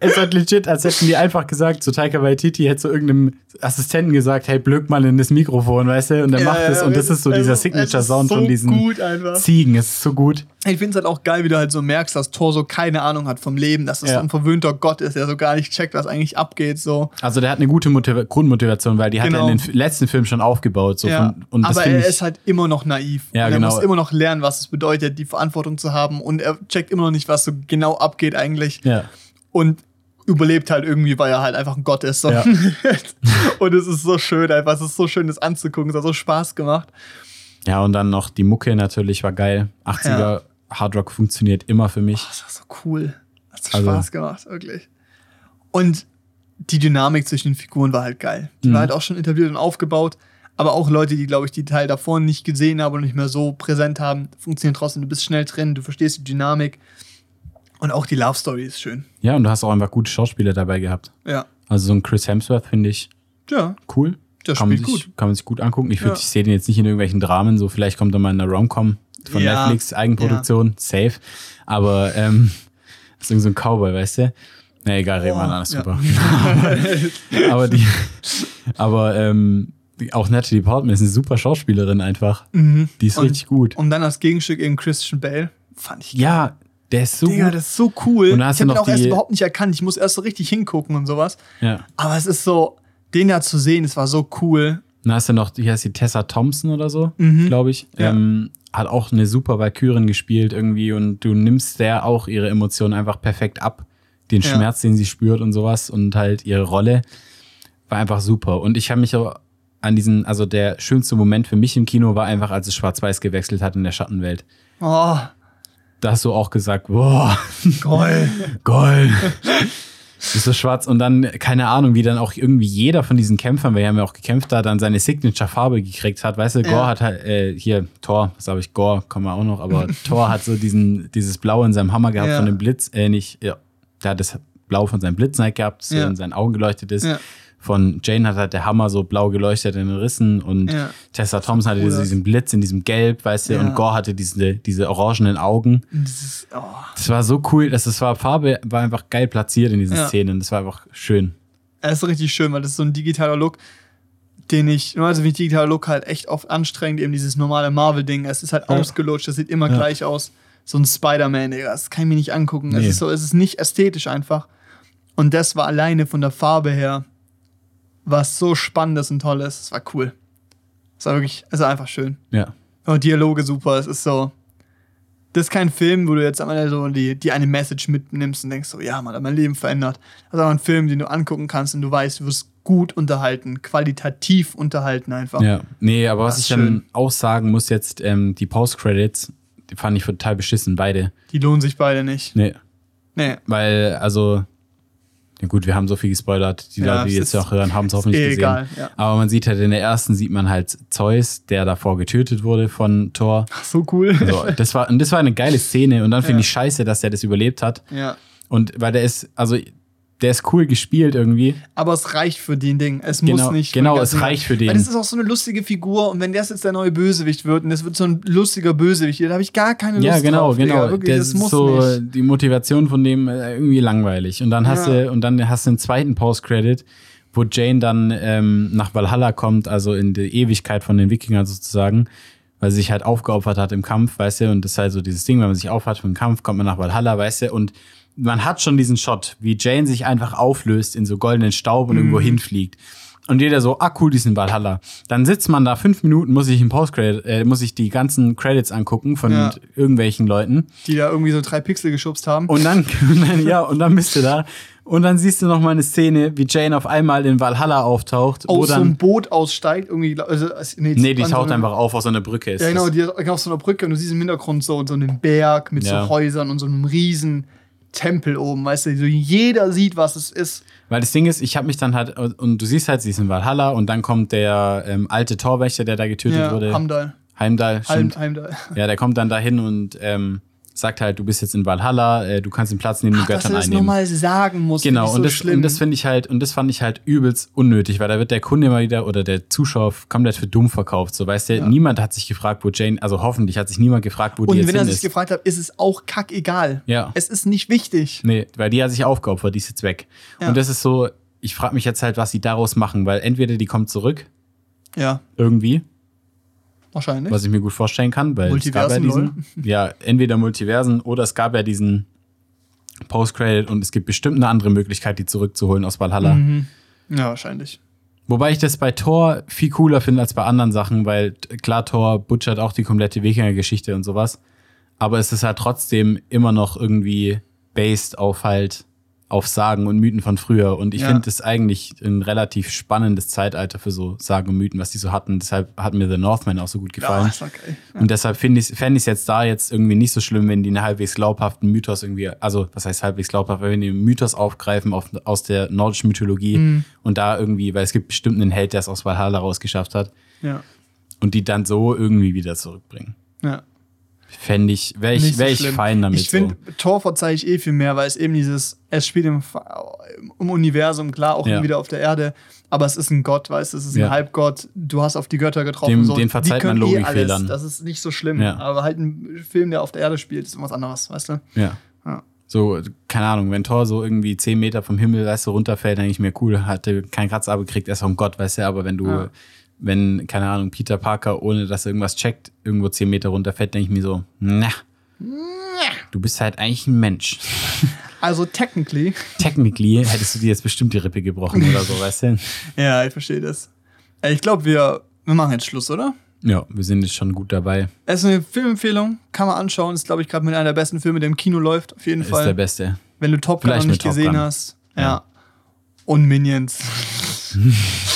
es hat legit, als hätten die einfach gesagt, so Taika Waititi hätte so irgendeinem Assistenten gesagt, hey, blöck mal in das Mikrofon, weißt du? Und er macht Ja, es. ja, Und das ist so es dieser Signature-Sound so von diesen. Ziegen. Es ist so gut. Ich finde es halt auch geil, wie du halt so merkst, dass Thor so keine Ahnung hat vom Leben, dass es Ja. so ein verwöhnter Gott ist, der so gar nicht checkt, was eigentlich abgeht. So. Also der hat eine gute Motiva Grundmotivation, weil die hat Genau. er in den f- letzten Film schon aufgebaut. So von, und das Aber er ist halt immer noch naiv. Ja, und er genau. muss immer noch lernen, was es bedeutet, die Verantwortung zu haben. Und er checkt immer noch nicht, was so genau abgeht eigentlich. ja. Und überlebt halt irgendwie, weil er halt einfach ein Gott ist. So. Ja. und es ist so schön einfach. Es ist so schön, das anzugucken. Es hat so Spaß gemacht. ja, und dann noch die Mucke natürlich war geil. 80er Hardrock funktioniert immer für mich. Das war so cool. Hat so Also- Spaß gemacht, wirklich. Und die Dynamik zwischen den Figuren war halt geil. Die Mhm. war halt auch schon etabliert und aufgebaut. Aber auch Leute, die, glaube ich, die Teil davor nicht gesehen haben und nicht mehr so präsent haben, funktionieren trotzdem. Du bist schnell drin, du verstehst die Dynamik. Und auch die Love Story ist schön. Ja, und du hast auch einfach gute Schauspieler dabei gehabt. Ja. Also so ein Chris Hemsworth finde ich Ja, cool. Der kann man spielt sich, gut. Kann man sich gut angucken. Ich, Ja. ich sehe den jetzt nicht in irgendwelchen Dramen, so vielleicht kommt er mal in einer Rom-Com von Ja. Netflix, Eigenproduktion, safe. Aber ähm, das ist irgend so ein Cowboy, weißt du? Na egal, reden wir Boah, an, alles ja. super. aber die, aber ähm, auch Natalie Portman ist eine super Schauspielerin einfach. Mhm. Die ist Und- richtig gut. Und dann als Gegenstück eben Christian Bale. Fand ich Ja, der ist so Digga, gut. das ist so cool. Und ich habe ihn auch erst die- überhaupt nicht erkannt. Ich muss erst so richtig hingucken und sowas. Ja. Aber es ist so, den da zu sehen, es war so cool. Dann hast du noch, wie heißt die, Tessa Thompson oder so, Mhm. glaube ich. Ja. Ähm, hat auch eine super Valkyrin gespielt irgendwie und du nimmst der auch ihre Emotionen einfach perfekt ab. Den Ja. Schmerz, den sie spürt und sowas und halt ihre Rolle war einfach super. Und ich habe mich auch an diesen, also der schönste Moment für mich im Kino war einfach, als es schwarz-weiß gewechselt hat in der Schattenwelt. Oh, Da hast du auch gesagt, boah, geil. geil. ist so schwarz und dann, keine Ahnung, wie dann auch irgendwie jeder von diesen Kämpfern, wir haben ja auch gekämpft, da dann seine Signature-Farbe gekriegt hat. Weißt du, Ja. Gore hat halt, äh, hier, Thor, was habe ich, Gore, kommen wir auch noch, aber Thor hat so diesen, dieses Blau in seinem Hammer gehabt Ja. von dem Blitz, äh, nicht, ja, der hat das Blau von seinem Blitz gehabt, das Ja. in seinen Augen geleuchtet ist. Ja. Von Jane hat halt der Hammer so blau geleuchtet in den Rissen und Ja. Tessa Thompson hatte Cool. diesen Blitz in diesem Gelb, weißt du, Ja. und Gore hatte diese, diese orangenen Augen. Und Dieses, oh. Das war so cool, dass das war Farbe war einfach geil platziert in diesen Ja. Szenen. Das war einfach schön. Es ist richtig schön, weil das ist so ein digitaler Look, den ich, finde ich digitaler Look halt echt oft anstrengend, eben dieses normale Marvel-Ding. Es ist halt ausgelutscht, das sieht immer gleich aus. So ein Spider-Man, Digga, das kann ich mir nicht angucken. Es Nee. ist so, es ist nicht ästhetisch einfach. Und das war alleine von der Farbe her was so Spannendes und Tolles. Es war cool. Es war wirklich, es war einfach schön. Ja. Und Dialoge super. Es ist so. Das ist kein Film, wo du jetzt am Ende so die, die eine Message mitnimmst und denkst so, ja, man hat mein Leben verändert. Das ist aber ein Film, den du angucken kannst und du weißt, du wirst gut unterhalten, qualitativ unterhalten einfach. Ja. Nee, aber was Das ich ist dann schön. auch sagen muss jetzt, ähm, die Post-Credits, die fand ich total beschissen, beide. Die lohnen sich beide nicht. Nee. Nee. Weil, also, ja gut, wir haben so viel gespoilert. Die Ja, Leute, die jetzt auch hören, haben es hoffentlich eh gesehen. egal, ja. Aber man sieht halt in der ersten, sieht man halt Zeus, der davor getötet wurde von Thor. Ach, so cool. Also, das war, und das war eine geile Szene. Und dann finde Ja. ich scheiße, dass der das überlebt hat. ja. Und weil der ist, also, der ist cool gespielt irgendwie. Aber es reicht für den Ding. Es Genau, muss nicht. genau, es reicht für den. Weil das ist auch so eine lustige Figur und wenn das jetzt der neue Bösewicht wird und das wird so ein lustiger Bösewicht, da habe ich gar keine Lust Ja, genau, drauf. genau. Wirklich, der das ist muss so nicht. die Motivation von dem äh, irgendwie langweilig. Und dann hast Ja. du und dann hast du einen zweiten Post-Credit, wo Jane dann ähm, nach Valhalla kommt, also in die Ewigkeit von den Wikingern sozusagen, weil sie sich halt aufgeopfert hat im Kampf, weißt du, und das ist halt so dieses Ding, wenn man sich aufhat für den Kampf, kommt man nach Valhalla, weißt du, und man hat schon diesen Shot, wie Jane sich einfach auflöst in so goldenen Staub und Mhm. irgendwo hinfliegt. Und jeder so, ah cool, die sind in Valhalla. Dann sitzt man da fünf Minuten, muss ich im Post-Credit, äh, muss ich die ganzen Credits angucken von Ja. irgendwelchen Leuten. Die da irgendwie so drei Pixel geschubst haben. Und dann, und dann ja, und dann bist du da. Und dann siehst du noch mal eine Szene, wie Jane auf einmal in Valhalla auftaucht. aus so dann, einem Boot aussteigt. Irgendwie, also, nee, nee, die so taucht einem- einfach auf aus so einer Brücke. Ist Ja, genau, die auf so einer Brücke und du siehst im Hintergrund so, so einen Berg mit Ja. so Häusern und so einem riesen Tempel oben, weißt du, so jeder sieht, was es ist. Weil das Ding ist, ich habe mich dann halt, und du siehst halt, sie ist in Valhalla und dann kommt der ähm, alte Torwächter, der da getötet Ja, wurde. Hamdall. Heimdall, Heim. Heimdall. Ja, der kommt dann dahin und ähm, sagt halt, du bist jetzt in Valhalla, äh, du kannst den Platz neben den Ach, dass Göttern er das einnehmen. nochmal sagen muss. Genau, ich und, so das, und das finde ich halt, und das fand ich halt übelst unnötig, weil da wird der Kunde immer wieder oder der Zuschauer komplett für dumm verkauft. So weißt du, niemand hat sich gefragt, wo Jane, also hoffentlich hat sich niemand gefragt, wo die Und jetzt wenn er sich ist. gefragt hat, ist es auch kackegal. Ja. Es ist nicht wichtig. Nee, weil die hat sich aufgeopfert, die ist jetzt weg. Ja. Und das ist so, ich frage mich jetzt halt, was sie daraus machen, weil entweder die kommt zurück, Ja, irgendwie, wahrscheinlich. was ich mir gut vorstellen kann, weil es gab ja diesen, ja, entweder Multiversen oder es gab ja diesen Post-Credit und es gibt bestimmt eine andere Möglichkeit, die zurückzuholen aus Valhalla. Mhm. Ja, wahrscheinlich. Wobei ich das bei Thor viel cooler finde als bei anderen Sachen, weil klar, Thor butchert auch die komplette Wikinger-Geschichte und sowas. Aber es ist halt trotzdem immer noch irgendwie based auf halt auf Sagen und Mythen von früher. Und ich Ja. finde das eigentlich ein relativ spannendes Zeitalter für so Sagen und Mythen, was die so hatten. Deshalb hat mir The Northman auch so gut gefallen. Ja, okay. Und deshalb finde ich fände ich es jetzt da jetzt irgendwie nicht so schlimm, wenn die einen halbwegs glaubhaften Mythos irgendwie, also was heißt halbwegs glaubhaft, wenn die einen Mythos aufgreifen auf, aus der nordischen Mythologie Mhm. und da irgendwie, weil es gibt bestimmt einen Held, der es aus Valhalla rausgeschafft hat Ja. und die dann so irgendwie wieder zurückbringen. ja. Fände ich, wäre ich, so wär ich fein damit. Ich finde, Tor verzeihe ich eh viel mehr, weil es eben dieses, es spielt im, im Universum, klar, auch Ja. wieder auf der Erde, aber es ist ein Gott, weißt du, es ist ein Ja. Halbgott, du hast auf die Götter getroffen. Dem- so. den verzeiht man eh Logikfehlern. alles, Das ist nicht so schlimm, Ja. aber halt ein Film, der auf der Erde spielt, ist was anderes, weißt du? so. Ja. Ja. So, keine Ahnung, wenn Thor so irgendwie 10 Meter vom Himmel, weißt du, runterfällt, denke ich mir, cool, hatte keinen Kratzer abgekriegt, er ist vom Gott, weißt du, aber wenn du. Wenn, keine Ahnung, Peter Parker, ohne dass er irgendwas checkt, irgendwo 10 Meter runterfällt, denke ich mir so, na, du bist halt eigentlich ein Mensch. Also technically, Technically hättest du dir jetzt bestimmt die Rippe gebrochen oder so, weißt du? ja, ich verstehe das. Ich glaube, wir, wir machen jetzt Schluss, oder? Ja, wir sind jetzt schon gut dabei. Es ist eine Filmempfehlung, kann man anschauen. Ist, glaube ich, gerade mit einer der besten Filme, der im Kino läuft, auf jeden Ist Fall. der Beste. Wenn du Top Gun noch nicht Top gesehen Gun. hast. Ja. Ja. Und Minions.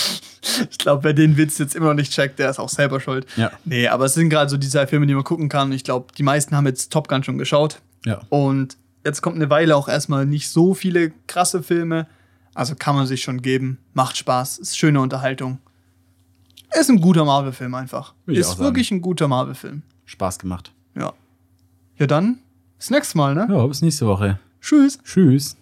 ich glaube, wer den Witz jetzt immer noch nicht checkt, der ist auch selber schuld. Ja. Nee, aber es sind gerade so die zwei Filme, die man gucken kann. Ich glaube, die meisten haben jetzt Top Gun schon geschaut. Ja. Und jetzt kommt eine Weile auch erstmal nicht so viele krasse Filme. Also kann man sich schon geben. Macht Spaß. Ist schöne Unterhaltung. Ist ein guter Marvel-Film einfach. Auch Ist sagen. wirklich ein guter Marvel-Film. Spaß gemacht. Ja. Ja, dann bis nächstes Mal, ne? Ja, bis nächste Woche. Tschüss. Tschüss.